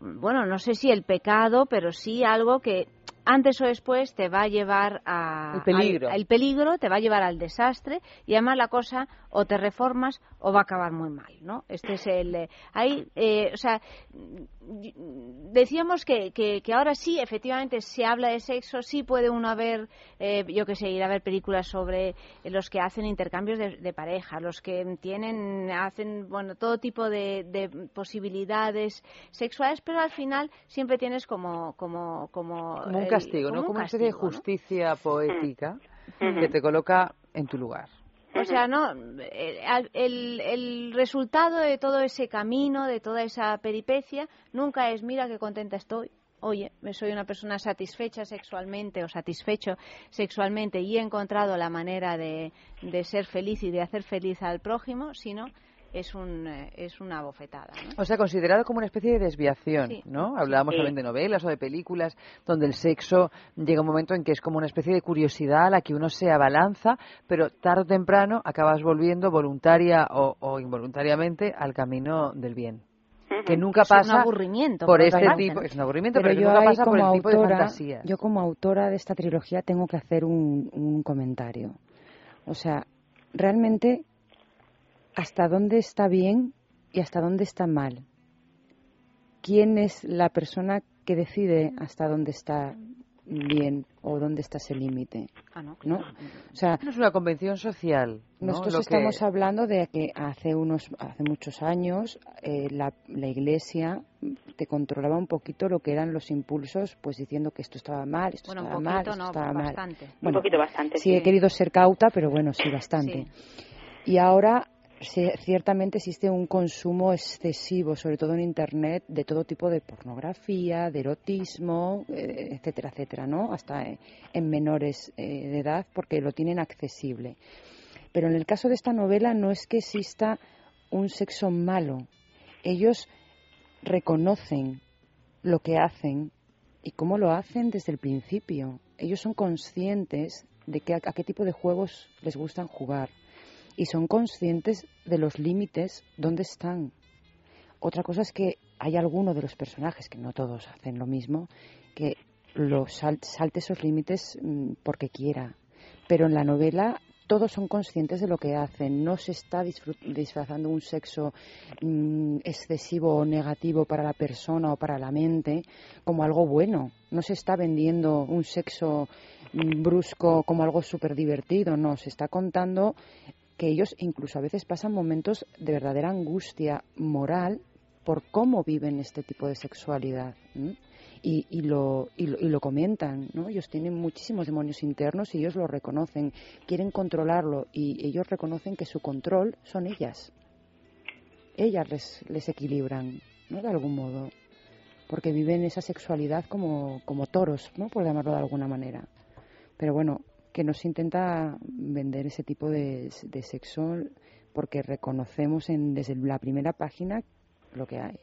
bueno, no sé si el pecado, pero sí algo que antes o después te va a llevar a El peligro. al- el peligro te va a llevar al desastre y además la cosa o te reformas o va a acabar muy mal, ¿no? Este es el eh, ahí, eh, o sea, decíamos que, que, que, ahora sí, efectivamente, se habla de sexo, sí puede uno ver, eh, yo que sé, ir a ver películas sobre los que hacen intercambios de, de pareja, los que tienen, hacen, bueno, todo tipo de, de, posibilidades sexuales, pero al final siempre tienes como... Como, como, como un castigo, ¿no? Como una especie de justicia ¿no? poética que te coloca en tu lugar. O sea, no, el, el, el, resultado de todo ese camino, de toda esa peripecia, nunca es mira qué contenta estoy. Oye, soy una persona satisfecha sexualmente o satisfecho sexualmente y he encontrado la manera de, de ser feliz y de hacer feliz al prójimo, sino es, un, es una bofetada. ¿no? O sea, considerado como una especie de desviación, sí. ¿no? Hablábamos sí. también de novelas o de películas donde el sexo llega un momento en que es como una especie de curiosidad a la que uno se abalanza, pero tarde o temprano acabas volviendo voluntaria o, o involuntariamente al camino del bien que nunca pasa es un aburrimiento por, por este parte, tipo ¿no? es un aburrimiento pero, pero, yo nunca pasa como por el autora, tipo de fantasía yo como autora de esta trilogía tengo que hacer un, un comentario o sea realmente hasta dónde está bien y hasta dónde está mal. ¿Quién es la persona que decide hasta dónde está bien o dónde está ese límite? Ah, no, ¿no? O sea, no es una convención social. ¿no? Nosotros Lo estamos que... hablando de que hace unos, hace muchos años eh, la, la, Iglesia te controlaba un poquito lo que eran los impulsos, pues diciendo que esto estaba mal, esto bueno, estaba un mal, poquito, esto no, estaba bastante. mal. Bueno, un poquito bastante. Sí, sí, he querido ser cauta, pero bueno, sí, bastante. Sí. Y ahora ciertamente existe un consumo excesivo, sobre todo en Internet, de todo tipo de pornografía, de erotismo, eh, etcétera, etcétera, ¿no? Hasta en menores eh, de edad, porque lo tienen accesible. Pero en el caso de esta novela no es que exista un sexo malo. Ellos reconocen lo que hacen y cómo lo hacen desde el principio. Ellos son conscientes de que a, a qué tipo de juegos les gustan jugar y son conscientes de los límites donde están. Otra cosa es que hay alguno de los personajes, que no todos hacen lo mismo, que lo sal, salte esos límites mmm, porque quiera. Pero en la novela todos son conscientes de lo que hacen. No se está disfrazando un sexo mmm, excesivo o negativo para la persona o para la mente como algo bueno. No se está vendiendo un sexo mmm, brusco como algo súper divertido. No, se está contando que ellos incluso a veces pasan momentos de verdadera angustia moral por cómo viven este tipo de sexualidad. Y, y, lo, y, lo, y, lo, comentan, ¿no? Ellos tienen muchísimos demonios internos y ellos lo reconocen, quieren controlarlo y ellos reconocen que su control son ellas. Ellas les, les equilibran, ¿no? De algún modo, porque viven esa sexualidad como, como toros, ¿no? Por llamarlo de alguna manera. Pero bueno, que nos intenta vender ese tipo de, de sexo porque reconocemos en, desde la primera página lo que hay.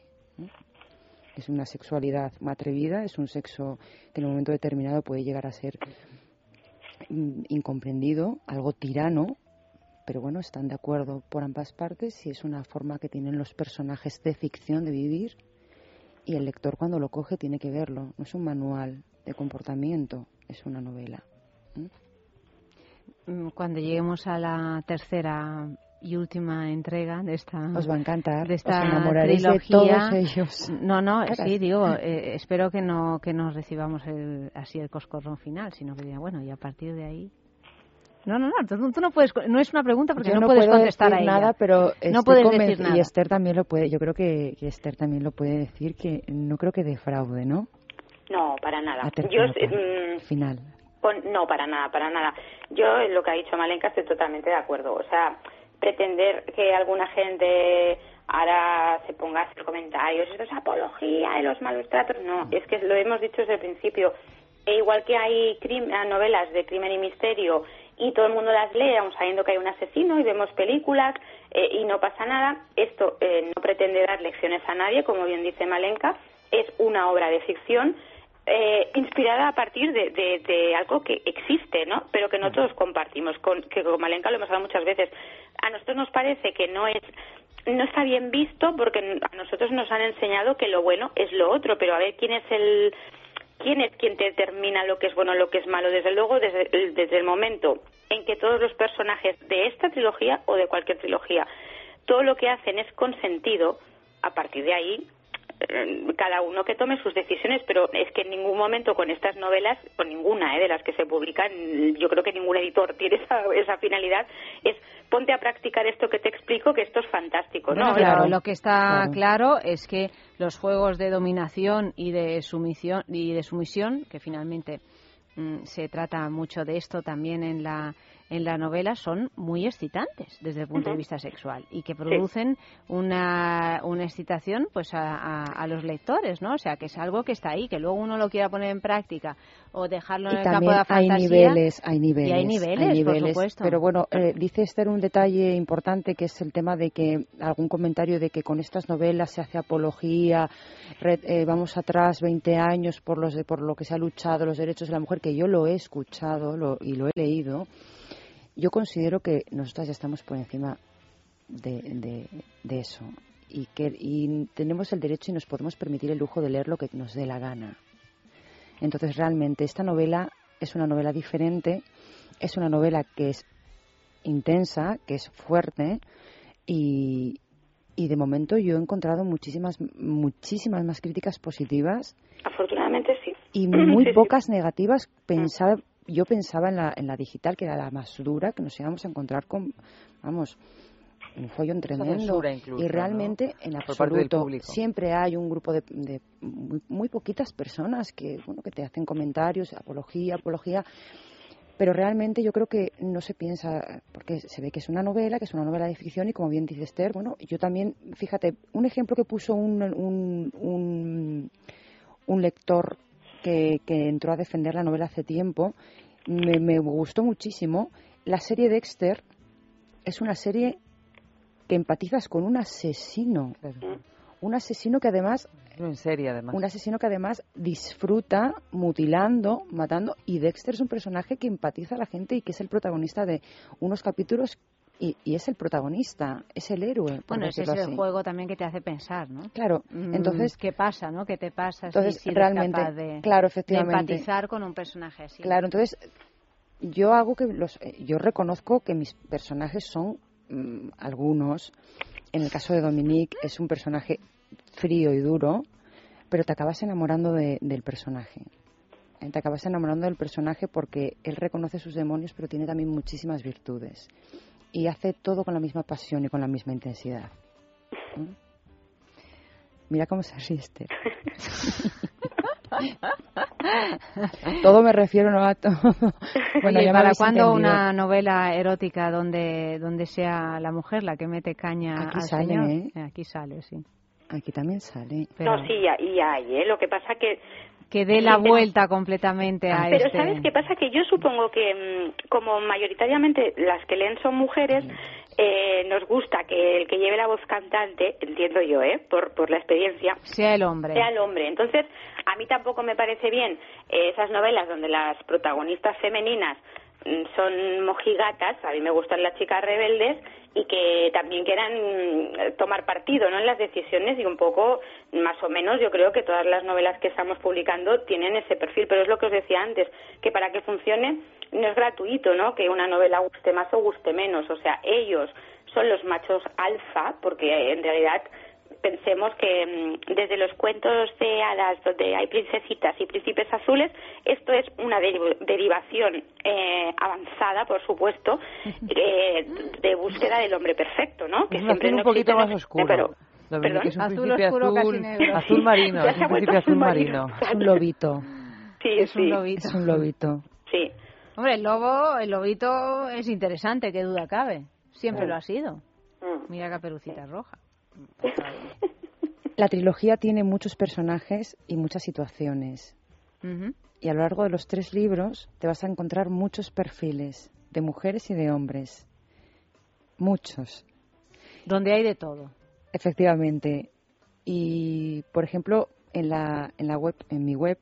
Es una sexualidad atrevida, es un sexo que en un momento determinado puede llegar a ser incomprendido, algo tirano, pero bueno, están de acuerdo por ambas partes y es una forma que tienen los personajes de ficción de vivir y el lector cuando lo coge tiene que verlo. No es un manual de comportamiento, es una novela. Cuando lleguemos a la tercera y última entrega de esta os va a encantar de esta os enamoraréis trilogía. de todos ellos no no sí digo eh, espero que no que nos recibamos el, así el coscorrón final sino que diga bueno y a partir de ahí no, no, no, tú, tú no puedes, no es una pregunta porque yo no, no puedes puedo contestar decir a ella. nada, pero no puedes decir y nada. Y Esther también lo puede, yo creo que, que, Esther también lo puede decir, que no creo que defraude, ¿no? No, para nada. Yo, mm, No, para nada, para nada. Yo, en lo que ha dicho Malenka, estoy totalmente de acuerdo. O sea, pretender que alguna gente ahora se ponga a hacer comentarios, esto es apología de los malos tratos, no, es que lo hemos dicho desde el principio. E igual que hay novelas de crimen y misterio y todo el mundo las lee, aun sabiendo que hay un asesino y vemos películas eh, y no pasa nada, esto eh, no pretende dar lecciones a nadie, como bien dice Malenka, es una obra de ficción eh, inspirada a partir de, de, algo que existe, ¿no? Pero que no todos compartimos, con, que con Malenka lo hemos hablado muchas veces. A nosotros nos parece que no es no está bien visto porque a nosotros nos han enseñado que lo bueno es lo otro, pero a ver quién es el quién es quien determina lo que es bueno lo que es malo. Desde luego, desde, desde el momento en que todos los personajes de esta trilogía o de cualquier trilogía, todo lo que hacen es consentido, a partir de ahí cada uno que tome sus decisiones, pero es que en ningún momento con estas novelas, con ninguna eh, de las que se publican, yo creo que ningún editor tiene esa, esa finalidad, es ponte a practicar esto que te explico, que esto es fantástico. ¿no? Bueno, claro, lo que está claro. es que los juegos de dominación y de sumisión, y de sumisión que finalmente mm, se trata mucho de esto también en la en la novela son muy excitantes desde el punto de vista sexual y que producen una, una excitación pues a, a- a los lectores, ¿no? O sea, que es algo que está ahí, que luego uno lo quiera poner en práctica o dejarlo en Y el campo de la hay niveles, hay niveles, Y hay niveles, por supuesto. Pero bueno, eh, dice Esther un detalle importante que es el tema de que algún comentario de que con estas novelas se hace apología, red- eh, vamos atrás 20 años por los de- por lo que se ha luchado los derechos de la mujer, que yo lo he escuchado lo- y lo he leído. Yo considero que nosotras ya estamos por encima de, de- de eso y que y tenemos el derecho y nos podemos permitir el lujo de leer lo que nos dé la gana. Entonces, realmente, esta novela es una novela diferente, es una novela que es intensa, que es fuerte y, y de momento yo he encontrado muchísimas, muchísimas más críticas positivas Afortunadamente sí. y muy Sí, sí. pocas negativas. Pensaba, yo pensaba en la, en la digital, que era la más dura, que nos íbamos a encontrar con, vamos, un follón tremendo. incluso, y realmente, en parte del absoluto, siempre hay un grupo de, de muy, muy poquitas personas que, bueno, que te hacen comentarios, apología, apología. Pero realmente yo creo que no se piensa, porque se ve que es una novela, que es una novela de ficción y como bien dice Esther, bueno, yo también, fíjate, un ejemplo que puso un, un, un, un lector que, que entró a defender la novela hace tiempo, me, me gustó muchísimo. La serie Dexter es una serie que empatizas con un asesino. Un asesino que además En serie, además. un asesino que además disfruta mutilando, matando, y Dexter es un personaje que empatiza a la gente y que es el protagonista de unos capítulos y, y es el protagonista, es el héroe. por Bueno, ese es así. juego también que te hace pensar, ¿no? Claro, Mm, entonces ¿Qué pasa, no? ¿Qué te pasa Entonces, si, realmente, capaz de, claro, de efectivamente. empatizar con un personaje así? Claro, entonces yo hago que los, eh, yo reconozco que mis personajes son mm, algunos. En el caso de Dominique es un personaje frío y duro, pero te acabas enamorando de- del personaje. Eh, Te acabas enamorando del personaje porque él reconoce sus demonios, pero tiene también muchísimas virtudes. Y hace todo con la misma pasión y con la misma intensidad. ¿Mm? Mira cómo se ríe Esther. Todo me refiero no a todo. Bueno, Oye, ¿para cuándo una novela erótica donde, donde sea la mujer la que mete caña Aquí al sale, señor? ¿eh? Aquí sale, sí. Aquí también sale. No, sí, ya- y hay, ¿eh? Lo que pasa que... Que dé la vuelta completamente a Pero este... ¿sabes qué pasa? Que yo supongo que mm, como mayoritariamente las que leen son mujeres, eh, nos gusta que el que lleve la voz cantante, entiendo yo, ¿eh? Por, por la experiencia, Sea el hombre. sea el hombre. Entonces, a mí tampoco me parece bien eh, esas novelas donde las protagonistas femeninas son mojigatas, a mí me gustan las chicas rebeldes y que también quieran mm, tomar partido ¿no? en las decisiones y un poco, más o menos, yo creo que todas las novelas que estamos publicando tienen ese perfil, pero es lo que os decía antes, que para que funcione no es gratuito, ¿no? Que una novela guste más o guste menos, o sea, ellos son los machos alfa, porque eh, en realidad pensemos que mm, desde los cuentos de hadas donde hay princesitas y príncipes azules, esto es una deri- derivación eh, avanzada, por supuesto, eh, de búsqueda del hombre perfecto, ¿no? Que Es siempre un poquito más oscuro. pero- es un Azul oscuro, casi azul, negro. azul marino, es un príncipe azul marino. marino. Es un lobito. Sí, es un lobito. Es un lobito. Sí. Hombre, el lobo, el lobito es interesante, qué duda cabe. Siempre Mm. lo ha sido. Mira Caperucita Roja. La trilogía tiene muchos personajes y muchas situaciones. Y a lo largo de los tres libros te vas a encontrar muchos perfiles de mujeres y de hombres. Muchos. Donde hay de todo. Efectivamente. Y, por ejemplo, en la, en la web, en mi web,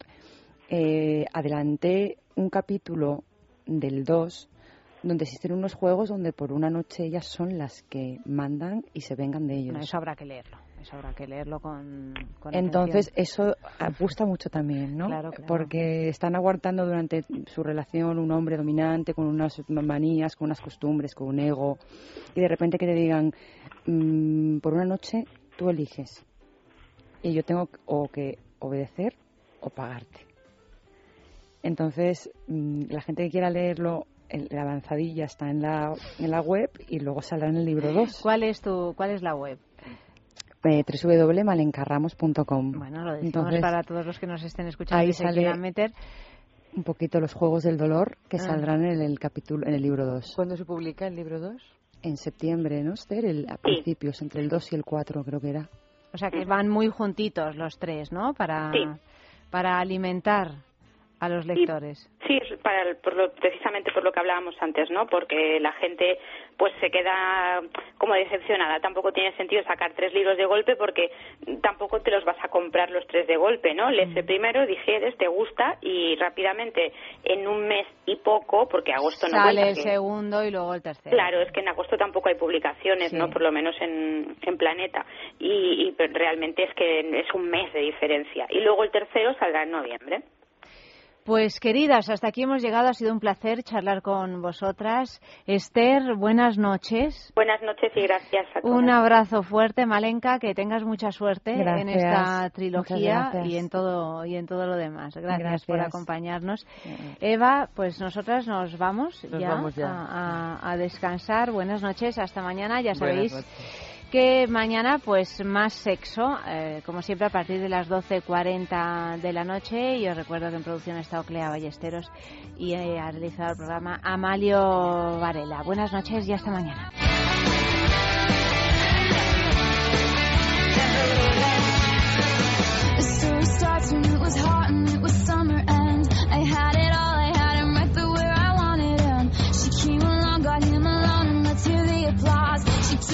eh, adelanté un capítulo del 2 donde existen unos juegos donde por una noche ellas son las que mandan y se vengan de ellos. Bueno, eso habrá que leerlo. Eso habrá que leerlo con, con Entonces, atención. eso gusta mucho también, ¿no? Claro, claro. Porque están aguantando durante su relación un hombre dominante con unas manías, con unas costumbres, con un ego, y de repente que te digan, mm, por una noche tú eliges. y yo tengo o que obedecer o pagarte. Entonces, mm, la gente que quiera leerlo, el- la avanzadilla está en la, en la web y luego saldrá en el libro 2. ¿Cuál es tu, cuál es la web? Eh, www.malencarramos.com. Bueno, lo decimos Entonces, para todos los que nos estén escuchando ahí y se sale quieran meter. un poquito los juegos del dolor que Ah. saldrán en el capítulo en el libro 2. ¿Cuándo se publica el libro 2? En septiembre, ¿no, Esther? El, a principios, entre el 2 y el 4 creo que era. O sea que van muy juntitos los tres, ¿no? Para, Sí. para alimentar a los lectores. Sí, es para el- por lo- precisamente por lo que hablábamos antes, ¿no? Porque la gente pues se queda como decepcionada. Tampoco tiene sentido sacar tres libros de golpe porque tampoco te los vas a comprar los tres de golpe, ¿no? Lees el primero, digieres, te gusta y rápidamente en un mes y poco, porque agosto no Sale el que- segundo y luego el tercero. Claro, es que en agosto tampoco hay publicaciones, Sí. ¿no? Por lo menos en, en Planeta. Y, y realmente es que es un mes de diferencia. Y luego el tercero saldrá en noviembre. Pues queridas, hasta aquí hemos llegado. Ha sido un placer charlar con vosotras. Esther, buenas noches. Buenas noches y gracias a todos. Un abrazo fuerte, Malenka, que tengas mucha suerte en esta trilogía y en todo y en todo lo demás. Gracias, por Gracias. acompañarnos. Eva, pues nosotras nos vamos Nos ya, vamos ya. A, a- a descansar. Buenas noches, hasta mañana. Ya Buenas sabéis noches. Que mañana pues más sexo, eh, como siempre a partir de las 12.40 de la noche y os recuerdo que en producción está Oclea Ballesteros y eh, ha realizado el programa Amalio Varela. Buenas noches y hasta mañana.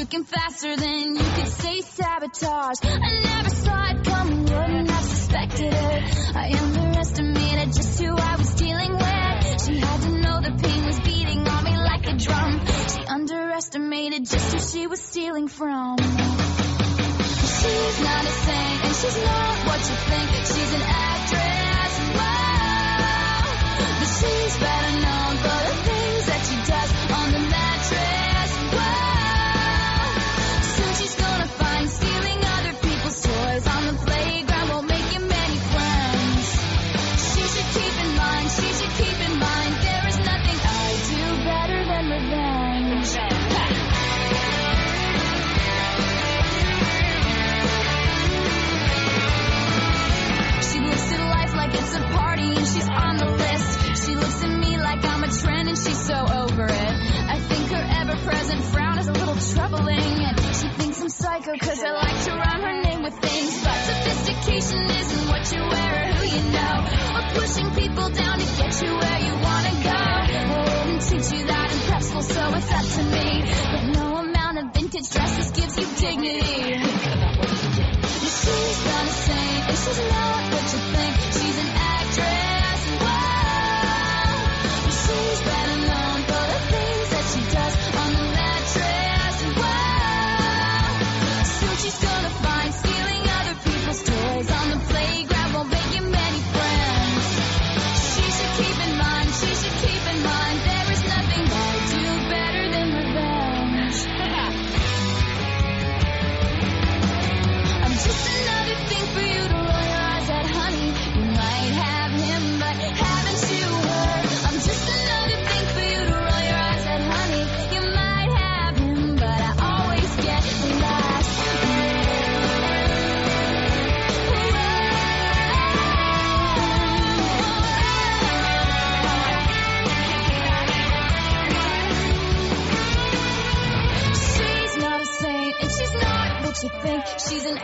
She faster than you could say sabotage. I never saw it coming, wouldn't have suspected it. I underestimated just who I was dealing with. She had to know the pain was beating on me like a drum. She underestimated just who she was stealing from. She's not a saint, and she's not what you think. She's an actress, wow. But she's better a party and she's on the list. She looks at me like I'm a trend and she's so over it. I think her ever present frown is a little troubling. She thinks I'm psycho cause I like to rhyme her name with things. But sophistication isn't what you wear or who you know. Or pushing people down to get you where you wanna go. Well, teach you that in prep school, so it's up to me. But no amount of vintage dresses gives you dignity. Think. She's an